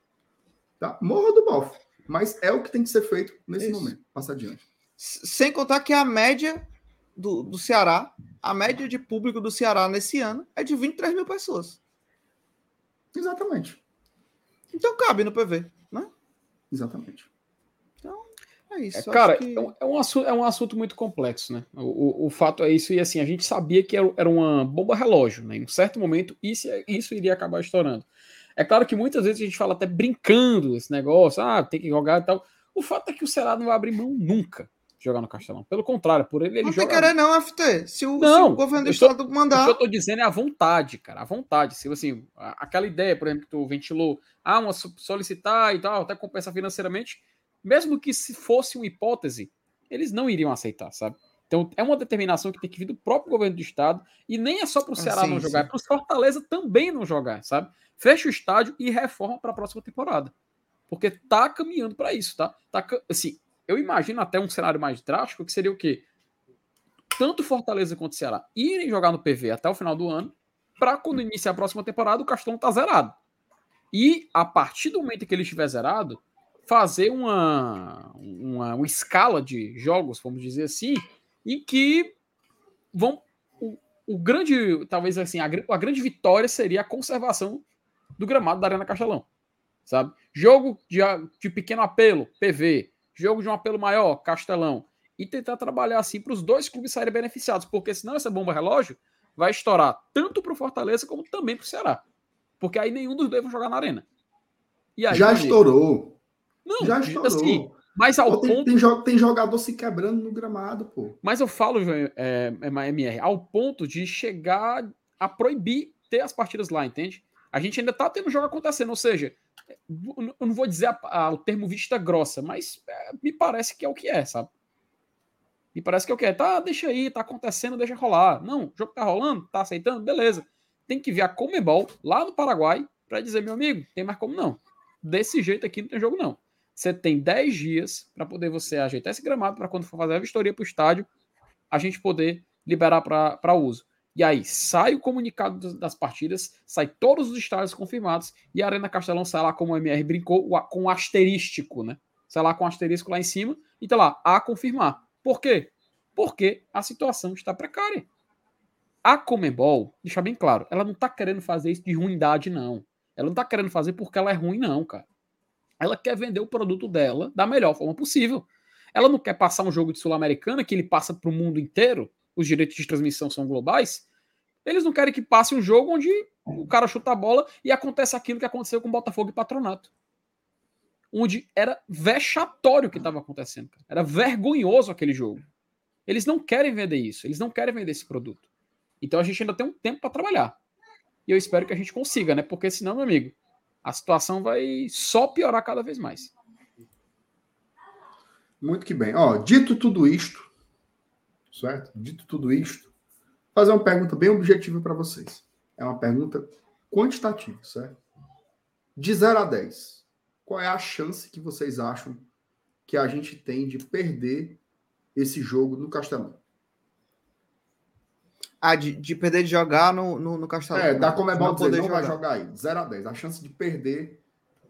Tá? Morra do bofe. Mas é o que tem que ser feito nesse Isso. momento. Passa adiante. Sem contar que a média do, do Ceará, a média de público do Ceará nesse ano é de 23 mil pessoas. Exatamente. Então cabe no PV, né? Exatamente. É isso. É, cara, que- é, um, é um assunto, é um assunto muito complexo, né? O, o, o fato é isso, e assim, a gente sabia que era, era uma bomba relógio, né? Em um certo momento, isso, isso iria acabar estourando. É claro que muitas vezes a gente fala até brincando esse negócio, ah, tem que jogar e tal. O fato é que o Ceará não vai abrir mão nunca de jogar no Castelão. Pelo contrário, por ele, ele não tem joga. querer não, FT. Se o, se Não, o governo do estou- estado O que mandar... eu tô dizendo é a vontade, cara, a vontade. Se assim, aquela ideia, por exemplo, que tu ventilou, ah, uma so- solicitar e tal, até compensar financeiramente, mesmo que se fosse uma hipótese, eles não iriam aceitar, sabe? Então é uma determinação que tem que vir do próprio governo do estado e nem é só para o Ah, Ceará sim, não jogar, sim. é para o Fortaleza também não jogar, sabe? Fecha o estádio e reforma para a próxima temporada. Porque tá caminhando para isso, tá? tá? Assim, eu imagino até um cenário mais drástico que seria o quê? Tanto Fortaleza quanto Ceará irem jogar no PV até o final do ano, para quando iniciar a próxima temporada o Castelão tá zerado. E a partir do momento que ele estiver zerado, fazer uma, uma, uma escala de jogos, vamos dizer assim, em que vão o, grande, talvez assim, a, a grande vitória seria a conservação do gramado da Arena Castelão, sabe? Jogo de, de pequeno apelo, PV, jogo de um apelo maior, Castelão, e tentar trabalhar assim para os dois clubes saírem beneficiados, porque senão essa bomba relógio vai estourar tanto para o Fortaleza como também para o Ceará, porque aí nenhum dos dois vai jogar na Arena. Aí, Já estourou. Não, Já estourou. assim, mas ao Pô, tem, ponto tem, jo- tem jogador se quebrando no gramado, pô. Mas eu falo, é, é, MR, ao ponto de chegar a proibir ter as partidas lá, entende? A gente ainda tá tendo jogo acontecendo, ou seja, eu não vou dizer a- a- o termo vista grossa, mas é, me parece que é o que é, sabe? Me parece que é o que é. Tá, deixa aí, tá acontecendo, deixa rolar. Não, o jogo tá rolando, tá aceitando, beleza. Tem que vir a Comebol lá no Paraguai para dizer, meu amigo, tem mais como não. Desse jeito aqui não tem jogo não. Você tem 10 dias para poder você ajeitar esse gramado para quando for fazer a vistoria para o estádio, a gente poder liberar para uso. E aí sai o comunicado das- das partidas, sai todos os estádios confirmados e a Arena Castelão sai lá, como o MR brincou, com o asterístico, né? Sai lá com o asterisco lá em cima e tá lá, a confirmar. Por quê? Porque a situação está precária. A Comebol, deixa bem claro, ela não tá querendo fazer isso de ruindade, não. Ela não tá querendo fazer porque ela é ruim, não, cara. Ela quer vender o produto dela da melhor forma possível. Ela não quer passar um jogo de Sul-Americana que ele passa para o mundo inteiro, os direitos de transmissão são globais. Eles não querem que passe um jogo onde o cara chuta a bola e acontece aquilo que aconteceu com Botafogo e Patronato. Onde era vexatório o que estava acontecendo. cara. Era vergonhoso aquele jogo. Eles não querem vender isso, eles não querem vender esse produto. Então a gente ainda tem um tempo para trabalhar. E eu espero que a gente consiga, né? Porque senão, meu amigo, a situação vai só piorar cada vez mais. Muito que bem. Ó, dito tudo isto, certo? Dito tudo isto, fazer uma pergunta bem objetiva para vocês. É uma pergunta quantitativa, certo? De 0 a 10, qual é a chance que vocês acham que a gente tem de perder esse jogo no Castelão? Ah, de, de perder de jogar no, no, no Castelão. É, da Comebol Não não vai jogar aí. De 0 a 10, a chance de perder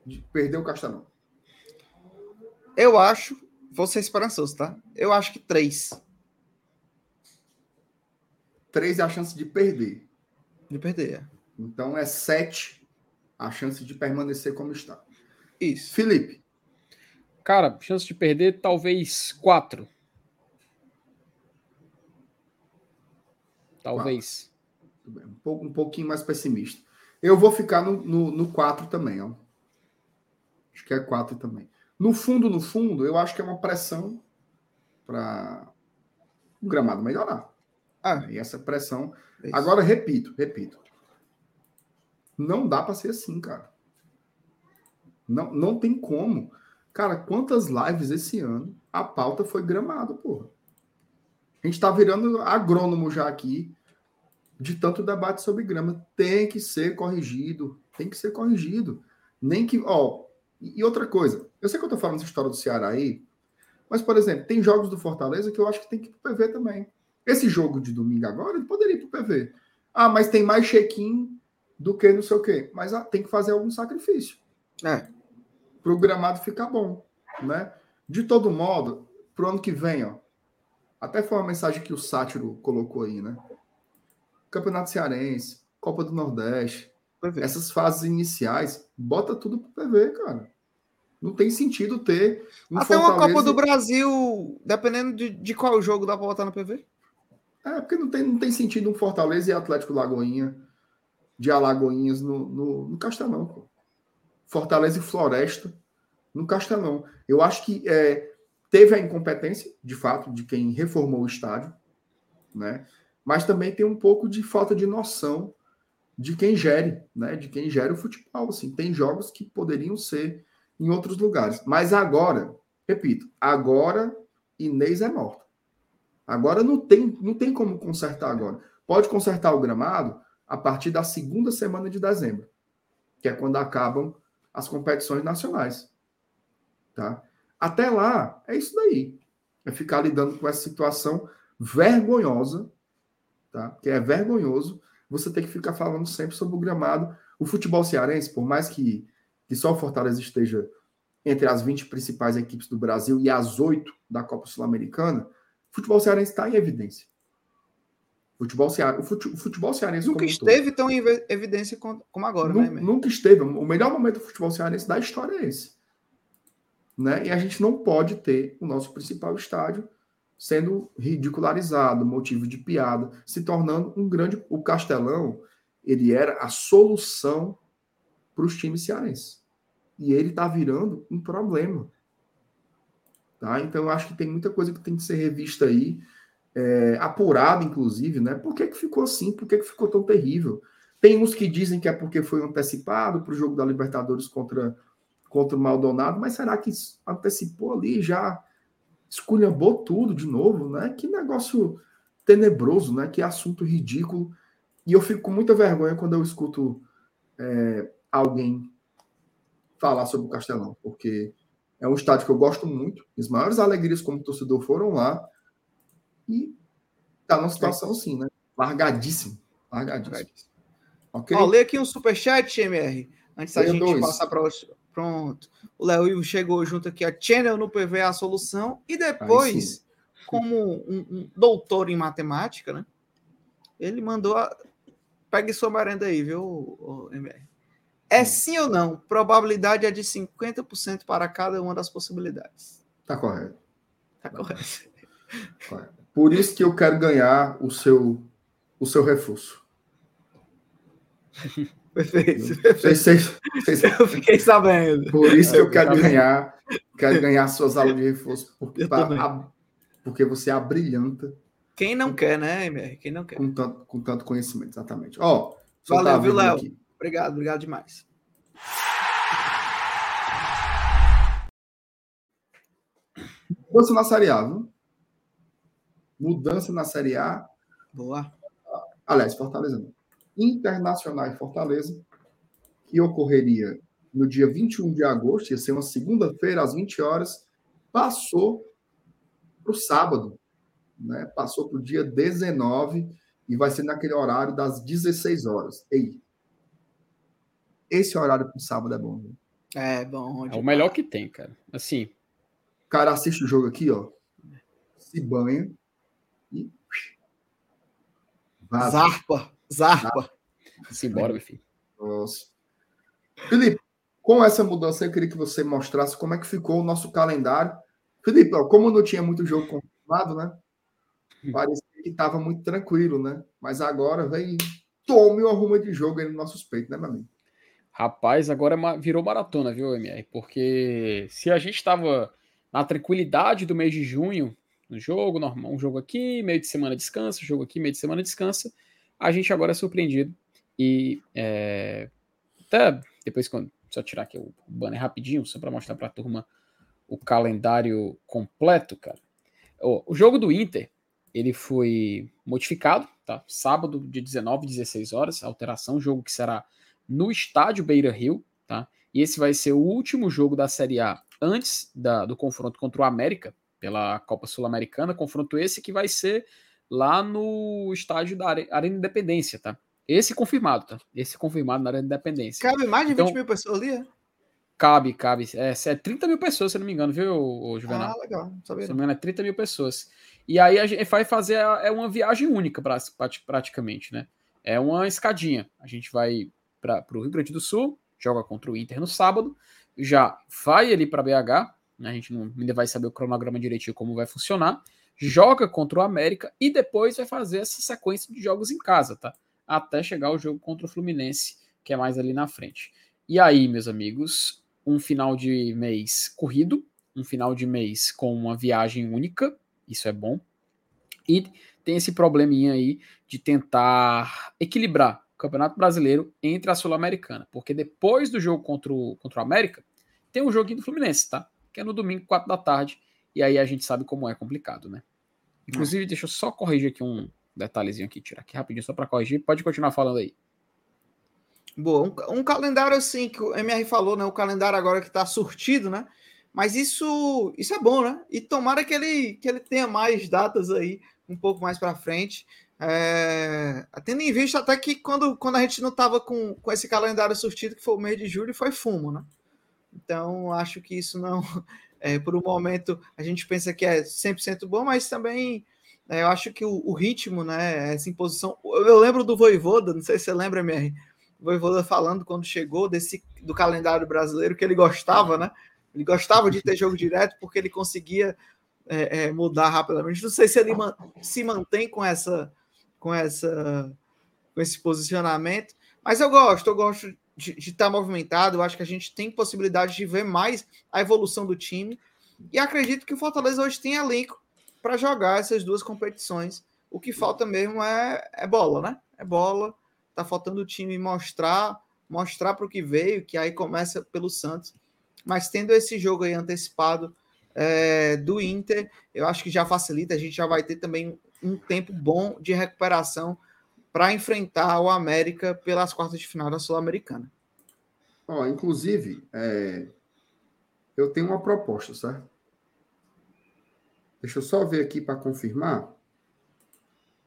de perder o Castelão. Eu acho, vou ser esperançoso, tá? Eu acho que três 3 é a chance de perder. de perder. é. Então é 7 a chance de permanecer como está. Isso. Felipe, Cara, chance de perder talvez quatro. Talvez. Tudo bem, Um, pouco, um pouquinho mais pessimista. Eu vou ficar no, no, no 4 também, ó. Acho que é 4 também. No fundo, no fundo, eu acho que é uma pressão para o gramado melhorar. Ah, E essa pressão. é. Agora, repito, repito. Não dá para ser assim, cara. Não, não tem como. Cara, quantas lives esse ano a pauta foi gramado, porra. A gente tá virando agrônomo já aqui de tanto debate sobre grama. Tem que ser corrigido. Tem que ser corrigido. Nem que. Ó, e e outra coisa. Eu sei que eu tô falando essa história do Ceará aí, mas, por exemplo, tem jogos do Fortaleza que eu acho que tem que ir pro PV também. Esse jogo de domingo agora, ele poderia ir pro PV. Ah, mas tem mais check-in do que não sei o quê. Mas ah, tem que fazer algum sacrifício É. para o gramado ficar bom, né? De todo modo, pro ano que vem, ó, até foi uma mensagem que o Sátiro colocou aí, né? Campeonato Cearense, Copa do Nordeste, PV. essas fases iniciais, bota tudo pro PV, cara. Não tem sentido ter um Até uma Fortaleza- Copa do Brasil, dependendo de, de qual jogo dá pra botar no PV. É, porque não tem, não tem sentido um Fortaleza e Atlético Lagoinha de Alagoinhas no, no, no Castelão, pô. Fortaleza e Floresta no Castelão. Eu acho que é, teve a incompetência, de fato, de quem reformou o estádio, né? Mas também tem um pouco de falta de noção de quem gere, né? De quem gera o futebol. Assim, tem jogos que poderiam ser em outros lugares. Mas agora, repito, agora Inês é morta. Agora não tem, não tem como consertar agora. Pode consertar o gramado a partir da segunda semana de dezembro, que é quando acabam as competições nacionais. Tá? Até lá, é isso daí. É ficar lidando com essa situação vergonhosa, tá? Que é vergonhoso você ter que ficar falando sempre sobre o gramado. O futebol cearense, por mais que, que só o Fortaleza esteja entre as 20 principais equipes do Brasil e as oito da Copa Sul-Americana, o futebol cearense está em evidência. Futebol cea... o, fute... o futebol cearense Nunca um todo. esteve tão em evi- evidência como agora, Nu- né? Nunca esteve. O melhor momento do futebol cearense da história é esse. Né? E a gente não pode ter o nosso principal estádio sendo ridicularizado, motivo de piada, se tornando um grande. O Castelão, ele era a solução para os times cearenses. E ele está virando um problema. Tá? Então, eu acho que tem muita coisa que tem que ser revista aí, é, apurada, inclusive, né? Por que, que ficou assim? Por que, que ficou tão terrível? Tem uns que dizem que é porque foi antecipado para o jogo da Libertadores contra, contra o Maldonado, mas será que antecipou ali já esculhambou tudo de novo, né? Que negócio tenebroso, né? Que assunto ridículo. E eu fico com muita vergonha quando eu escuto é, alguém falar sobre o Castelão, porque é um estádio que eu gosto muito. As maiores alegrias como torcedor foram lá e tá numa situação assim, né? Largadíssimo. Largadíssimo. Ok? Ó, lê aqui um superchat, MR, antes da gente dois. passar para outro. Pronto. O Léo Ivo chegou junto aqui, a Channel no PV é a solução. E depois, como um, um doutor em matemática, né? Ele mandou a. Pegue sua merenda aí, viu, MR? É sim ou não? Probabilidade é de 50% para cada uma das possibilidades. Tá correto. Tá correto. correto. Por isso que eu quero ganhar o seu, o seu reforço. Perfeito. Vocês- vocês- vocês- Eu fiquei sabendo. Por isso que eu quero ganhar, quero ganhar suas aulas de reforço, porque, pra- também. a- porque você abrilhanta Quem não quer, né, MR? Quem não quer. com tanto, com tanto conhecimento, exatamente. Ó, só Valeu, tá viu, Léo? Obrigado, obrigado demais. Mudança na Série A, viu? Mudança na Série A. Boa. Aliás, Fortaleza não. Internacional e Fortaleza, que ocorreria no dia 21 de agosto, ia ser uma segunda-feira, às 20 horas, passou para o sábado, né? Passou para o dia 19 e vai ser naquele horário das 16 horas. Ei, esse horário para o sábado é bom. Viu? É bom. É o melhor que tem, cara. Assim, O cara assiste o jogo aqui, ó, se banha e vaza. Zarpa. Zarpa. simbora, meu filho. Nossa. Felipe, com essa mudança, eu queria que você mostrasse como é que ficou o nosso calendário. Felipe, ó, como não tinha muito jogo confirmado, né? Parecia que estava muito tranquilo, né? Mas agora vem tome uma ruma de jogo aí nos nossos peitos, né, meu amigo? Rapaz, agora é virou maratona, viu, MR? Porque se a gente tava na tranquilidade do mês de junho, no jogo normal, um jogo aqui, meio de semana descansa, jogo aqui, meio de semana descansa, a gente agora é surpreendido. E é, até depois, quando só tirar aqui o banner rapidinho, só para mostrar para a turma o calendário completo, cara. O jogo do Inter, ele foi modificado, tá? Sábado, de 19 16 horas, alteração, jogo que será no estádio Beira Rio, tá? E esse vai ser o último jogo da Série A antes da- do confronto contra o América, pela Copa Sul-Americana. Confronto esse que vai ser lá no estádio da Are- Arena Independência, tá? Esse confirmado, tá? Esse confirmado na Arena Independência. Cabe mais de 20 Então- mil pessoas ali, é? Cabe, cabe. É, é 30 mil pessoas, se não me engano, viu, Juvenal? Ah, legal. Sabia Se não. me engano, é 30 mil pessoas. E aí a gente vai fazer é uma viagem única pra- prati- praticamente, né? É uma escadinha. A gente vai para o Rio Grande do Sul, joga contra o Inter no sábado, já vai ali para BH, né, a gente não, ainda vai saber o cronograma direitinho como vai funcionar, joga contra o América e depois vai fazer essa sequência de jogos em casa, tá? Até chegar o jogo contra o Fluminense, que é mais ali na frente. E aí, meus amigos, um final de mês corrido, um final de mês com uma viagem única, isso é bom. E tem esse probleminha aí de tentar equilibrar Campeonato Brasileiro entre a Sul-Americana, porque depois do jogo contra o, contra o América, tem o joguinho do Fluminense, tá? Que é no domingo, 4 da tarde, e aí a gente sabe como é complicado, né? Inclusive, deixa eu só corrigir aqui um detalhezinho aqui, tirar aqui rapidinho só para corrigir. Pode continuar falando aí. Boa, um, um, calendário assim que o MR falou, né? O calendário agora que está surtido, né? Mas isso, isso é bom, né? E tomara que ele, que ele tenha mais datas aí um pouco mais para frente. É, tendo em vista até que quando, quando a gente não estava com, com esse calendário surtido, que foi o mês de julho, foi fumo, né? Então, acho que isso não. É, por um momento, a gente pensa que é 100% bom, mas também é, eu acho que o, o, ritmo, né? Essa imposição. Eu, lembro do Voivoda, não sei se você lembra, MR Voivoda falando quando chegou desse do calendário brasileiro que ele gostava, né? Ele gostava de ter jogo direto porque ele conseguia é, é, mudar rapidamente. Não sei se ele man, se mantém com essa com essa com esse posicionamento, mas eu gosto, eu gosto de estar tá movimentado. Eu acho que a gente tem possibilidade de ver mais a evolução do time e acredito que o Fortaleza hoje tem elenco para jogar essas duas competições. O que falta mesmo é, é bola, né? É bola Tá faltando o time mostrar, mostrar para o que veio, que aí começa pelo Santos. Mas tendo esse jogo aí antecipado é, do Inter, eu acho que já facilita. A gente já vai ter também um tempo bom de recuperação para enfrentar o América pelas quartas de final da Sul-Americana. Ó, inclusive, é, eu tenho uma proposta, certo? Deixa eu só ver aqui para confirmar,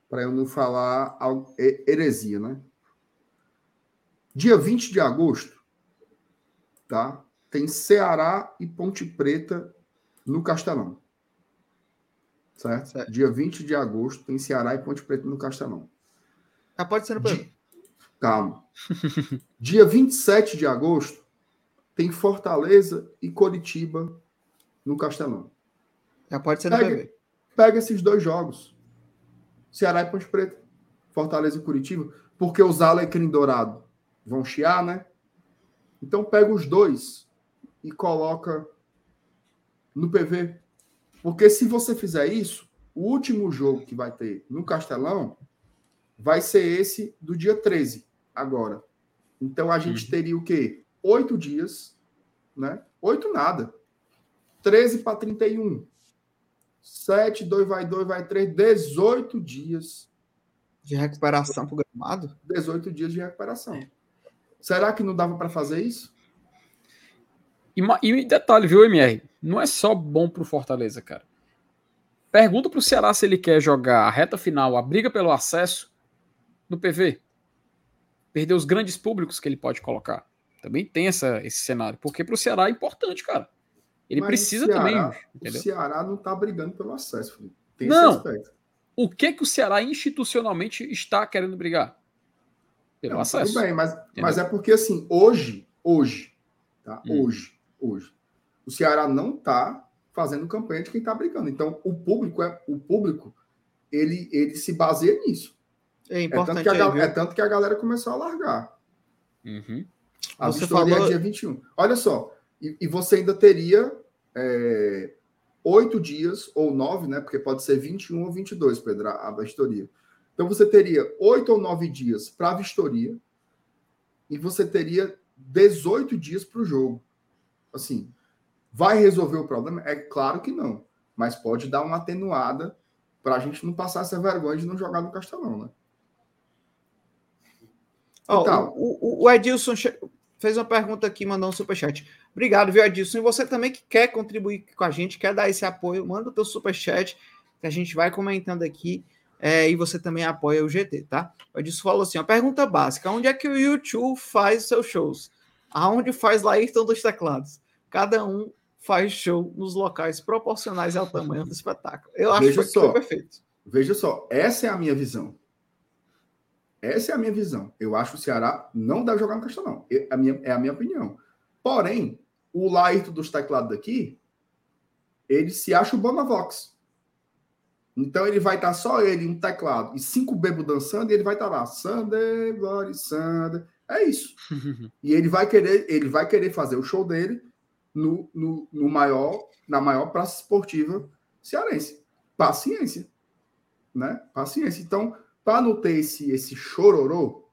para eu não falar heresia, né? Dia 20 de agosto, tá? Tem Ceará e Ponte Preta no Castelão. Certo? certo? Dia 20 de agosto tem Ceará e Ponte Preta no Castelão. Ah, pode ser no Di... Calma. Dia 27 de agosto tem Fortaleza e Coritiba no Castelão. Já pode ser no pega. Pega esses dois jogos. Ceará e Ponte Preta. Fortaleza e Curitiba. Porque os Alecrim Dourado vão chiar, né? Então pega os dois e coloca no PV. Porque se você fizer isso, o último jogo que vai ter no Castelão vai ser esse do dia 13, agora. Então a gente uhum. teria o quê? Oito dias, né? Oito nada. 13 para 31. 7, 2 vai 2, vai 3, 18 dias. De recuperação programado? 18 dias de recuperação. É. Será que não dava para fazer isso? E, e detalhe, viu, MR? Não é só bom para o Fortaleza, cara. Pergunta para o Ceará se ele quer jogar a reta final, a briga pelo acesso no PV. Perder os grandes públicos que ele pode colocar. Também tem essa, esse cenário. Porque para o Ceará é importante, cara. Ele Mas precisa Ceará, também. Entendeu? O Ceará não está brigando pelo acesso. Tem não. O que que o Ceará institucionalmente está querendo brigar? pelo não, acesso. Tudo bem, mas, mas é porque assim, hoje, hoje, tá? Hum. Hoje, hoje, o Ceará não está fazendo campanha de quem está brigando. Então, o público é o público, ele, ele se baseia nisso. É importante. É tanto, que a, é tanto que a galera começou a largar. Uhum. A você vistoria falou... é dia 21. Olha só, e, e você ainda teria é, oito dias, ou nove, né? Porque pode ser 21 ou 22, Pedro, a vistoria. Então você teria oito ou nove dias para a vistoria e você teria 18 dias para o jogo. Assim, vai resolver o problema? É claro que não, mas pode dar uma atenuada para a gente não passar essa vergonha de não jogar no Castelão, né? Oh, então, o, o, Edilson fez uma pergunta aqui, mandou um superchat. Obrigado, viu, Edilson? E você também que quer contribuir com a gente, quer dar esse apoio, manda o teu superchat, que a gente vai comentando aqui é, e você também apoia o GT, tá? O Edson falou assim: a pergunta básica: onde é que o YouTube faz seus shows? Aonde faz Laírton dos teclados? Cada um faz show nos locais proporcionais ao tamanho do espetáculo. Eu acho veja que só, foi perfeito. Veja só, essa é a minha visão. Essa é a minha visão. Eu acho que o Ceará não deve jogar no Castelão. É a minha, é a minha opinião. Porém, o Laírto dos teclados daqui, ele se acha o Bonavox. Então ele vai estar só ele, um teclado, e cinco bebos dançando, e ele vai estar lá, Sunday, Glory, Sunday. É isso. e ele vai querer, ele vai querer fazer o show dele no, no, no maior, na maior praça esportiva cearense. Paciência. Né? Paciência. Então, para não ter esse, esse chororô,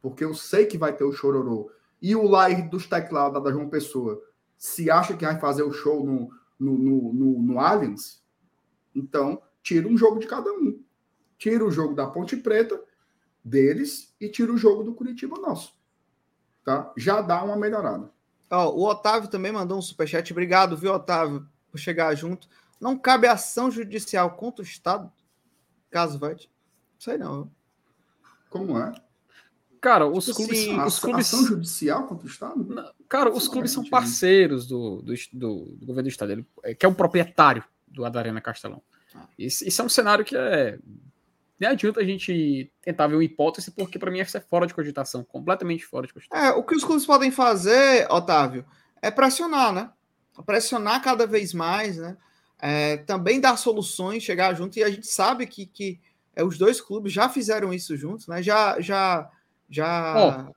porque eu sei que vai ter o chororô, e o live dos teclados da João Pessoa se acha que vai fazer o show no, no, no, no, no Allianz, então tira um jogo de cada um. Tira o jogo da Ponte Preta deles e tira o jogo do Curitiba nosso. Tá? Já dá uma melhorada. Ó, o Otávio também mandou um superchat. Obrigado, viu, Otávio, por chegar junto. Não cabe ação judicial contra o Estado? Caso vai. Sei não. Como é? Cara, os Tipo clubes, assim, os a- clubes, Ação judicial contra o Estado? Não, Cara, os Não clubes são parceiros do, do, do- do governo do estado, ele, é, que é o proprietário do da Arena Castelão. Ah. Isso, isso é um cenário que é. Nem adianta a gente tentar ver uma hipótese, porque para mim isso é fora de cogitação, completamente fora de cogitação. É, o que os clubes podem fazer, Otávio, é pressionar, né? Pressionar cada vez mais, né? É, também dar soluções, chegar junto, e a gente sabe que, que é, os dois clubes já fizeram isso juntos, né? Já, já, já.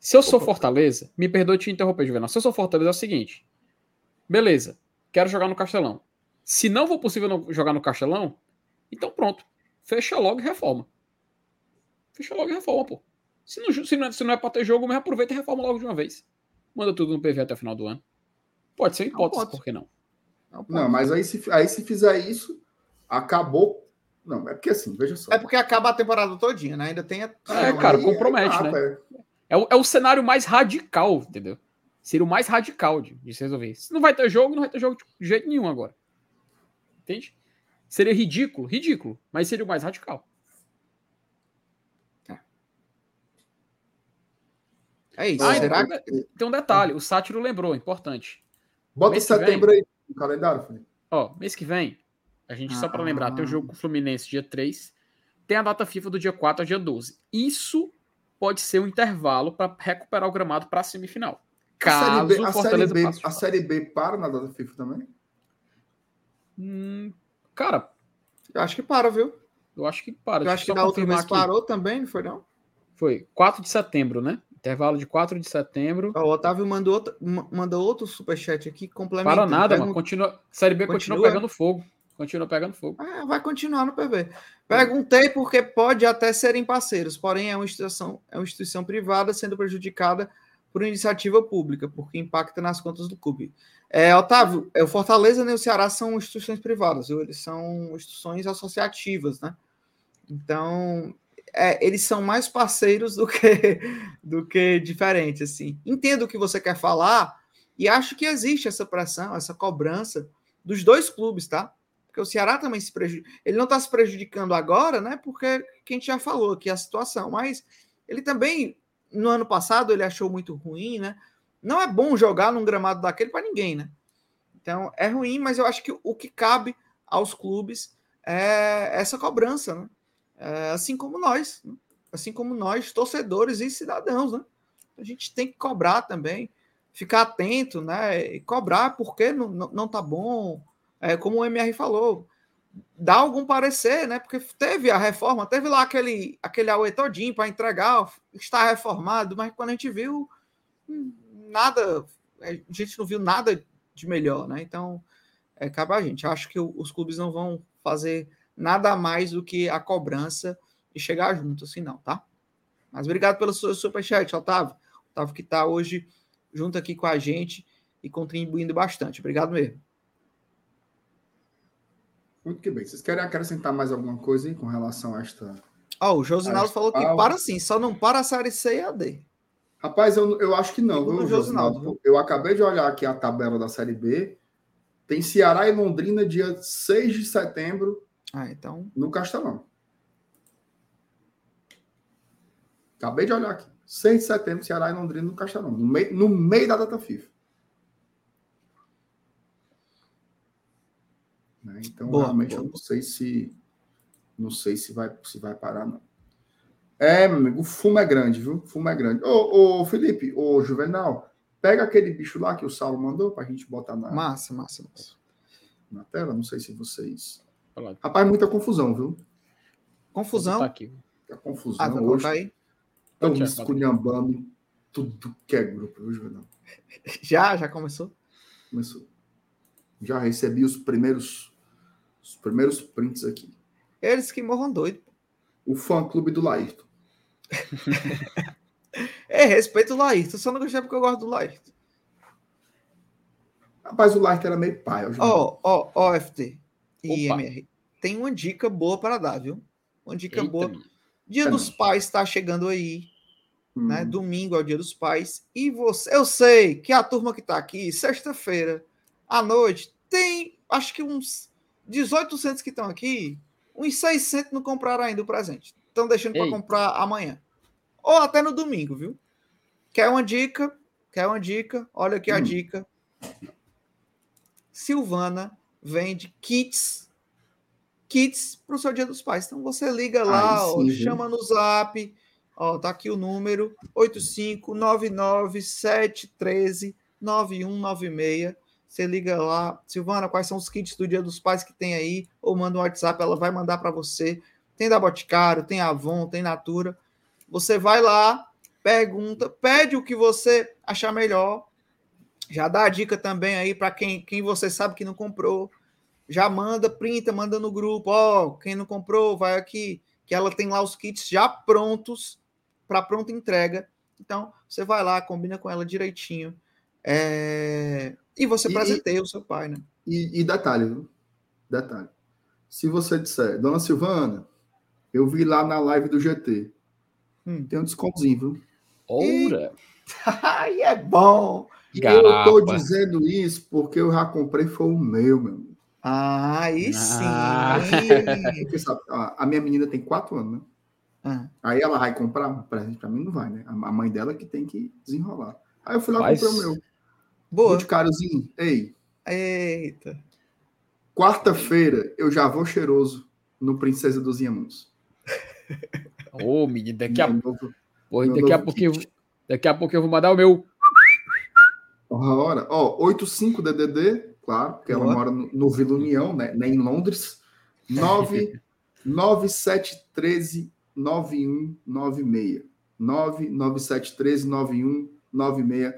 Se eu sou Opa. Fortaleza, me perdoe te interromper, Juvenal. Se eu sou Fortaleza, é o seguinte: beleza, quero jogar no Castelão. Se não for possível não jogar no Castelão, então pronto. Fecha logo e reforma. Fecha logo e reforma, pô. Se não, se não, é- se não é pra ter jogo, mas aproveita e reforma logo de uma vez. Manda tudo no PV até o final do ano. Pode ser uma hipótese, pode. por que não? Não, mas aí se, aí se fizer isso, acabou. Não, é porque assim, veja só. É porque acaba a temporada todinha, né? Ainda tem a. É, Não, cara, compromete, é- né? é- É o, é o cenário mais radical, entendeu? Seria o mais radical de, de se resolver. Se não vai ter jogo, não vai ter jogo de jeito nenhum agora. Entende? Seria ridículo, ridículo, mas seria o mais radical. É isso. Ah, Será então, que. Tem um detalhe, o Sátiro lembrou, importante. Bota Mês que setembro aí no calendário, Felipe. Ó, mês que vem, a gente, só para Ah. lembrar, tem o jogo com o Fluminense dia 3, tem a data FIFA do dia 4 ao dia 12. Isso pode ser um intervalo para recuperar o gramado para a semifinal. A Série Caso B, a série B, a série B para na data FIFA também? Hum, cara, Eu acho que para, viu? eu acho que para. Eu acho que da confirmar vez parou também, não foi não? Foi 4 de setembro, né? Intervalo de 4 de setembro. O Otávio mandou, outra, ma- mandou outro superchat aqui, complementando. Para nada, Pergun- mano. Continua, Série B continua, Continua? pegando fogo. Continua pegando fogo. Ah, vai continuar no PV. Perguntei porque pode até serem parceiros, porém é uma instituição, é uma instituição privada sendo prejudicada por iniciativa pública, porque impacta nas contas do clube. É, Otávio, é, o Fortaleza e o Ceará são instituições privadas, eles são instituições associativas, né? Então, é, eles são mais parceiros do que, do que diferentes, assim. Entendo o que você quer falar e acho que existe essa pressão, essa cobrança dos dois clubes, tá? Porque o Ceará também se prejudica. Ele não está se prejudicando agora, né? Porque quem já falou aqui a situação, mas ele também, no ano passado, ele achou muito ruim, né? Não é bom jogar num gramado daquele para ninguém, né? Então é ruim, mas eu acho que o que cabe aos clubes é essa cobrança, né? É, assim como nós, né? assim como nós, torcedores e cidadãos, né? A gente tem que cobrar também, ficar atento, né? E cobrar porque não, não, não tá bom, é, como o MR falou, dá algum parecer, né? Porque teve a reforma, teve lá aquele, aquele auê todinho para entregar, está reformado, mas quando a gente viu, hum, nada, a gente não viu nada de melhor, né? Então, é, cabe a gente. Acho que os clubes não vão fazer nada mais do que a cobrança e chegar junto, assim, não, tá? Mas obrigado pelo seu superchat, Otávio. Otávio que está hoje junto aqui com a gente e contribuindo bastante. Obrigado mesmo. Muito que bem. Vocês querem acrescentar mais alguma coisa aí com relação a esta. Ó, o Josinaldo falou que para sim, só não para a série C e a D. Rapaz, eu, eu acho que não, viu, Josinaldo? Eu acabei de olhar aqui a tabela da Série B. Tem Ceará e Londrina dia 6 de setembro Ah, então. no Castelão. Acabei de olhar aqui. 6 de setembro, Ceará e Londrina no Castelão. No meio, no meio da data FIFA. Né? Então, Boa, realmente, boa. eu não sei se. Não sei se vai, se vai parar, não. É, meu amigo, o fumo é grande, viu? O fumo é grande. Ô, ô, Felipe, ô, Juvenal, pega aquele bicho lá que o Saulo mandou pra gente botar na, Massa, massa, massa. na tela. Não sei se vocês. Olha lá, Rapaz, muita confusão, viu? Confusão. Tá aqui. Muita confusão Ah, vai hoje. colocar aí? Estão Pode tirar, esculhambando tudo que é grupo, viu, Juvenal? Já, já começou? Começou. Já recebi os primeiros, os primeiros prints aqui. Eles que morram doido. O fã-clube do Laírton. É, respeito o Laírton. Só não gostei porque eu gosto do Laírton. Rapaz, o Laírton era meio pai. ó. Ó, ó, FT e Opa. MR. Tem uma dica boa para dar, viu? Uma dica Eita, boa. Dia É dos Pais está chegando aí, Hum. né? Domingo é o Dia dos Pais. E você, eu sei que a turma que está aqui, sexta-feira à noite, tem acho que uns 1800 que estão aqui, uns 600 não compraram ainda o presente. Estão deixando para comprar amanhã. Ou até no domingo, viu? Quer uma dica? Quer uma dica? Olha aqui a Hum. dica. Silvana vende kits kits para o seu Dia dos Pais. Então você liga lá, Aí ó, chama no Zap, ó, tá aqui o número 85997139196. Você liga lá, Silvana, quais são os kits do Dia dos Pais que tem aí? Ou manda um WhatsApp, ela vai mandar para você. Tem da Boticário, tem Avon, tem Natura. Você vai lá, pergunta, pede o que você achar melhor. Já dá a dica também aí para quem, quem você sabe que não comprou. Já manda, printa, manda no grupo. Ó, quem não comprou, vai aqui. Que ela tem lá os kits já prontos para pronta entrega. Então, você vai lá, combina com ela direitinho. É, E você E- presenteia o seu pai, né? E, e detalhe, viu? Detalhe. Se você disser, Dona Silvana, eu vi lá na live do GT. Hum. Tem um descontozinho, viu? Ora, Ai, é bom! E eu tô Garapa. dizendo isso porque eu já comprei, foi o meu, meu. amigo. Ah, aí Ah. sim! Porque sabe, a, minha menina tem quatro anos, né? Ah, Aí ela vai comprar um presente pra mim, não vai, né? A mãe dela que tem que desenrolar. Aí eu fui lá e Mas- comprei o meu. boa! Boticáriozinho. Ei, Eita! quarta-feira eu já vou cheiroso no Princesa dos Inhamuns. ô, menino, daqui a, meu daqui a pouquinho. kit. Daqui a pouco eu vou mandar o meu. Ora, ó, 85DDD, claro, porque ela Boa. mora no, no Vila União, né, né, em Londres. 9 9713 9196. 99713 9196.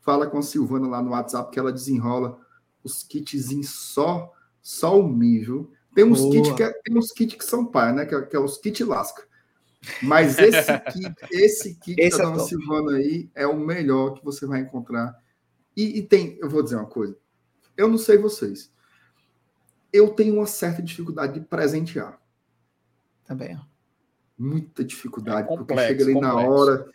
Fala com a Silvana lá no WhatsApp que ela desenrola os kitzinhos só só o nível. Tem uns Boa. kits que, é- tem uns kits que são pai, né, que é, que é os kit lasca. Mas esse kit, esse kit Esse da é dona top. Silvana aí é o melhor que você vai encontrar. E, e tem, eu vou dizer uma coisa. Eu não sei vocês. Eu tenho uma certa dificuldade de presentear. Também, ó. Muita dificuldade. É porque complexo, chega ali na complexo. hora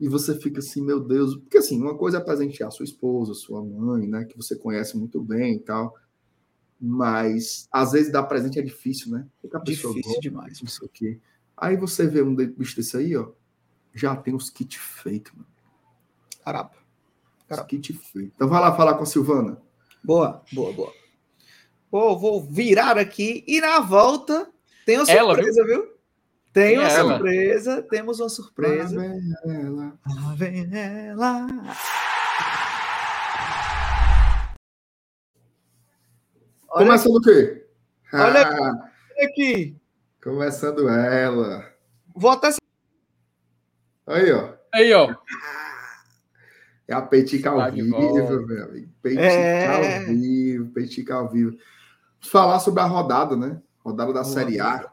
e você fica assim, meu Deus. Porque assim, uma coisa é presentear sua esposa, sua mãe, né? Que você conhece muito bem e tal. Mas às vezes dar presente é difícil, né? Porque a pessoa Difícil gosta, demais. não sei o quê. Aí você vê um bicho desse aí, ó. Já tem os kits feitos, mano. Caramba. Os kits feitos. Então vai lá falar com a Silvana. Boa, boa, boa. Pô, vou virar aqui e na volta tem uma Ela, surpresa, viu? Tem uma é ela? surpresa, temos uma surpresa. Lá vem ela. Lá vem ela. Olha Começando o quê? Olha Ah, aqui. Começando ela. Vou até Aí, ó. Aí, ó. É a Peitica ao Tá vivo, meu amigo. Peitica É. ao vivo, Peitica ao vivo. Falar sobre a rodada, né? Rodada da Boa, Série A.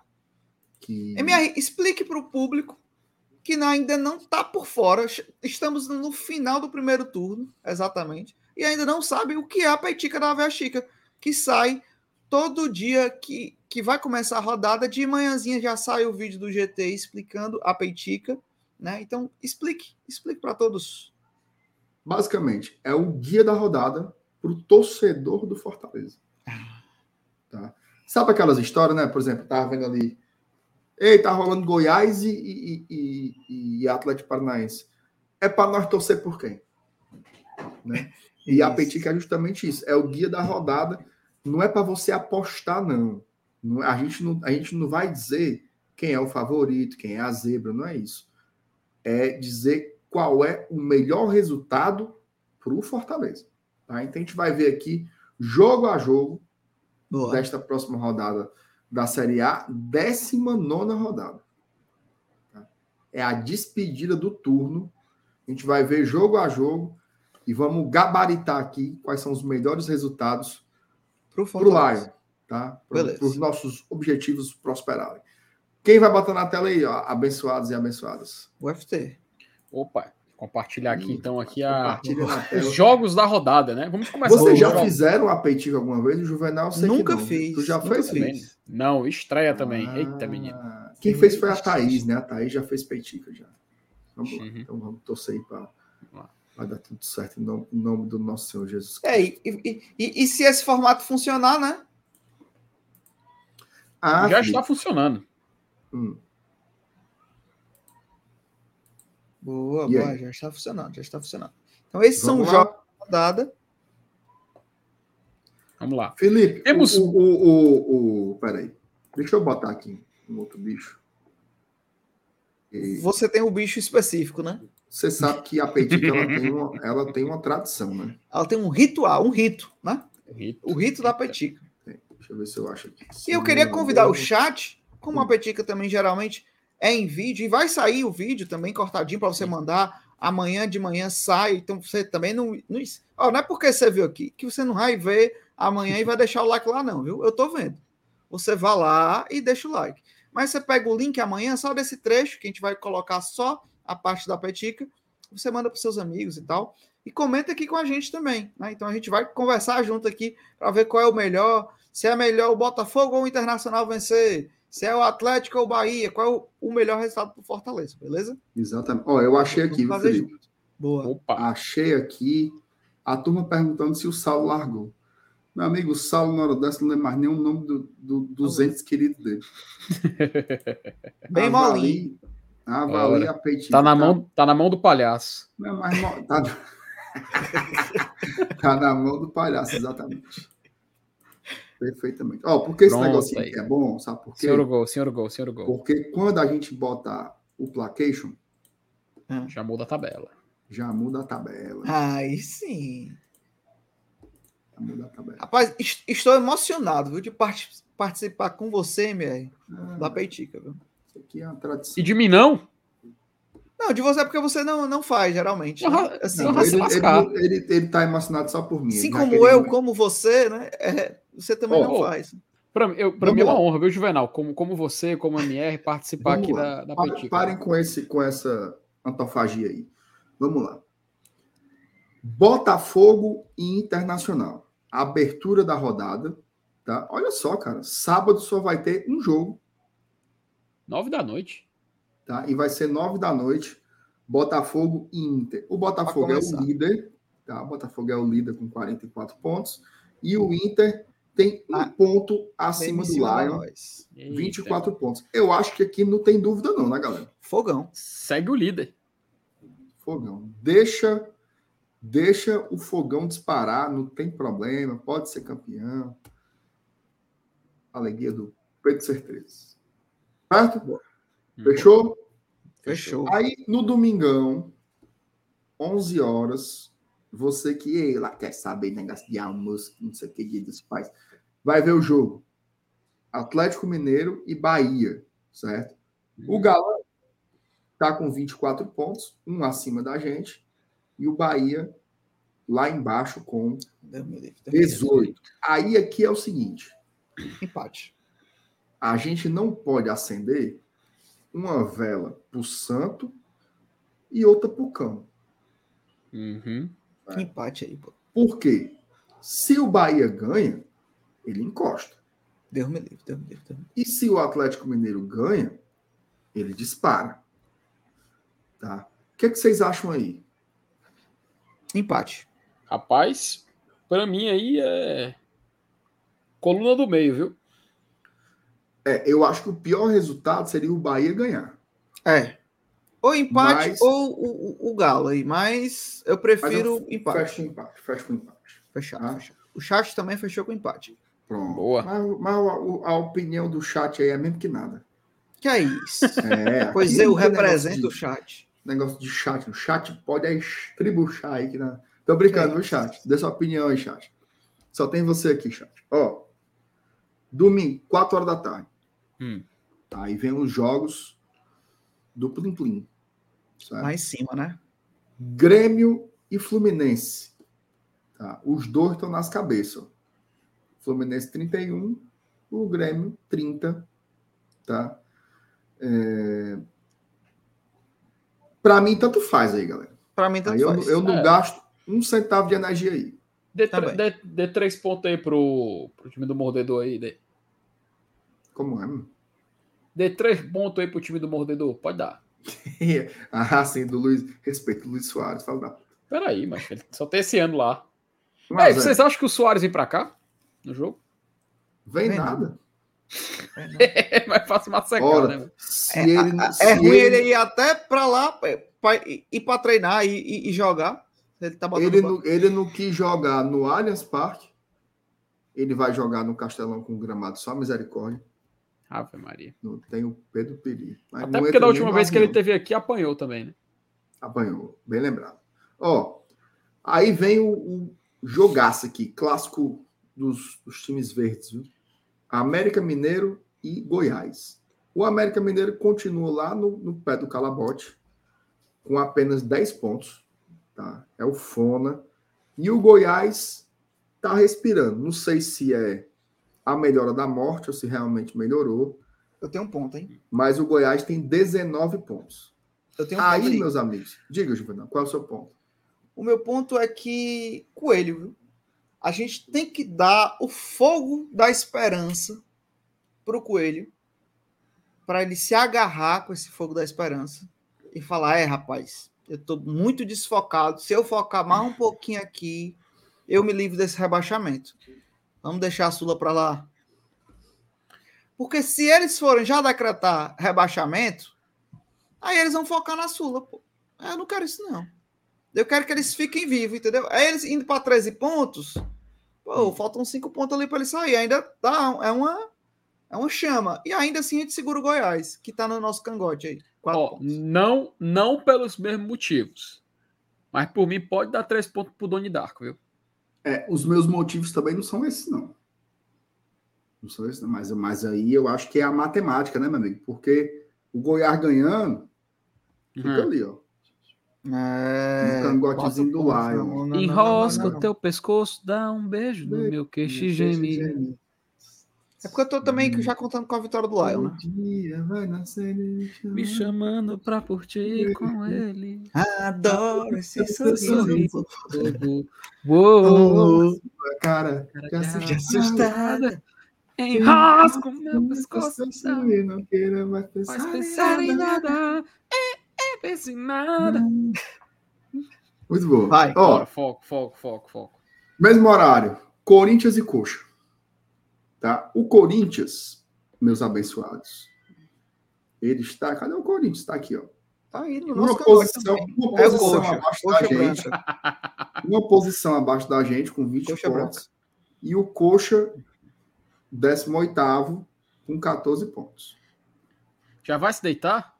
Que... MR, explique para o público que ainda não está por fora. Estamos no final do primeiro turno, exatamente, e ainda não sabe o que é a Peitica da Aveia Chica, que sai todo dia que, que vai começar a rodada. De manhãzinha já sai o vídeo do GT explicando a Peitica, né? Então, explique, explique para todos. Basicamente, é o guia da rodada para o torcedor do Fortaleza. Tá? Sabe aquelas histórias, né? Por exemplo, tava vendo ali. Ei, tá rolando Goiás e, e, e, e Atlético Paranaense. É para nós torcer por quem? Né? E a. Petica é justamente isso. É o guia da rodada. Não é para você apostar, não. É- a, gente não. a gente não vai dizer quem é o favorito, quem é a zebra, não é isso. É dizer qual é o melhor resultado para o Fortaleza. Tá? Então a gente vai ver aqui, jogo a jogo, Boa. desta próxima rodada da Série A, 19 rodada. Tá? É a despedida do turno. A gente vai ver jogo a jogo e vamos gabaritar aqui quais são os melhores resultados Pro para o Fortaleza. Lion, tá? Beleza. Para os nossos objetivos prosperarem. Quem vai botar na tela aí, ó, abençoados e abençoadas? O FT. Opa, compartilhar aqui Ih, então aqui a, os jogos da rodada, né? Vamos começar Vocês já fizeram a peitica alguma vez? O Juvenal sei que Nunca não. fiz, Tu já nunca fez? também. fiz. Não, estreia também. Ah, Eita, menino. Quem fez foi a Thaís, né? A Thaís já fez peitica já. Vamos lá. Uhum. Então vamos torcer aí para lá. dar tudo certo em nome, em nome do nosso Senhor Jesus Cristo. É, e, e, e, e se esse formato funcionar, né? Ah, Já está funcionando. Hum. Boa, E boa, aí? já está funcionando, já está funcionando. Então, esses Vamos são lá. os jogos da rodada. Vamos lá. Felipe, Temos- o, o, o, o- Peraí. Deixa eu botar aqui um outro bicho. Você tem o bicho específico, né? você sabe que a peitica ela tem, uma, ela tem uma tradição, né? Ela tem um ritual, um rito, né? Rito. O rito da petica. Deixa eu ver se eu acho aqui. E eu queria convidar o chat, como a petica também geralmente é em vídeo, e vai sair o vídeo também cortadinho para você mandar. Amanhã de manhã sai, então você também não. Não, Ó, não é porque você viu aqui que você não vai ver amanhã e vai deixar o like lá, não, viu? Eu tô vendo. Você vá lá e deixa o like. Mas você pega o link amanhã, só desse trecho, que a gente vai colocar só a parte da petica, você manda para seus amigos e tal. E comenta aqui com a gente também. Né? Então a gente vai conversar junto aqui para ver qual é o melhor. Se é melhor o Botafogo ou o Internacional vencer. Se é o Atlético ou o Bahia. Qual é o, melhor resultado para o Fortaleza, beleza? Exatamente. Ó, eu achei aqui. Boa. Opa. Achei aqui a turma perguntando se o Saulo largou. Meu amigo, Saulo Noroeste não lembra mais nem o nome do, do, dos entes queridos dele. Bem Avali- molinho. Avalie a peitinha. Tá na mão, tá na mão do palhaço. Não, mas tá... tá na mão do palhaço, exatamente. Perfeitamente. Ó, porque esse aqui é bom, sabe por quê? Senhor gol, senhor gol, senhor gol. Porque quando a gente bota o placation, Já muda a tabela. já muda a tabela. Aí sim. Já muda a tabela. Rapaz, est- estou emocionado viu, de parti- participar com você, MR, da Ah, Peitica. Viu? isso aqui é uma tradição. E de mim não? Não, de você é porque você não, não faz, geralmente. né? Assim, não, ele, ele, ele, ele tá emocionado só por mim. assim ele como eu, muito. como você, né? é, você também Ô, não ô, faz. Pra, mim- eu, mim é uma honra, viu, Juvenal? Como, como você, como MR, participar Vamos aqui lá. da, da Petica. Parem com, esse, com essa antofagia aí. Vamos lá. Botafogo e Internacional. Abertura da rodada. Tá? Olha só, cara. Sábado só vai ter um jogo. Nove da noite. Tá? E vai ser nove da noite. Botafogo e Inter. O Botafogo é o líder. Tá? O Botafogo é o líder com 44 pontos. E o Inter tem um Ah, ponto acima do Lion. nós. Eita. 24 pontos. Eu acho que aqui não tem dúvida, não, né, galera? Fogão. Segue o líder. Fogão. Deixa, deixa o fogão disparar, não tem problema, pode ser campeão. Alegria do Pedro Certeza. Certo? Fechou? Fechou. Aí, no domingão, 11 horas, você que ei, lá quer saber negócio de almoço, não sei o que, dia dos pais, vai ver o jogo. Atlético Mineiro e Bahia, certo? O Galão tá com 24 pontos, um acima da gente, e o Bahia lá embaixo com Deus me livre, Deus me livre. 18. Aí aqui é o seguinte, Empate. a gente não pode acender uma vela pro santo e outra pro cão. Uhum. É. Empate aí, pô. Por quê? Se o Bahia ganha, ele encosta. Deus me livre, Deus me livre. Deus me livre. E se o Atlético Mineiro ganha, ele dispara. Tá? O que, é que vocês acham aí? Empate. Rapaz, pra mim aí é. Coluna do meio, viu? É, eu acho que o pior resultado seria o Bahia ganhar. É. Ou empate Mas- ou o, o- o Galo aí, mas eu prefiro Mas empate. Fecha o empate, fecha com empate. Fechado, Ah. fechado. O chat também fechou com empate. Pronto. Boa. Mas, mas a, a opinião do chat aí é mesmo que nada. Que é isso? É, Pois eu represento o chat. Negócio de chat. O chat pode é estribuchar aí. Que na... Tô brincando, viu, chat? Dê sua opinião aí, chat. Só tem você aqui, chat. Ó, domingo, 4 horas da tarde. Hum. Aí vem os jogos do Plim Plim. certo? Lá em cima, né? Grêmio e Fluminense. Tá? Os dois estão nas cabeças. Fluminense 31, o Grêmio 30. Tá? É... Para mim, tanto faz aí, galera. Pra mim, tanto Aí eu, faz. eu não É. gasto um centavo de energia aí. Dê, Tá dê- dê três pontos aí pro, pro time do Mordedor aí. Dê, Como é? mano? dê três pontos aí pro time do Mordedor. Pode dar. ah, sim, do Luiz. Respeito, Luiz Soares. Fala da... Peraí, mas ele só tem esse ano lá. A zero. vocês acham que o Soares vem pra cá? No jogo? Vem Vem nada. É, não. É mais fácil massacar, Ora, né? se É, ele, é ruim ele, ele ir até pra lá pra, pra ir pra treinar e, e- e jogar. Ele tá ele, não, ele não quis jogar no Allianz Parque. Ele vai jogar no Castelão com gramado só misericórdia. Ave Maria. Não tem o Pedro Peri. Mas Até porque da última no vez que ele teve aqui, apanhou também, né? Apanhou, bem lembrado. Ó, aí vem o, o jogaço aqui, clássico dos, dos times verdes, viu? América Mineiro e Goiás. O América Mineiro continua lá no, no pé do calabote, com apenas 10 pontos. Tá? É o Fona. E o Goiás tá respirando. Não sei se é a melhora da morte ou se realmente melhorou, Eu tenho um ponto, hein? mas o Goiás tem 19 pontos. Eu tenho um Aí, ponto aí. meus amigos, diga, Juvenal, qual é o seu ponto? O meu ponto é que, Coelho, viu? A gente tem que dar o fogo da esperança pro Coelho, para ele se agarrar com esse fogo da esperança e falar: é, rapaz, eu tô muito desfocado. Se eu focar mais um pouquinho aqui, eu me livro desse rebaixamento. Vamos deixar a Sula para lá. Porque se eles forem já decretar rebaixamento, aí eles vão focar na Sula, pô. Eu não quero isso, não. Eu quero que eles fiquem vivos, entendeu? Aí eles indo para 13 pontos, pô, faltam 5 pontos ali para ele sair. Ainda dá, é uma, é uma chama. E ainda assim a gente segura o Goiás, que tá no nosso cangote aí. Ó, pontos. não, não pelos mesmos motivos. Mas por mim pode dar três pontos pro Doni Darko, viu? É, os meus motivos também não são esses, não. Não são esses, não. Mas, mas aí eu acho que é a matemática, né, meu amigo? Porque o Goiás ganhando, fica Uhum. ali, ó. É, Um cangotezinho do Lion. Enrosca o teu pescoço, dá um beijo no meu queixo e geme. É porque eu tô também já contando com a vitória do Lion, né? Dia vai nascer Me chamando pra curtir com ele. Adoro esse sorriso. Uou, Cara, já assustada. enrosca o meu pescoço, não queira mais pensar em nada. É, é, pensa em nada. Muito bom. Vai. Ó, Bora, foco, foco, foco, foco. mesmo horário, Corinthians e Coxa. Tá? O Corinthians, meus abençoados, ele está. Cadê o Corinthians? Está aqui, ó. Tá aí no Uma posição, uma É posição Coxa, abaixo Coxa da gente. branca. Uma posição abaixo da gente, com 20 Coxa pontos. E o Coxa, 18 com 14 pontos. Já vai se deitar?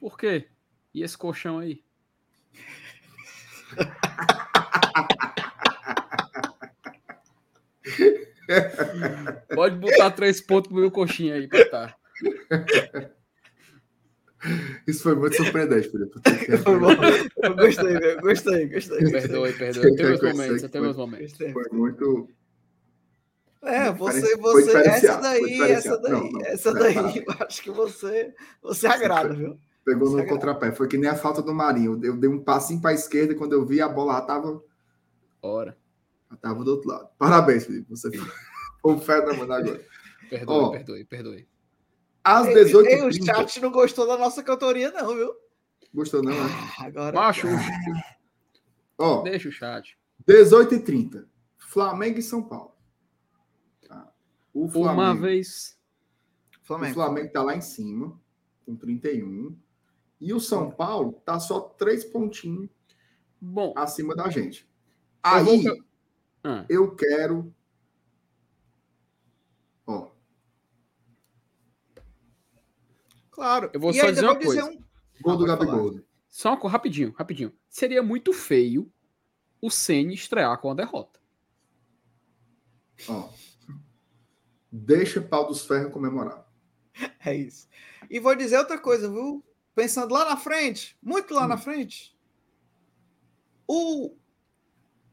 Por quê? E esse colchão aí? Pode botar três pontos pro meu coxinha aí pra tá. Isso foi muito surpreendente, Felipe. Foi bom. Eu gostei, velho. Gostei, gostei. Perdoe, perdoe. Tenho meus momentos, foi. meus momentos. Foi muito. É, você, você, essa daí, essa daí, Não, não, essa não, daí, eu acho que você, você agrada, viu? Pegou no contrapé. Foi que nem a falta do Marinho. Eu dei um passinho para a esquerda e quando eu vi a bola já estava Ora. tava do outro lado. Parabéns, Felipe. Você foi da mano agora. Perdoe, Ó. perdoe, perdoe. Às Ei, ei, o 18h30. chat não gostou da nossa cantoria, não, viu? Gostou, não? né? Agora. Macho, Ó, deixa o chat. 18h30. Flamengo e São Paulo. Tá. O Flamengo, Uma vez. o Flamengo. Flamengo tá lá em cima, com 31. E o São Paulo tá só três pontinhos Bom, acima da gente. Eu vou- Aí ah, eu quero. Ó. Claro. Eu vou E só dizer uma coisa. um- Gol do Ah. Gabigol. Só uma coisa, rapidinho, rapidinho. Seria muito feio o Ceni estrear com a derrota. Ó. Deixa pau dos ferros comemorar. É isso. E vou dizer outra coisa, viu? Pensando lá na frente, muito lá Hum. na frente, o,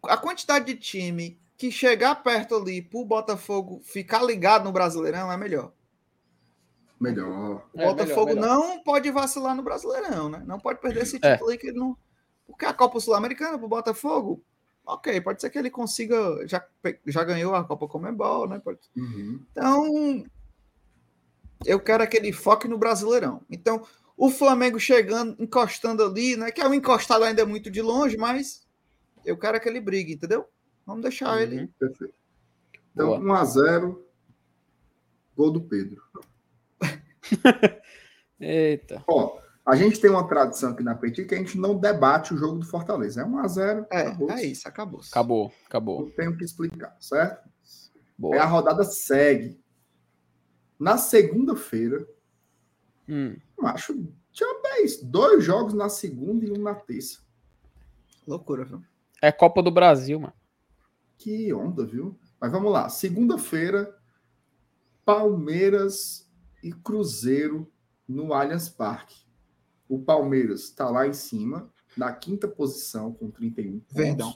a quantidade de time que chegar perto ali pro Botafogo ficar ligado no Brasileirão é melhor. Melhor. O É, Botafogo melhor, melhor. não pode vacilar no Brasileirão, né? Não pode perder esse É. título aí que ele não. Porque a Copa Sul-Americana pro Botafogo, ok, pode ser que ele consiga. Já, já ganhou a Copa Comembol, né? Pode- Uhum. Então, eu quero aquele foco no Brasileirão. Então, o Flamengo chegando, encostando ali, né? Que é um encostado ainda muito de longe, mas eu quero que ele brigue, entendeu? Vamos deixar ele. Uhum. Perfeito. Então, Boa. 1x0. Gol do Pedro. Eita. Ó, a gente tem uma tradição aqui na Petit que a gente não debate o jogo do Fortaleza. É 1x0. É, acabou. é isso, acabou. Acabou, acabou. Não tenho o que explicar, certo? Boa. Aí a rodada segue. Na segunda-feira, Hum. Eu acho, tinha 10. Dois jogos na segunda e um na terça. Loucura, viu? É Copa do Brasil, mano. Que onda, viu? Mas vamos lá. Segunda-feira, Palmeiras e Cruzeiro no Allianz Parque. O Palmeiras está lá em cima, na quinta posição, com 31 pontos. Verdão.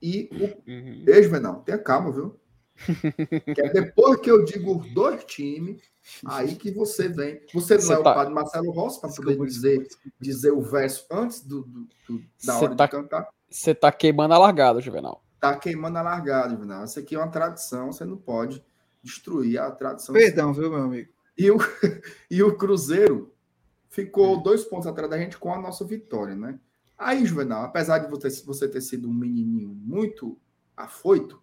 E o Uhum. Beijo, Venão. Tenha calma, viu? que é depois que eu digo os dois times, aí que você vem. Você não Você é o tá- padre Marcelo Rossi para poder dizer, dizer o verso antes do, do- do- da Você hora tá- de cantar. Você tá queimando a largada, Juvenal. Tá queimando a largada, Venão. Isso aqui é uma tradição, você não pode destruir a tradição. Perdão, viu, meu amigo? E o, e o Cruzeiro ficou dois pontos atrás da gente com a nossa vitória, né? Aí, Juvenal, apesar de você, você ter sido um menininho muito afoito,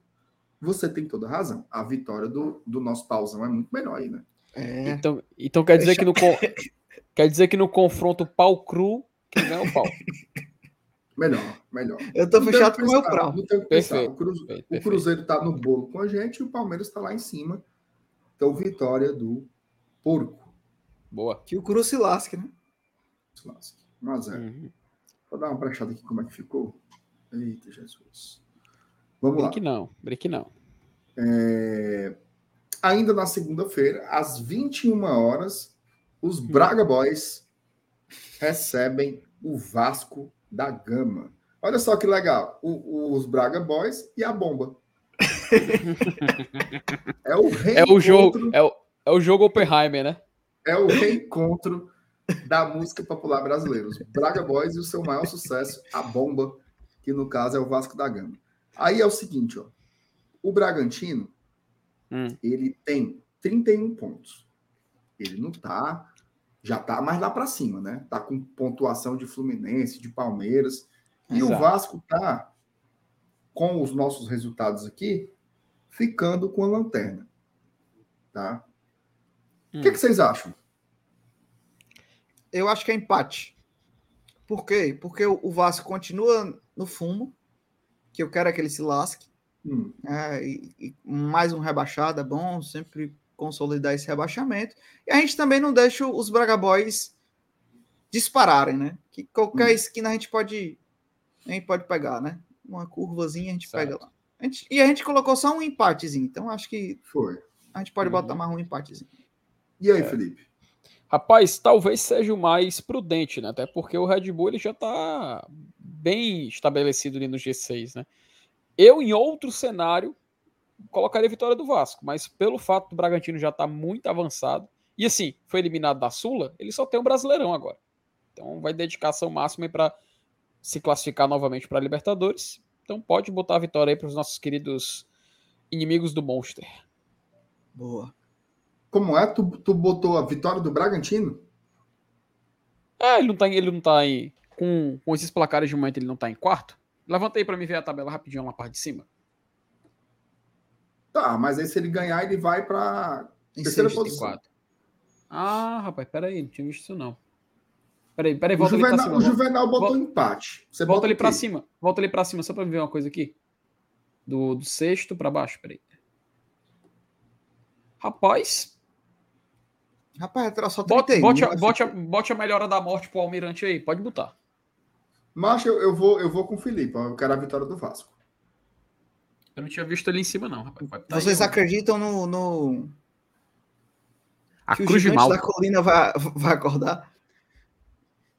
você tem toda razão. A vitória do, do nosso pauzão é muito melhor aí, né? É. Então, então quer dizer Deixa- que no quer dizer que no confronto pau cru quem ganha é o pau. Melhor, melhor. Eu tô Não fechado com o meu prau. pensar. Perfeito, O, Cruze- perfeito, o. Cruzeiro tá no bolo com a gente e o Palmeiras está lá em cima. Então, vitória do Porco. Boa. Que o Cruz se lasque, né? 1x0. Uhum. Vou dar uma brechada aqui como é que ficou. Eita, Jesus. Vamos lá. Brinque não, brinque não. É, Ainda na segunda-feira, às 21 horas, os Hum. Braga Boys recebem o Vasco da Gama. Olha só que legal. O- os Braga Boys e a bomba. é o É o jogo, reencontro- é o, é o jogo Oppenheimer, né? é o reencontro da música popular brasileira. Os Braga Boys e o seu maior sucesso, a bomba, que no caso é o Vasco da Gama. Aí é o seguinte, ó. O Bragantino, Hum. ele tem 31 pontos. Ele não tá, já tá mais lá para cima, né? Tá com pontuação de Fluminense, de Palmeiras. E o. Vasco tá com os nossos resultados aqui ficando com a lanterna. Tá? O que, Hum. que vocês acham? Eu acho que é empate. Por quê? Porque o Vasco continua no fumo, que eu quero é que ele se lasque. Hum, É, e, e mais um rebaixado é bom, sempre consolidar esse rebaixamento. E a gente também não deixa os Braga Boys dispararem, né? Que qualquer Hum. esquina a gente pode a gente pode pegar, né? Uma curvazinha a gente Certo. pega lá. A gente- e a gente colocou só um empatezinho, então acho que foi. a gente pode Uhum. botar mais um empatezinho. E aí, É. Felipe? Rapaz, talvez seja o mais prudente, né? Até porque o Red Bull ele já tá bem estabelecido ali no G6, né? Eu, em outro cenário, colocaria a vitória do Vasco, mas pelo fato do Bragantino já estar muito avançado, e assim, foi eliminado da Sula, ele só tem um Brasileirão agora. Então vai dedicação máxima para se classificar novamente para Libertadores. Então pode botar a vitória aí para os nossos queridos inimigos do Monster. Boa. Como é? Tu, tu botou a vitória do Bragantino? É, ele não tá, ele não tá em. Com, com esses placares de momento, ele não tá em quarto. Levanta aí pra mim ver a tabela rapidinho lá na parte de cima. Tá, mas aí se ele ganhar, ele vai para Em terceira sexto. posição. Quatro. Ah, rapaz, peraí, não tinha visto isso não. Peraí, peraí, O volta ali pra Juvenal, cima. o Volta, Juvenal botou volta- empate. Você volta ali o pra quê? cima. Volta ali pra cima, só pra ver uma coisa aqui. Do, do sexto pra baixo, peraí. Rapaz, Rapaz, só Bote, 31. bote, a, vai bote, a, bote a melhora da morte pro Almirante aí, pode botar. Mas eu, eu vou, eu vou com o Felipe. Eu quero a vitória do Vasco. Eu não tinha visto ele em cima, não, rapaz. Tá aí, Vocês ó. acreditam no, no A que o Cruz de gigante Mal. da colina vai, vai acordar?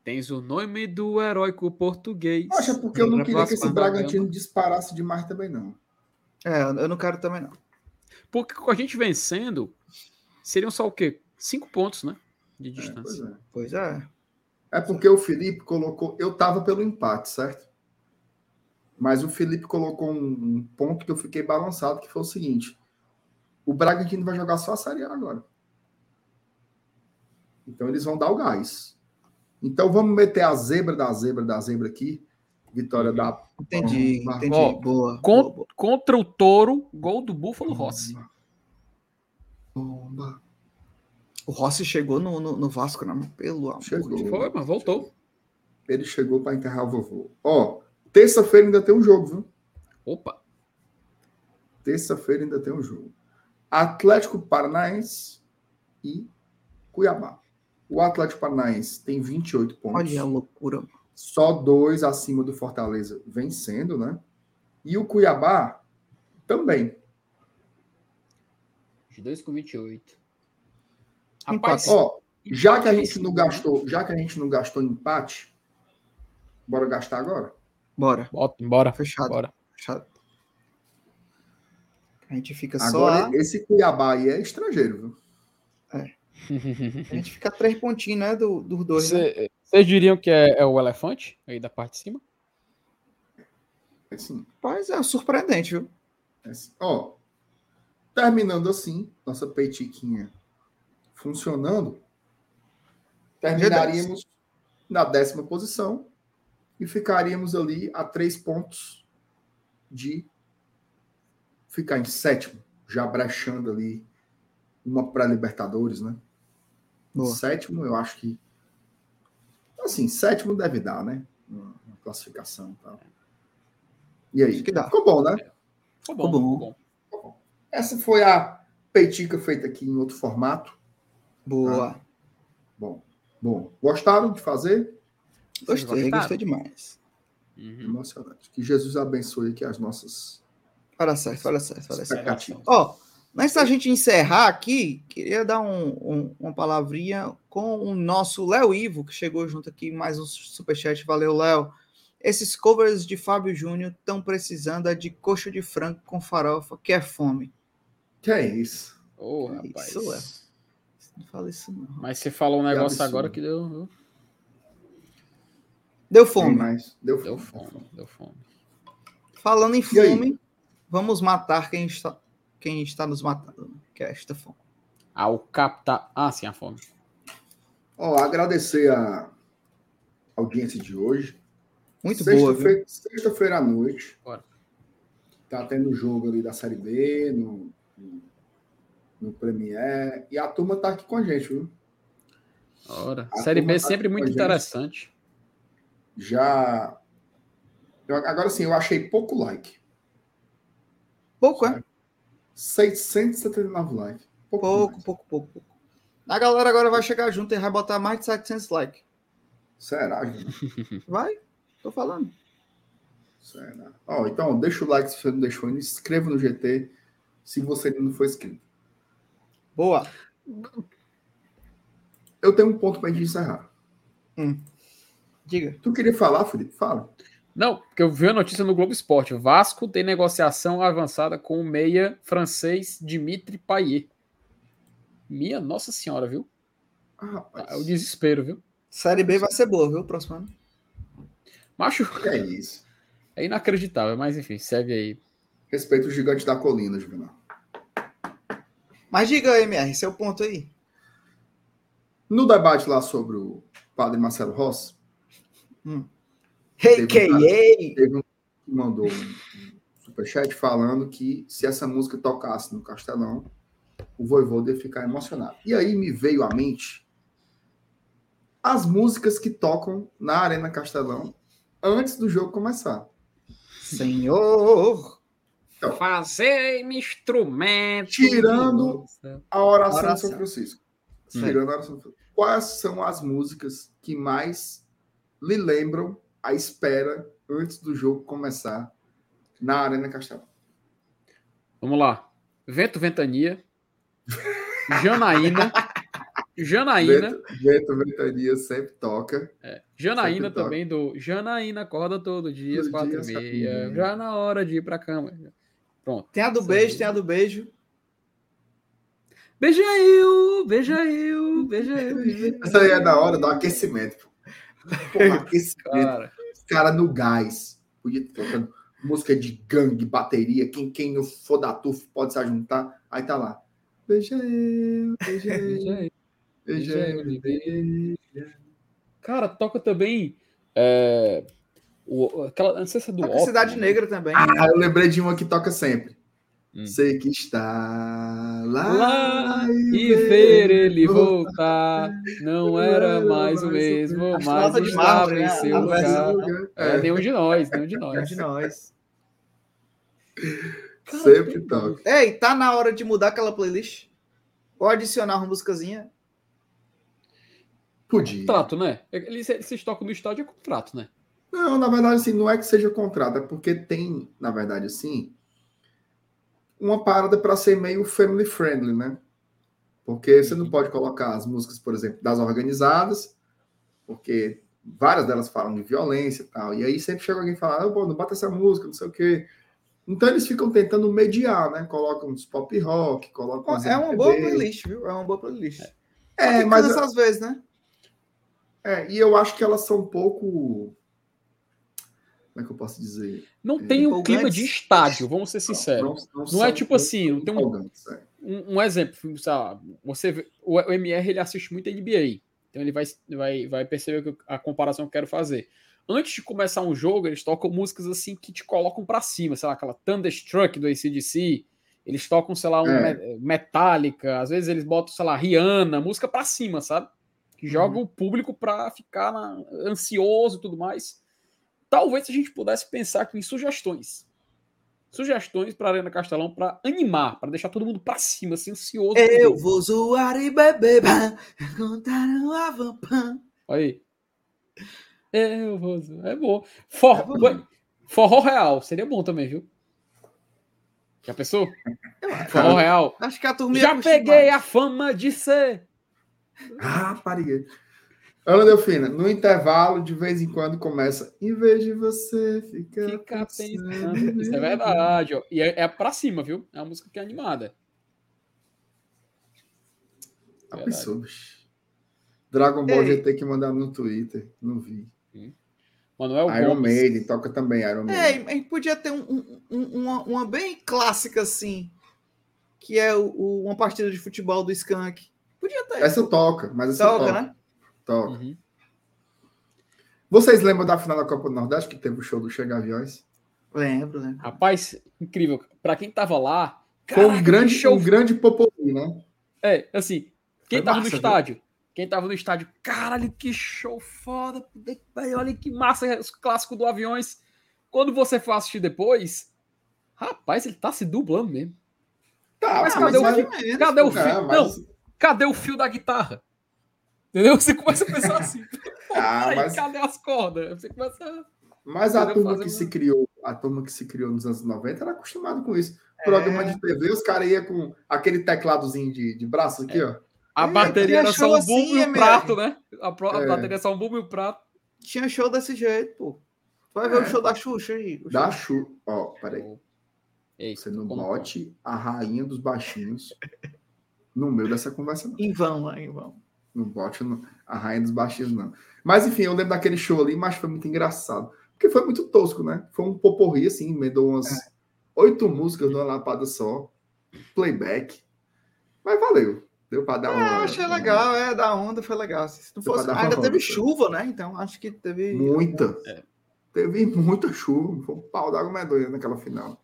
Tens o nome do heróico português. Acha porque eu não queria que esse Bragantino disparasse demais também, não. É, eu não quero também não. Porque com a gente vencendo, seriam só o quê? Cinco pontos, né? De É, pois distância. é. Pois é. É porque o Felipe colocou. Eu tava pelo empate, certo? Mas o Felipe colocou um, ponto que eu fiquei balançado, que foi o seguinte: o Bragantino vai jogar só a Série A agora. Então eles vão dar o gás. Então vamos meter a zebra da zebra da zebra aqui. Vitória da. Entendi, Bomba. entendi. Ó, boa, boa. Contra o Touro, gol do Búfalo Rossi. Bomba. O Rossi chegou no, no, no Vasco, né? Pelo amor Chegou. de Deus. Foi, mas voltou. Ele chegou para enterrar o vovô. Ó, terça-feira ainda tem um jogo, viu? Opa. Terça-feira ainda tem um jogo. Atlético Paranaense e Cuiabá. O Atlético Paranaense tem 28 pontos. Olha a loucura. Só dois acima do Fortaleza vencendo, né? E o Cuiabá também. Os dois com 28. Empate. Rapaz, Ó, já que a gente não sim, gastou, já que a gente não gastou empate, bora gastar agora? Bora, Bota, bora. fechado. Bora. fechado. A gente fica só. Agora, a- esse Cuiabá aí é estrangeiro, viu? A gente fica três pontinhos, né? Do, dos dois. né? Cê- Vocês diriam que é, é o elefante aí da parte de cima? Assim, Mas é surpreendente, viu? é assim. Ó, terminando assim, nossa peitiquinha funcionando, terminaríamos na décima posição e ficaríamos ali a três pontos de ficar em sétimo, já brechando ali uma pré-Libertadores, né? Boa. Sétimo, eu acho que. Assim, sétimo deve dar, né? Uma, classificação e tal. E aí? Acho que dá. Ficou bom, né? Ficou Ficou bom, bom. ficou bom. Essa foi a peitica feita aqui em outro formato. Boa. Bom, bom. Gostaram de fazer? Gostei, gostei demais. Uhum. Emocionante. Que Jesus abençoe aqui as nossas Olha certo, olha certo, olha certo. Ó, antes da gente encerrar aqui, queria dar um- um- uma palavrinha com o nosso Léo Ivo, que chegou junto aqui, mais um superchat. Valeu, Léo. Esses covers de Fábio Júnior estão precisando é de coxa de frango com farofa, que é fome. Que é isso? Ô, Que rapaz. isso, Léo? Não fala isso, não. Mas você falou um negócio absurdo. agora que deu? Deu fome. mais? Deu deu fome. fome, deu fome. Falando em fome, vamos matar quem está, quem está nos matando, que é esta fome. Ah, o capta. Ah, sim, a fome. Ó, agradecer a audiência de hoje. Muito boa, viu? Sexta-feira sexta-feira à noite. Bora. Tá tendo jogo ali da Série B, no, no, no Premier. E a turma tá aqui com a gente, viu? Ora. A Série B turma tá sempre muito gente. interessante. Já. eu- agora sim, eu achei pouco like. Pouco, é? 679 likes. Pouco. Pouco, pouco, pouco, pouco. A galera agora vai chegar junto e vai botar mais de 700 likes. Será, gente? Vai? Tô falando. Será? Ó, então, deixa o like se você não deixou ainda. Se inscreva no GT se você ainda não for inscrito. Boa. Eu tenho um ponto pra gente encerrar. Diga. Tu queria falar, Felipe? Fala. Não, porque eu vi a notícia no Globo Esporte. O Vasco tem negociação avançada com o meia francês Dimitri Payet. Minha Nossa Senhora, viu? Ah, rapaz. É o desespero, viu? Série B vai ser boa, viu? Próximo ano. Macho, Que é isso? é inacreditável, mas enfim, segue aí. Respeito o gigante da colina, Juvenal. Mas diga aí, MR, seu ponto aí. No debate lá sobre o padre Marcelo Rossi, Hey, Teve um K.A. teve um que mandou um superchat falando que se essa música tocasse no Castelão, o Voivoda ia ficar emocionado. E aí me veio à mente as músicas que tocam na Arena Castelão antes do jogo começar. Senhor. Fazer instrumento. Tirando A oração, Oração. de São Francisco. tirando a oração do Feliz. Quais são as músicas que mais lhe lembram a espera antes do jogo começar na Arena Castelão? Vamos lá. Vento, Ventania. Janaína. Janaína. Vento, Vento Ventania sempre toca. É, Janaína Sempre toca. também do Janaína acorda todo dia às Todo quatro dia e às quatro e meia. meia. Já na hora de ir pra cama. Pronto. Tem a do Sim. beijo, tem a do beijo. Beija eu, beija eu, beija eu. Essa aí é da hora do aquecimento. Pô, um aquecimento. Cara, Os caras no gás. Podia estar tocando música de gangue, bateria. Quem, quem não for da TUF pode se juntar. Aí tá lá. Beija eu, beija eu, beija eu. beija eu. Cara, toca também. É, o, aquela, não sei se é do Toca Opus, Cidade né? Negra também. Ah, eu lembrei de uma que toca sempre. Hum. Sei que está lá, Lá e ver ele voltar. Não era mais o mesmo, mas Astronauta de estava Mármore, em né? seu lugar. versão- É, nenhum de nós, nenhum de É nós. de nós. Cara, Sempre tem- toca. Ei, tá na hora de mudar aquela playlist? Ou adicionar uma musicazinha? Podia. Contrato, né? Eles, eles tocam no estádio é contrato, né? Não, na verdade, assim, não é que seja contrato, é porque tem, na verdade, assim, uma parada para ser meio family friendly, né? Porque você não Uhum. pode colocar as músicas, por exemplo, das organizadas, porque várias delas falam de violência e tal. E aí sempre chega alguém e fala, pô, não bota essa música, não sei o quê. Então eles ficam tentando mediar, né? Colocam uns pop rock, colocam É uma boa playlist, viu? É uma boa playlist. É, que mas às vezes, né? é, e eu acho que elas são um pouco. Como é que eu posso dizer? Não É, tem um clima de estádio, vamos ser sinceros. Não, são é tipo assim, não tem um, é. um, um exemplo. Sei lá, você vê- o, MR ele assiste muito NBA, então ele vai, vai, vai perceber a comparação que eu quero fazer. Antes de começar um jogo, eles tocam músicas assim que te colocam pra cima, sei lá, aquela Thunderstruck do ACDC. Eles tocam, sei lá, um É. Me- Metallica, às vezes eles botam, sei lá, Rihanna, música pra cima, sabe? Que joga o público pra ficar na- ansioso e tudo mais. Talvez a gente pudesse pensar aqui em sugestões. Sugestões para Arena Castelão para animar, para deixar todo mundo pra cima, assim, ansioso. Eu vou zoar e beber, contar uma. Olha aí. Eu vou. É bom. For... É bom. Forró real. Seria bom também, viu? Já pensou? Forró real. Acho que a turma Já peguei a fama de ser. Ah, parei. Ana Delfina, no intervalo, de vez em quando começa. Em vez de você ficar. Fica pensando, pensando. Isso é verdade, ó. E é, é pra cima, viu? É uma música que é animada. Bicho. Dragon Ball Ei. GT que mandar no Twitter. Não vi. Manuel Iron Gomes. Maiden, toca também Iron Maiden. É, a gente podia ter um- um- uma, uma bem clássica assim, que é o- o- uma partida de futebol do Skank. Podia ter. Essa toca, mas essa Toca, toca. né? Toca. Uhum. Vocês lembram da final da Copa do Nordeste que teve o show do Chega Aviões? Lembro, lembro. Rapaz, incrível. Pra quem tava lá. Foi um grande, show um grande popoli, né? É, assim, quem Foi tava massa, no viu? estádio, quem tava no estádio, caralho, que show foda, olha que massa, os clássicos do Aviões. Quando você for assistir depois, rapaz, ele tá se dublando mesmo. Tá, Mas pô, cadê o mas- fio? Cadê o Não, fio? Não, mas- cadê o fio da guitarra? Entendeu? Você começa a pensar assim, Ah, mas- cadê as cordas? Você começa a... Mas a turma que uma- se criou, a turma que se criou nos anos 90 era acostumada com isso. É. Programa de TV, os caras iam com aquele tecladozinho de, de braço aqui, ó. A É, bateria era só um assim, bumbo e um prato, né? A, pro- a É. bateria é só um bumbo e um prato. Tinha show desse jeito, pô. Vai ver É. o show da Xuxa aí. o Da Chu. Ó, peraí. Ei, Você não bote a rainha dos baixinhos no meio dessa conversa, não. Em vão, lá, em vão. Não bote a rainha dos baixinhos, não. Mas enfim, eu lembro daquele show ali, mas foi muito engraçado. Porque foi muito tosco, né? Foi um poporri, assim, emendou umas É. oito músicas numa lapada só. Playback. Mas valeu. Deu pra dar É, uma. eu achei legal, é, da onda foi legal. Se não Deu fosse, uma ainda teve onda, chuva, né? Então acho que teve. Muita. É. Teve muita chuva. Foi um pau d'água medonha naquela final.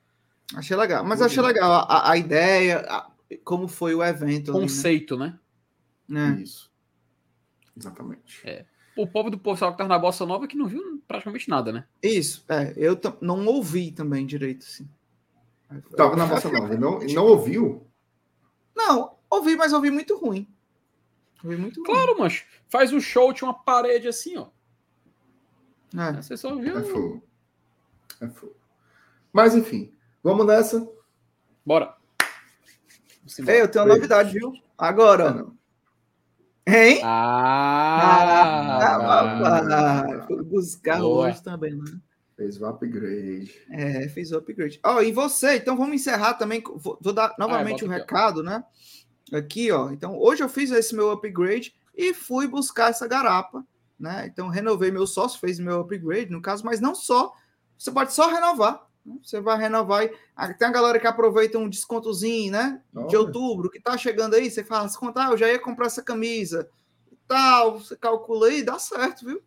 Achei legal. Mas Muito achei legal a, a- a ideia, a- como foi o evento. ali, né? Conceito, né? Né? Isso. Exatamente. É. O povo do pessoal que tá na Bossa Nova que não viu praticamente nada, né? Isso, é. Eu não ouvi também direito, assim. Tava na Bossa Nova. Não, não ouviu? Não, ouvi, mas ouvi muito ruim. Foi muito. Claro, mancho. Faz um show, tinha uma parede assim, ó. É. Você só viu. É fogo. É fogo. Mas enfim, vamos nessa. Bora. Ei, eu tenho uma novidade, viu? Agora, ó. Hein? Ah, Ah. Fui buscar Boa. hoje também, né? Fez o upgrade. É, fez o upgrade. Ó, e você, então vamos encerrar também. Vou, vou dar novamente bota um aqui, ó. recado, né? Aqui, ó. Então, hoje eu fiz esse meu upgrade e fui buscar essa garapa, né? Então, renovei meu sócio, fez meu upgrade, no caso, mas não só. Você pode só renovar. Você vai renovar. ah, Tem a galera que aproveita um descontozinho, né? De outubro, que tá chegando aí. Você fala, desconto, ah, eu já ia comprar essa camisa e tal. Você calcula aí, dá certo, viu?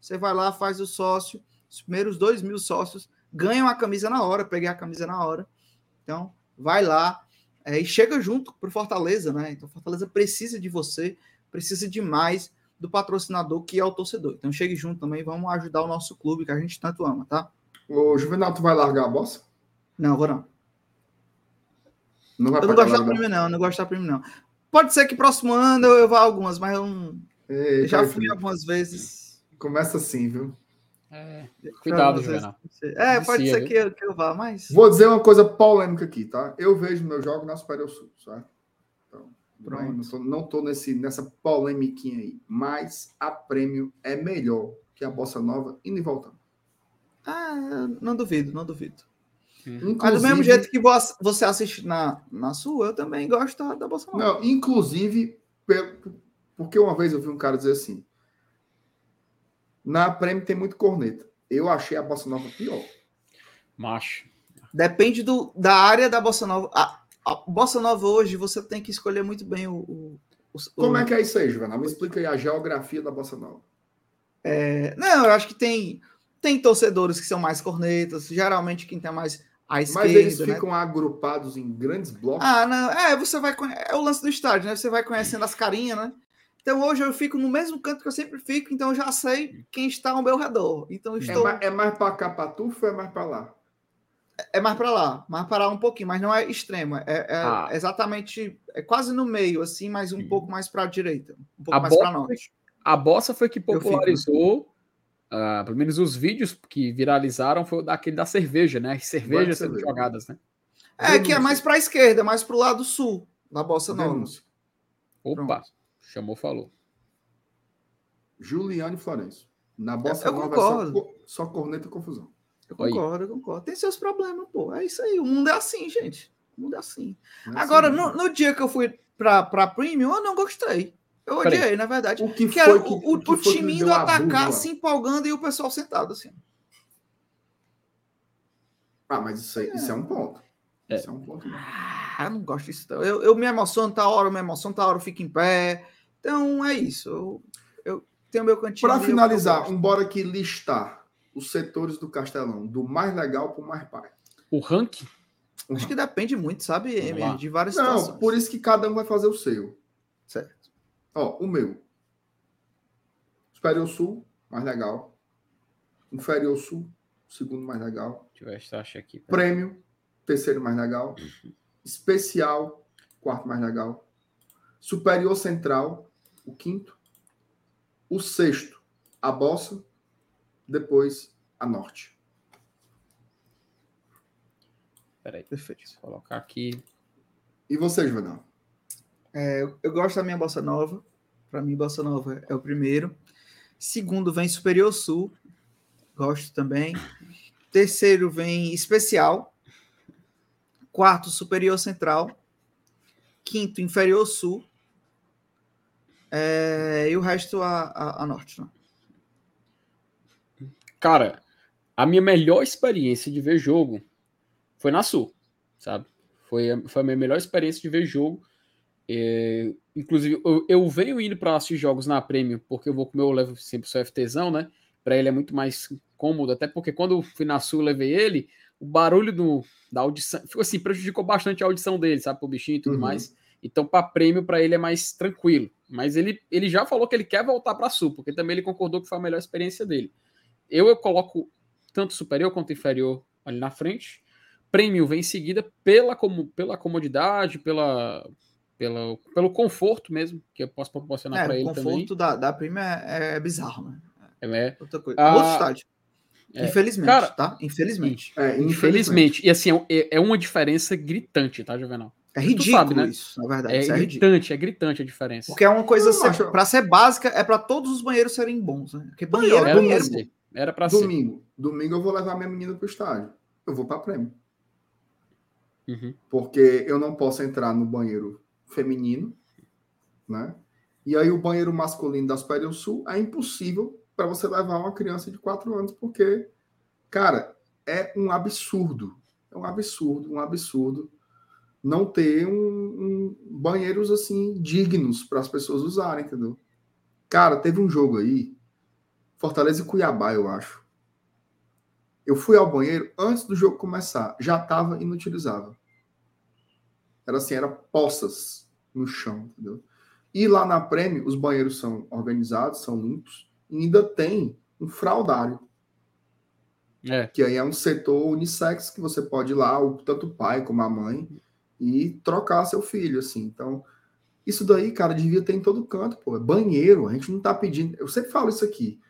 Você vai lá, faz o sócio. Os primeiros dois mil sócios ganham a camisa na hora. Peguei a camisa na hora. Então, vai lá é, e chega junto pro Fortaleza, né? Então, Fortaleza precisa de você, precisa demais do patrocinador que é o torcedor. Então, chegue junto também, vamos ajudar o nosso clube que a gente tanto ama, tá? Ô, Juvenal, tu vai largar a bossa? Não, vou não. Não vai Eu não pagar gosto da prêmio, não. Eu não gosto da prêmio, não. Pode ser que próximo ano eu vá algumas, mas eu não- eu Ei, já pai, fui filho, algumas vezes. Começa assim, viu? É, cuidado. Juvenal. É, pode Vicia, ser que eu, que eu vá, mas. Vou dizer uma coisa polêmica aqui, tá? Eu vejo meu jogo na Superior Sul, certo? Então, não, Pronto. não tô, não tô nesse, nessa polemiquinha aí. Mas a prêmio é melhor que a Bossa Nova indo e voltando. Ah, não duvido, não duvido. Mas do Inclusive- mesmo jeito que vo- você assiste na, na sua, eu também gosto da, da Bolsa Nova. Não, inclusive, porque uma vez eu vi um cara dizer assim: na prêmio tem muito corneta. Eu achei a Bossa Nova pior. Macho. Depende do, da área da Bossa Nova. A, a Bossa Nova hoje, você tem que escolher muito bem o. o, o- Como o- é que é isso aí, Juvenal? Me explica aí a geografia da Bossa Nova. é, Não, eu acho que tem, tem torcedores que são mais cornetas, geralmente quem tem mais à Mas esquerda. eles né? ficam agrupados em grandes blocos. Ah, não. É, você vai. É o lance do estádio, né? Você vai conhecendo as carinhas, né? Então hoje eu fico no mesmo canto que eu sempre fico, então eu já sei quem está ao meu redor. Então é, estou. mais, é mais para cá, para tu, ou é mais para lá? É mais para lá, mais para lá um pouquinho, mas não é extremo. É, é Ah. exatamente. É quase no meio, assim, mas um Sim. pouco mais para a direita. Um pouco A mais para bossa, norte. a bossa foi que fico, né? popularizou, ah, pelo menos os vídeos que viralizaram foi o daquele da cerveja, né? As cervejas sendo cerveja. jogadas, né? É, que é Denúncia. mais para a esquerda, mais para o lado sul da Bossa Nova. Denúncia. Opa, Pronto. chamou, falou. Juliane Florencio. Na Bossa eu Nova é só, concordo. só corneta e confusão. Eu concordo, eu concordo. Tem seus problemas, pô. É isso aí. O mundo é assim, gente. O mundo é assim. É Agora, assim, no, não. no dia que eu fui pra, pra Premium, eu não gostei. Eu Peraí. odiei, na verdade. O que Que era foi o, que, o, que o que time me indo atacar, se empolgando e o pessoal sentado assim. Ah, mas isso, aí, isso é um ponto. É. Isso é um ponto. Ah, eu não gosto disso. não. Eu, eu me emociono, tá hora, eu me emociono, tá hora, eu fico em pé. Então é isso. Eu, eu tenho meu cantinho. Para finalizar, eu gosto. um bora aqui listar os setores do Castelão, do mais legal para o mais pai. O ranking, Acho que depende muito, sabe, lá. de várias Não, situações. por isso que cada um vai fazer o seu. Certo. Ó, o meu. Superior Sul, mais legal. Inferior Sul, segundo mais legal. deixa eu ver aqui. Prêmio, terceiro mais legal. Especial, quarto mais legal. Superior Central, o quinto. O sexto, a Bossa. Depois, a Norte. Peraí, Perfeito. deixa eu colocar aqui. E você, Juvenal? É, eu, eu gosto da minha bossa nova. Para mim, bossa nova é o primeiro. Segundo vem Superior Sul. Gosto também. Terceiro vem Especial. Quarto, Superior Central. Quinto, Inferior Sul. É, e o resto a, a, a Norte. Né? Cara, a minha melhor experiência de ver jogo foi na Sul, sabe? Foi a, foi a minha melhor experiência de ver jogo. É, inclusive, eu, eu venho indo para assistir jogos na Premium, porque eu vou comer, eu levo sempre o seu FTzão, né? Para ele é muito mais cômodo, até porque quando eu fui na Sul, levei ele, o barulho do, da audição, ficou assim, prejudicou bastante a audição dele, sabe? Pro bichinho e tudo Uhum. mais. Então, para prêmio, para ele é mais tranquilo. Mas ele, ele já falou que ele quer voltar para Sul, porque também ele concordou que foi a melhor experiência dele. Eu, eu coloco tanto superior quanto inferior ali na frente. Prêmio vem em seguida pela, como, pela comodidade, pela, pelo, pelo conforto mesmo que eu posso proporcionar É, para o ele conforto também. da, da Prima é, é bizarro, né? Ela é, Outra coisa. Ah, Outro estádio. é. Infelizmente, Cara, tá? Infelizmente. É, infelizmente. E assim, é, é uma diferença gritante, tá, Juvenal? É ridículo sabe, né? isso, na verdade. É isso é ridículo. gritante, é gritante a diferença. Porque é uma coisa, ser, acho- pra ser básica, é pra todos os banheiros serem bons, né? Porque banheiro Era é pra banheiro. ser. Era pra ser. Domingo. Domingo eu vou levar minha menina pro estádio. Eu vou pra prêmio. Uhum. Porque eu não posso entrar no banheiro feminino, né? E aí o banheiro masculino da Superior Sul é impossível para você levar uma criança de 4 anos, porque, cara, é um absurdo. É um absurdo, um absurdo não ter um, um- banheiros assim dignos para as pessoas usarem, entendeu? Cara, teve um jogo aí, Fortaleza e Cuiabá, eu acho. Eu fui ao banheiro antes do jogo começar, já estava inutilizável. Era assim, era poças no chão, entendeu? E lá na Prêmio, os banheiros são organizados, são limpos, e ainda tem um fraudário, É. que aí é um setor unissex que você pode ir lá, tanto o pai como a mãe, e trocar seu filho, assim. Então, isso daí, cara, devia ter em todo canto, pô. É banheiro, a gente não tá pedindo. Eu sempre falo isso aqui.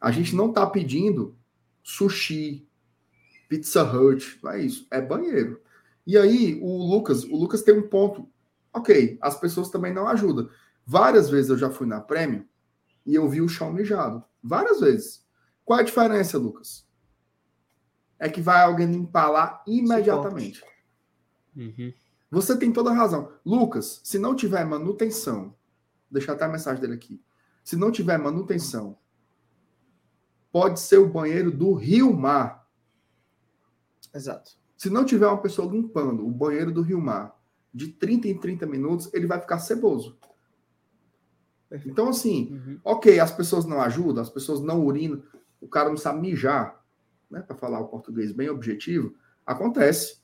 A gente não tá pedindo sushi, Pizza Hut, não é isso. É banheiro. E aí, o Lucas, o Lucas tem um ponto. Ok, as pessoas também não ajudam. Várias vezes eu já fui na Prêmio e eu vi o chão mijado. Várias vezes. Qual é a diferença, Lucas? É que vai alguém limpar lá imediatamente. Uhum. Você tem toda a razão. Lucas, se não tiver manutenção, deixar até a mensagem dele aqui. Se não tiver manutenção, pode ser o banheiro do Rio Mar. Exato. Se não tiver uma pessoa limpando o banheiro do Rio Mar de 30 em 30 minutos, ele vai ficar ceboso. Perfeito. Então, assim, Uhum. ok, as pessoas não ajudam, as pessoas não urinam, o cara não sabe mijar, né? Para falar o português bem objetivo, acontece.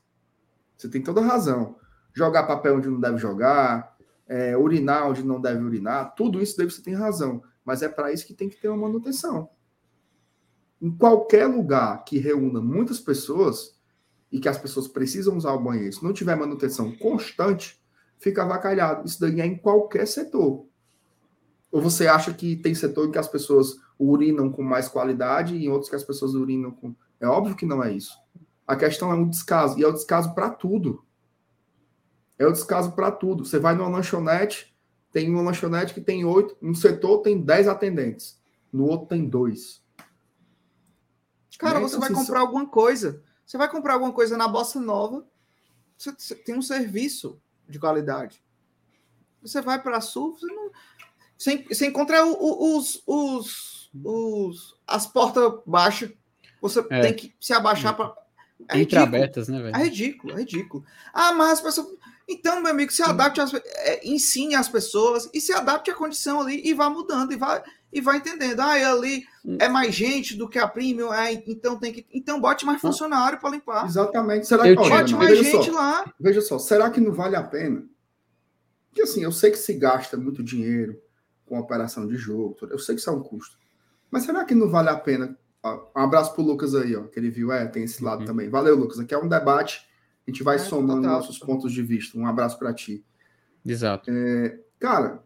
Você tem toda a razão. Jogar papel onde não deve jogar, é, urinar onde não deve urinar, tudo isso daí você tem razão. Mas é para isso que tem que ter uma manutenção. Em qualquer lugar que reúna muitas pessoas e que as pessoas precisam usar o banheiro, se não tiver manutenção constante, fica avacalhado. Isso daí é em qualquer setor. Ou você acha que tem setor em que as pessoas urinam com mais qualidade e em outros que as pessoas urinam com. É óbvio que não é isso. A questão é um descaso. E é o descaso para tudo. É o descaso para tudo. Você vai numa lanchonete, tem uma lanchonete que tem oito, um setor tem dez atendentes, no outro tem dois. Cara, Né? você Então, vai assim, comprar alguma coisa. Você vai comprar alguma coisa na Bossa Nova. Você, você tem um serviço de qualidade. Você vai para a Sul, você, não, você, você encontra o- o- os, os, os, as portas baixas. Você É. tem que se abaixar para. É. Entreabertas, né, É velho? ridículo, é ridículo. Ah, mas as pessoas. Então, meu amigo, se adapte, às... é, ensine as pessoas e se adapte à condição ali e vá mudando e vai, e vai entendendo. Ah, e ali é mais gente do que a premium, é, então tem que. Então bote mais funcionário para limpar. Exatamente. Será que, Bote mais veja gente só, lá. veja só, será que não vale a pena? Porque assim, eu sei que se gasta muito dinheiro com operação de jogo, eu sei que isso é um custo. Mas será que não vale a pena? Um abraço pro Lucas aí, ó, que ele viu, é, tem esse lado Uhum. também. Valeu, Lucas. Aqui é um debate, a gente vai É, somando total. nossos pontos de vista. Um abraço para ti. Exato. Cara,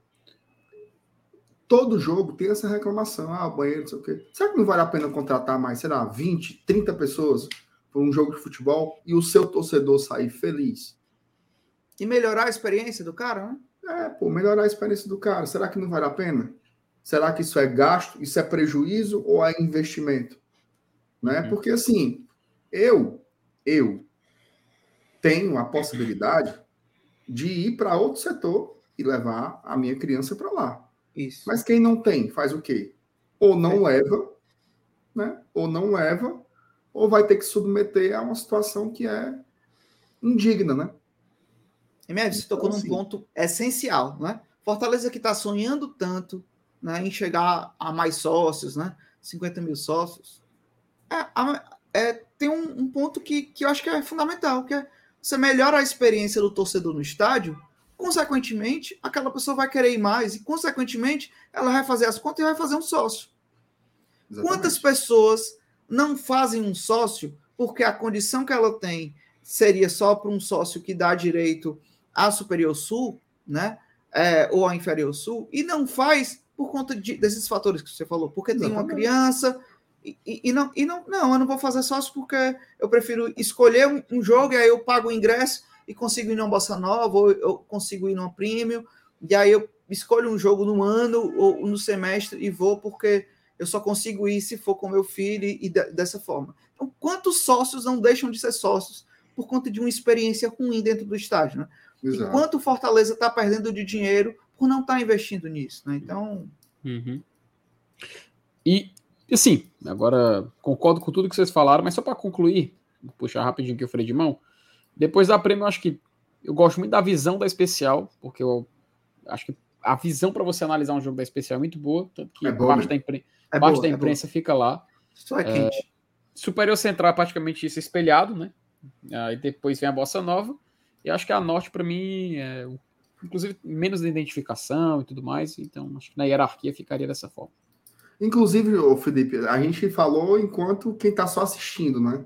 todo jogo tem essa reclamação. Ah, o banheiro, não sei o quê. Será que não vale a pena contratar mais, sei lá, 20, 30 pessoas por um jogo de futebol e o seu torcedor sair feliz? E melhorar a experiência do cara, né? É, pô, melhorar a experiência do cara. Será que não vale a pena? Será que isso é gasto, isso é prejuízo ou é investimento? Né? Uhum. Porque assim, eu, eu tenho a possibilidade de ir para outro setor e levar a minha criança para lá. Isso. Mas quem não tem, faz o quê? Ou não leva, né? Ou não leva, ou vai ter que submeter a uma situação que é indigna, né? E Médio, você tocou Então, num assim- ponto essencial, né? Fortaleza que está sonhando tanto né, em chegar a mais sócios, né? 50 mil sócios. É, é, tem um, um ponto que, que eu acho que é fundamental, que é você melhora a experiência do torcedor no estádio, consequentemente, aquela pessoa vai querer ir mais, e consequentemente, ela vai fazer as contas e vai fazer um sócio. Exatamente. Quantas pessoas não fazem um sócio porque a condição que ela tem seria só para um sócio que dá direito à Superior Sul né? É, ou a Inferior Sul, e não faz por conta de, desses fatores que você falou, porque tem uma Exatamente. criança e, e- e não, e não, não, eu não vou fazer sócio porque eu prefiro escolher um, um jogo e aí eu pago o ingresso e consigo ir numa Bossa Nova, ou eu consigo ir numa Premium, e aí eu escolho um jogo no ano ou no semestre e vou porque eu só consigo ir se for com meu filho e, de- dessa forma. Então, quantos sócios não deixam de ser sócios por conta de uma experiência ruim dentro do estádio, né? E Exato. quanto o Fortaleza está perdendo de dinheiro por não estar investindo nisso, né? Então, Uhum. E, assim, agora concordo com tudo que vocês falaram, mas só para concluir, vou puxar rapidinho aqui o freio de mão. Depois da prêmio, eu acho que eu gosto muito da visão da especial, porque eu acho que a visão para você analisar um jogo da especial é muito boa, tanto que É boa parte, mesmo. da, impre... é parte boa, da é imprensa fica lá. Só é quente. Superior Central é praticamente isso espelhado, né? Aí depois vem a Bossa Nova. E acho que a Norte, para mim, é, inclusive, menos de identificação e tudo mais. Então, acho que na hierarquia ficaria dessa forma. Inclusive, ô Felipe, a gente falou enquanto quem está só assistindo, né?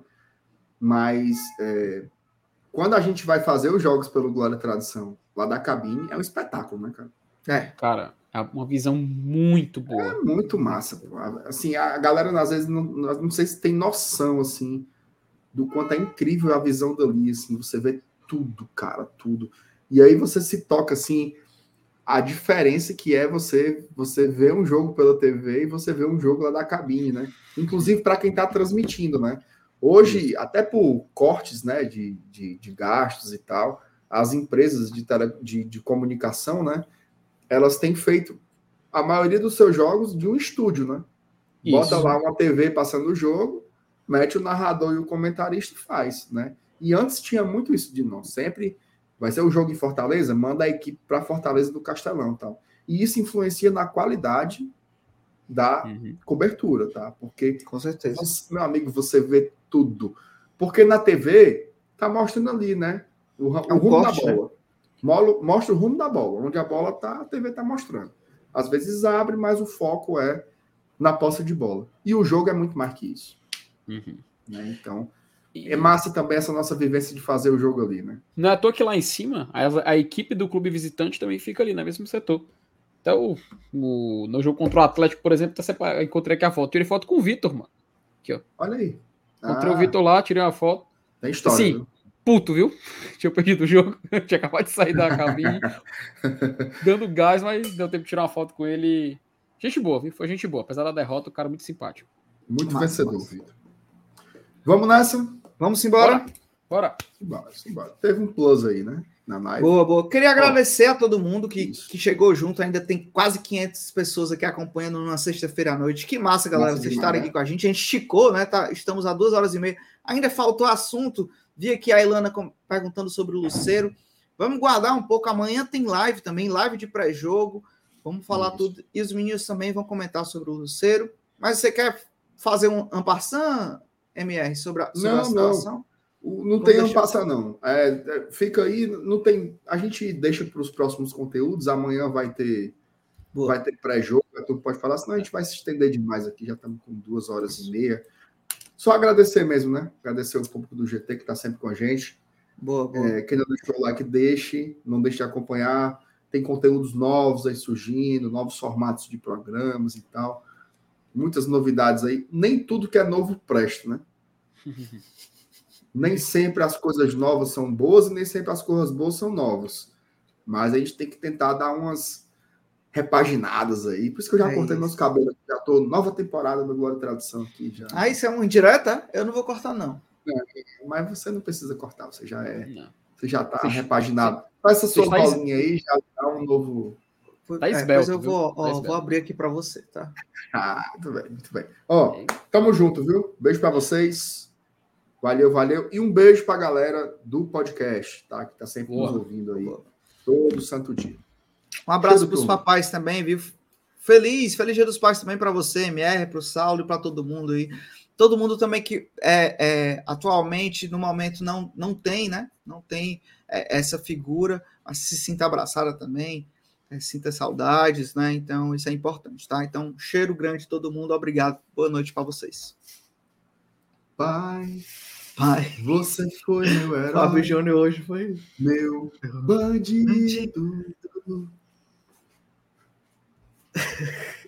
Mas é, quando a gente vai fazer os jogos pelo Glória e Tradição lá da cabine, é um espetáculo, né, cara? É. Cara, é uma visão muito É boa. muito massa. pô. Assim, a galera às vezes não, não sei se tem noção assim do quanto é incrível a visão dali, assim, você vê tudo, cara, tudo. E aí você se toca assim a diferença que é você você ver um jogo pela TV e você ver um jogo lá da cabine, né? Inclusive para quem está transmitindo, né? Hoje, até por cortes né, de, de, de gastos e tal, as empresas de, tele, de, de comunicação, né? Elas têm feito a maioria dos seus jogos de um estúdio, né? Bota Isso. lá uma TV passando o jogo, mete o narrador e o comentarista e faz, né? E antes tinha muito isso de não, sempre vai ser o jogo em Fortaleza, manda a equipe para Fortaleza do Castelão, tal. E isso influencia na qualidade da Uhum. cobertura, tá? Porque Com certeza. meu amigo, você vê tudo. Porque na TV tá mostrando ali, né? O, É o um rumo corte, da bola. Molo- Mostra o rumo da bola. Onde a bola tá, a TV tá mostrando. Às vezes abre, mas o foco é na posse de bola. E o jogo é muito mais que isso. Uhum. Né? Então, é massa também essa nossa vivência de fazer o jogo ali, né? não é à toa que lá em cima, a, a equipe do clube visitante também fica ali, no mesmo setor. Então, o- no jogo contra o Atlético, por exemplo, tá separa- encontrei aqui a foto. Tirei foto com o Vitor, mano. Olha aí. Encontrei Ah, o Vitor lá, tirei uma foto. Tem história. Sim. viu? Puto, viu? Tinha perdido o jogo. Tinha acabado de sair da cabine. dando gás, mas deu tempo de tirar uma foto com ele. Gente boa, viu? Foi gente boa. Apesar da derrota, o cara muito simpático. Muito Massa, vencedor. Vitor. Vamos nessa? Vamos embora? Bora. Simbora, simbora. Teve um plus aí, né? Na live. Boa, boa. Queria agradecer a todo mundo que, Isso. que chegou junto. Ainda tem quase 500 pessoas aqui acompanhando numa sexta-feira à noite. Que massa, galera, vocês estarem né? aqui com a gente. A gente esticou, né? Tá, estamos a duas horas e meia. Ainda faltou assunto. Vi aqui a Ilana perguntando sobre o Luceiro. Vamos guardar um pouco. Amanhã tem live também, live de pré-jogo. Vamos falar Isso. tudo. E os meninos também vão comentar sobre o Luceiro. Mas você quer fazer um ampassão, MR, sobre a, sobre a Não, não. situação? O- Não Vamos tem deixar- onde passar, não. É, é, fica aí, não tem. A gente deixa para os próximos conteúdos. Amanhã vai ter, Boa. vai ter pré-jogo, é tudo pode falar, senão a gente vai se estender demais aqui. Já estamos com duas horas e meia. Só agradecer mesmo, né? Agradecer o público do GT que está sempre com a gente. Boa, boa. É, quem não deixou o like, deixe, não deixe de acompanhar. Tem conteúdos novos aí surgindo, novos formatos de programas e tal. Muitas novidades aí. Nem tudo que é novo presta, né? nem sempre as coisas novas são boas e nem sempre as coisas boas são novas. Mas a gente tem que tentar dar umas repaginadas aí. Por isso que eu já É cortei isso. meus cabelos. Já tô nova temporada do Glória e Tradução aqui já. Ah, isso é um indireta? Eu não vou cortar, não. Mas você não precisa cortar, você já é, Não. você já tá Você- repaginado. Faz essa sua bolinha aí, já dá um novo. Tá é, esbelto, pois eu vou, Tá ó, esbelto. vou abrir aqui para você, tá? Ah, muito bem, muito bem. Ó, tamo junto, viu? Beijo pra vocês. Valeu, valeu. E um beijo pra galera do podcast, tá? Que tá sempre Boa. nos ouvindo aí. Boa. Todo santo dia. Um abraço para os papais também, viu? Feliz, feliz Dia dos Pais também para você, MR, para o Saulo e para todo mundo aí. Todo mundo também que é, é, atualmente, no momento, não, não tem, né? Não tem é, essa figura, mas se sinta abraçada também, é, sinta saudades, né? Então, isso é importante, tá? Então, cheiro grande todo mundo, obrigado. Boa noite para vocês. Pai, Pai, você foi meu Fábio herói, Júnior hoje foi. meu bandido.